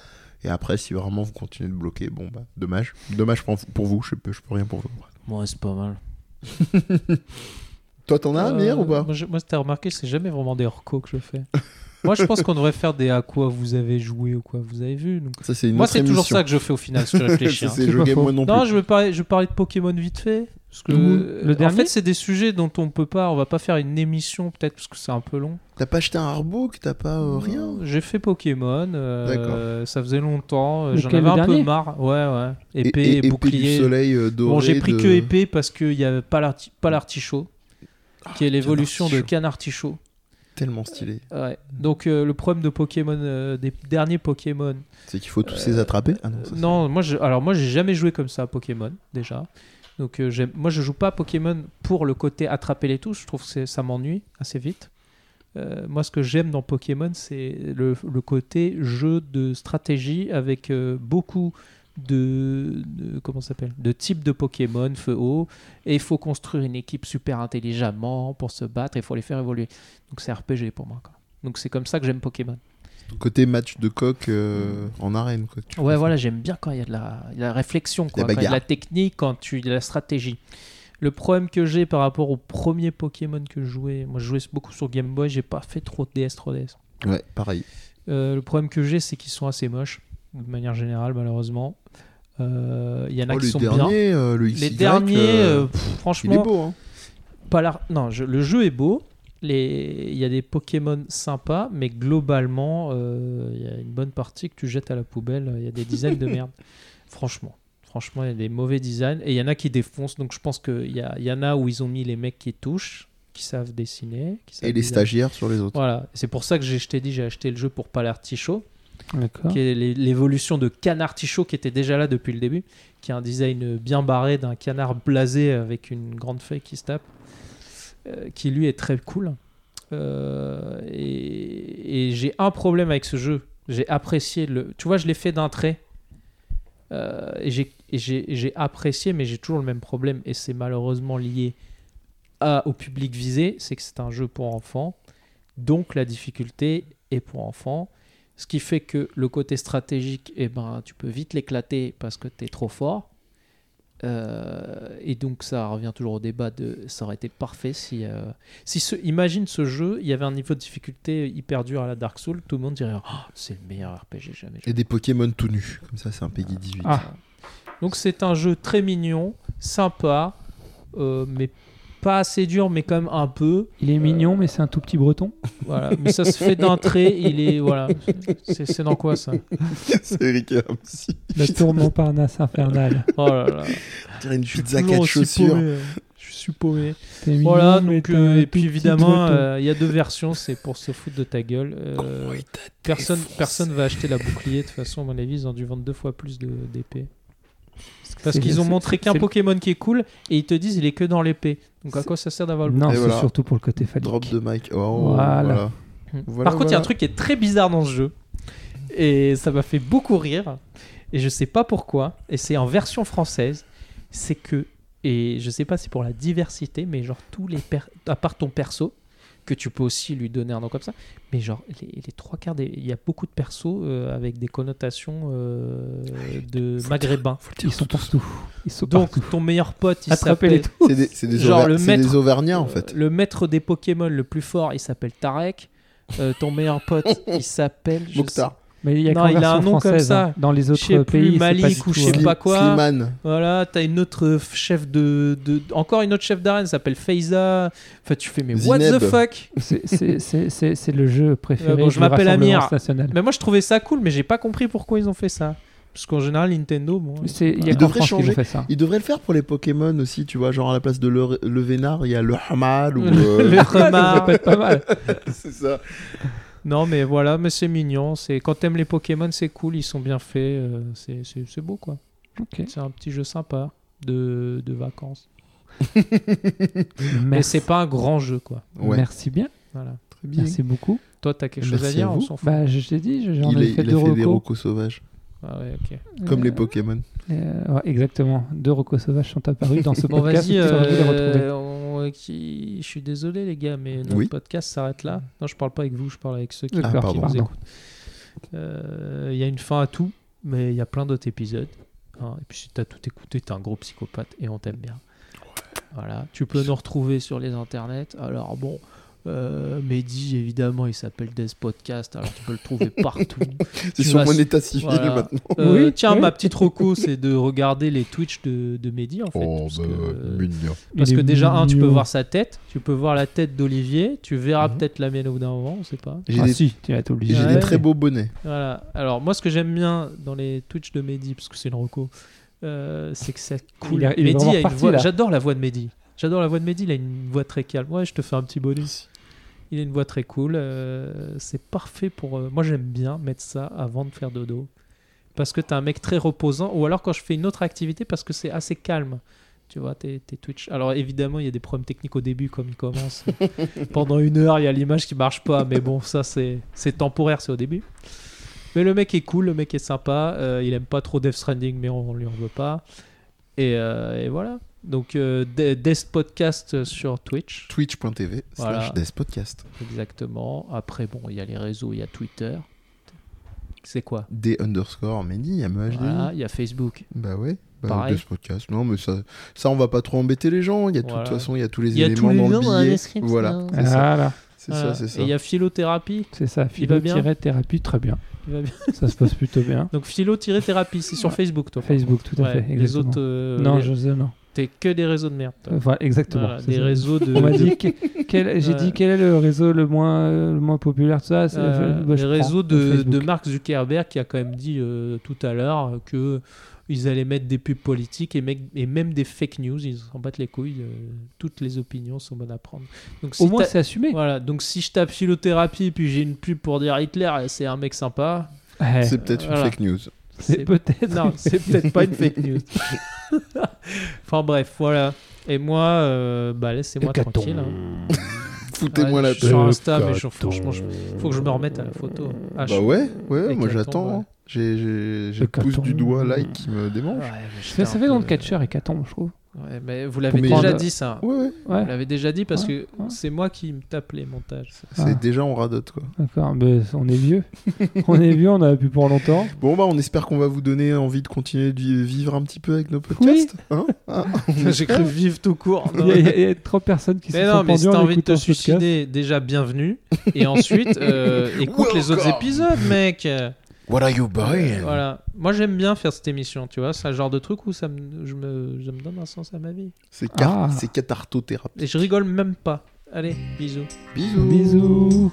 C: Et après, si vraiment vous continuez de bloquer, bon bah, dommage. Dommage pour, vous, je peux, je peux rien pour vous.
B: Ouais, c'est pas mal.
C: Toi, t'en as un,
B: Euh,
C: meilleur ou pas?
B: Moi, je- moi t'as remarqué, c'est jamais vraiment des recos que je fais. moi, je pense qu'on devrait faire des à quoi vous avez joué ou quoi vous avez vu. donc.
C: Ça, c'est une
B: Moi, c'est toujours ça que je fais au final, si tu réfléchis.
C: Ça,
B: hein.
C: je game moi non plus.
B: Non, je veux parler, je veux parler de Pokémon vite fait. Parce que,
A: Ouh,
B: euh,
A: le
B: en
A: dernier
B: fait, c'est des sujets dont on peut pas, on va pas faire une émission peut-être parce que c'est un peu long.
C: T'as pas acheté un artbook T'as pas euh, rien
B: J'ai fait Pokémon. euh,
C: D'accord.
B: Ça faisait longtemps. euh, J'en avais un peu marre. Ouais, ouais.
C: Et-
B: Épée,
C: et- épée
B: bouclier.
C: du soleil doré.
B: Bon, j'ai pris
C: de-
B: que épée parce qu'il y avait pas l'arti- pas l'artichaut, qui est l'évolution de
C: Canartichaut. Tellement stylé.
B: Ouais. Donc euh, le problème de Pokémon, euh, des derniers Pokémon.
C: C'est qu'il faut tous les attraper Ah non, ça,
B: Euh, non, moi, je, alors moi, j'ai jamais joué comme ça à Pokémon déjà. Donc euh, moi, je joue pas à Pokémon pour le côté attraper les touches. Je trouve que ça m'ennuie assez vite. Euh, moi, ce que j'aime dans Pokémon, c'est le, le côté jeu de stratégie avec euh, beaucoup de, de- comment ça s'appelle de types de Pokémon feu haut et il faut construire une équipe super intelligemment pour se battre. Il faut les faire évoluer. Donc c'est RPG pour moi. quoi. Donc c'est comme ça que j'aime Pokémon.
C: Côté match de coq euh, en arène. Quoi, tu
B: Ouais, voilà, j'aime bien quand il y a de la, de la réflexion, quoi,
C: La
B: quand il y a de la technique, quand tu de la stratégie. Le problème que j'ai par rapport au premier Pokémon que je jouais, moi je jouais beaucoup sur Game Boy, j'ai pas fait trop de DS 3DS.
C: Ouais, pareil.
B: Euh, le problème que j'ai, c'est qu'ils sont assez moches, de manière générale, malheureusement. Euh, Il y en a
C: Oh,
B: qui sont bien.
C: dernier, euh, le
B: Les
C: XY,
B: derniers,
C: euh,
B: euh, pff,
C: il est
B: franchement,
C: beau. Hein.
B: pas la- non, je- le jeu est beau. Les... Il y a des Pokémon sympas, mais globalement, il y a une bonne partie que tu jettes à la poubelle. Il y a des designs de merde. Franchement. Franchement, il y a des mauvais designs. Et il y en a qui défoncent. Donc je pense qu'il y, a... y en a où ils ont mis les mecs qui touchent, qui savent dessiner. Qui savent
C: Et les
B: designer.
C: stagiaires sur les autres.
B: Voilà. C'est pour ça que je t'ai dit, j'ai acheté le jeu pour Palartichaut,
A: D'accord.
B: Qui est l'é- l'évolution de Canard Tichaut qui était déjà là depuis le début, qui a un design bien barré d'un canard blasé avec une grande feuille qui se tape, euh, qui lui est très cool. Euh, et j'ai un problème avec ce jeu. J'ai apprécié le. Tu vois, je l'ai fait d'un trait. Euh, et j'ai- apprécié, mais j'ai toujours le même problème. Et c'est malheureusement lié au public visé. C'est que c'est un jeu pour enfants. Donc la difficulté est pour enfants. Ce qui fait que le côté stratégique, eh ben, tu peux vite l'éclater parce que tu es trop fort. Euh, et donc ça revient toujours au débat de ça aurait été parfait si, euh, si ce, imagine ce jeu, il y avait un niveau de difficulté hyper dur à la Dark Souls, tout le monde dirait Oh, c'est le meilleur RPG jamais. joué.
C: Et des Pokémon tout nus. Comme ça, c'est un Peggy 18.
A: Ah.
B: Donc c'est un jeu très mignon, sympa, euh, mais pas assez dur, mais quand même un peu.
A: Il est mignon, mais c'est un tout petit breton.
B: Voilà. Mais ça se fait d'un trait. Il est voilà. C'est c'est dans quoi ça?
C: C'est Eric Ramsey.
A: La tour Montparnasse infernale.
B: Oh là là.
C: On dirait une pizza
B: toujours
C: quatre
B: aussi
C: chaussures.
B: paumé, Je suis paumé.
A: Mignon,
B: Voilà, donc euh, et puis évidemment, euh, il y a deux versions, c'est pour se foutre de ta gueule. euh, personne, personne va acheter la bouclier. De toute façon, à mon avis, ils ont dû vendre deux fois plus de- d'épées. Parce qu'ils ont montré qu'un Pokémon qui est cool et ils te disent il est que dans l'épée. Donc à quoi ça sert d'avoir le
A: Non, c'est
C: voilà.
A: surtout pour le côté phallique.
C: Drop de mic. Oh,
A: Voilà.
C: voilà.
B: Hmm.
C: Voilà,
B: Par contre, il y a un truc qui est très bizarre dans ce jeu. Et ça m'a fait beaucoup rire. Et je sais pas pourquoi. Et c'est en version française. C'est que. Et je sais pas si c'est pour la diversité, mais genre tous les. per- À part ton perso, que tu peux aussi lui donner un nom comme ça. Mais genre, les, les trois quarts des. Il y a beaucoup de persos euh, avec des connotations euh, de maghrébins.
A: Ils sont partout. Ils sont
B: Donc,
A: partout.
B: ton meilleur pote, il s'appelle.
C: C'est des, c'est des,
B: Genre
C: Auver-
B: le
C: c'est
B: maître-
C: des Auvergnats en fait.
B: Le maître des Pokémon le plus fort, il s'appelle Tarek. Euh, ton meilleur pote, il s'appelle.
C: Mokhtar.
A: Mais il y a
B: Non, il a un nom comme ça.
A: hein. Dans les
B: sais
A: autres
B: plus,
A: pays,
B: Malik ou je sais
A: hein.
C: Slim-
B: pas quoi.
C: Slimane.
B: Voilà, t'as une autre euh, chef de, de- Encore une autre chef d'arène, elle s'appelle Faiza. Enfin, tu fais, mais what the fuck?
A: C'est- C'est c'est- c'est- c'est le jeu préféré
B: Euh, bon, je m'appelle Amir.
A: national.
B: Mais moi, je trouvais ça cool, mais j'ai pas compris pourquoi ils ont fait ça. Parce qu'en général, Nintendo, bon.
A: Il y a
C: Ils devraient changer.
A: fait ça.
C: Ils devraient le faire pour les Pokémon aussi, tu vois, genre à la place de le, le Vénard, il y a le Hamal ou...
B: Le
C: euh,
B: remard.
A: Ça peut être pas mal.
C: c'est ça.
B: Non, mais voilà, mais c'est mignon. C'est quand t'aimes les Pokémon, c'est cool, ils sont bien faits. euh, c'est- c'est c'est beau, quoi. C'est un petit jeu sympa de, de vacances. Mais c'est pas un grand jeu, quoi.
C: Ouais,
A: Merci bien.
B: Voilà.
C: très bien.
A: Merci beaucoup.
B: Toi, t'as quelque chose à dire
C: à
B: On
C: vous.
B: s'en fout.
A: Bah, je t'ai dit, j'en ai
C: il
A: fait
C: a
A: deux
C: fait des
A: recos.
C: sauvages,
B: Ah ouais, ok.
C: comme les
A: Euh,
C: Pokémon.
A: euh, ouais, exactement. Deux recos sauvages sont apparus dans ce
B: Bon,
A: podcast.
B: vas-y, euh, qui- je suis désolé, les gars, mais notre
C: Oui.
B: podcast s'arrête là. Non, je parle pas avec vous, je parle avec ceux qui,
C: Ah,
B: qui
C: pardon.
B: nous
A: pardon.
B: écoutent. Euh, Il y a une fin à tout, mais il y a plein d'autres épisodes. hein. et puis, si t'as tout écouté, t'es un gros psychopathe et on t'aime bien. Voilà. Tu peux nous retrouver sur les internets. Alors, bon. Euh, Mehdi, évidemment, il s'appelle Death Podcast, alors tu peux le trouver partout.
C: C'est sur
B: vas
C: mon état civil
B: Voilà.
C: maintenant.
B: Euh,
A: Oui,
B: tiens,
A: oui.
B: ma petite reco, c'est de regarder les Twitch de, de Mehdi, en fait.
C: Oh,
B: parce
C: bah,
B: que- parce déjà, un, tu peux voir sa tête, tu peux voir la tête d'Olivier, tu verras
C: Mhm.
B: peut-être la mienne au bout d'un moment, on sait pas.
C: J'ai
A: Ah
C: des,
A: si, tu vas être obligé.
C: j'ai
B: Ouais.
C: des très beaux bonnets.
B: Voilà. Alors, moi, ce que j'aime bien dans les Twitch de Mehdi, parce que c'est une reco, euh, c'est que c'est cool.
A: Il est- il est
B: Mehdi
A: vraiment
B: a une
A: reparti,
B: voix.
A: là.
B: J'adore la voix de Mehdi. J'adore la voix de Mehdi, il a une voix très calme. Ouais, je te fais un petit bonus. Il a une voix très cool. euh, c'est parfait pour. euh, moi, j'aime bien mettre ça avant de faire dodo. Parce que t'es un mec très reposant. Ou alors quand je fais une autre activité, parce que c'est assez calme. Tu vois, tes, tes Twitch. Alors évidemment, il y a des problèmes techniques au début, comme il commence. Pendant une heure, il y a l'image qui marche pas. Mais bon, ça, c'est c'est temporaire, c'est au début. Mais le mec est cool, le mec est sympa. euh, il aime pas trop Death Stranding, mais on, lui en veut pas. Et, et voilà. Donc, euh, De- Death Podcast sur Twitch.
C: Twitch.tv
B: Voilà.
C: slash Death Podcast.
B: Exactement. Après, bon, il y a les réseaux, il y a Twitter. C'est quoi?
C: D underscore Mehdi, MEHDI.
B: Voilà, il y a Facebook.
C: Bah ouais. Bah,
B: Pareil.
C: Death Podcast. Non, mais ça, ça, on va pas trop embêter les gens. Il y a de
B: Voilà.
C: toute façon, il y a tous les
B: Il y a
C: éléments
B: tous les
C: dans le
B: dans
C: billet.
B: description.
C: Voilà, c'est ça.
A: Voilà,
C: C'est
B: Voilà.
C: ça, c'est ça.
B: Et il y a Philothérapie.
A: c'est ça.
B: Il va bien?
A: Philo-thérapie, très bien.
B: Il va bien.
A: Ça se passe plutôt bien.
B: Donc Philo-Thérapie, c'est sur Facebook, toi.
A: Facebook, tout à
B: Ouais,
A: fait.
B: les
A: exactement.
B: autres. euh,
A: non,
B: les-
A: je sais, non.
B: T'es que des réseaux de merde. toi.
A: Voilà, exactement.
B: Voilà, des
A: ça.
B: réseaux de.
A: On m'a dit, que- quel- j'ai
B: Ouais.
A: dit quel est le réseau le moins, le moins populaire de ça c'est-
B: Euh,
A: bah,
B: les réseaux de, de Mark Zuckerberg qui a quand même dit euh, tout à l'heure que ils allaient mettre des pubs politiques et, mec- et même des fake news. Ils s'en battent les couilles. euh, toutes les opinions sont bonnes à prendre. Donc, si
A: Au moins, c'est assumé.
B: voilà. Donc si je tape philothérapie puis j'ai une pub pour dire Hitler, c'est un mec sympa.
A: Ouais,
C: C'est peut-être
B: Voilà.
C: une fake news.
A: C'est peut-être.
B: Non, c'est peut-être pas une fake news. enfin bref, voilà. Et moi, euh, bah laissez-moi tranquille. hein.
C: Foutez-moi
B: Ouais,
C: la
B: je suis
C: paix.
B: sur Insta, mais je- franchement, je- faut que je me remette à la photo. Ah,
C: Bah ouais, ouais, moi j'attends.
B: tombe,
C: hein. J'ai j'ai- j'ai
A: Le
C: pouce du doigt like qui me démange.
B: Ouais,
A: Ça, fait dans le catcher et je trouve.
B: Ouais, mais vous l'avez déjà
A: Prendre-
B: dit ça.
C: Ouais, ouais.
A: Ouais,
B: Vous l'avez déjà dit parce
A: Ouais,
B: que
A: ouais.
B: c'est moi qui me tape les montages.
C: C'est
A: Ah.
C: déjà on radote quoi.
A: d'accord. Mais on est vieux. on est vieux, on a pu pour longtemps.
C: Bon bah on espère qu'on va vous donner envie de continuer de vi- vivre un petit peu avec nos podcasts. Hein Hein
B: J'ai cru vivre tout court.
A: Il y, y y a trop de personnes qui
B: Mais
A: se
B: non,
A: sont
B: mais si t'as
A: en
B: envie de te
A: podcast.
B: suicider, déjà bienvenue. Et ensuite, euh, écoute les autres épisodes, mec.
C: What are you buying?
B: Voilà. Moi, j'aime bien faire cette émission, tu vois. C'est un genre de truc où ça me, je me, ça me donne un sens à ma vie.
C: C'est car-
E: Ah.
C: c'est cathartothérapie.
B: Et je rigole même pas. Allez, bisous.
C: Bisous.
E: Bisous.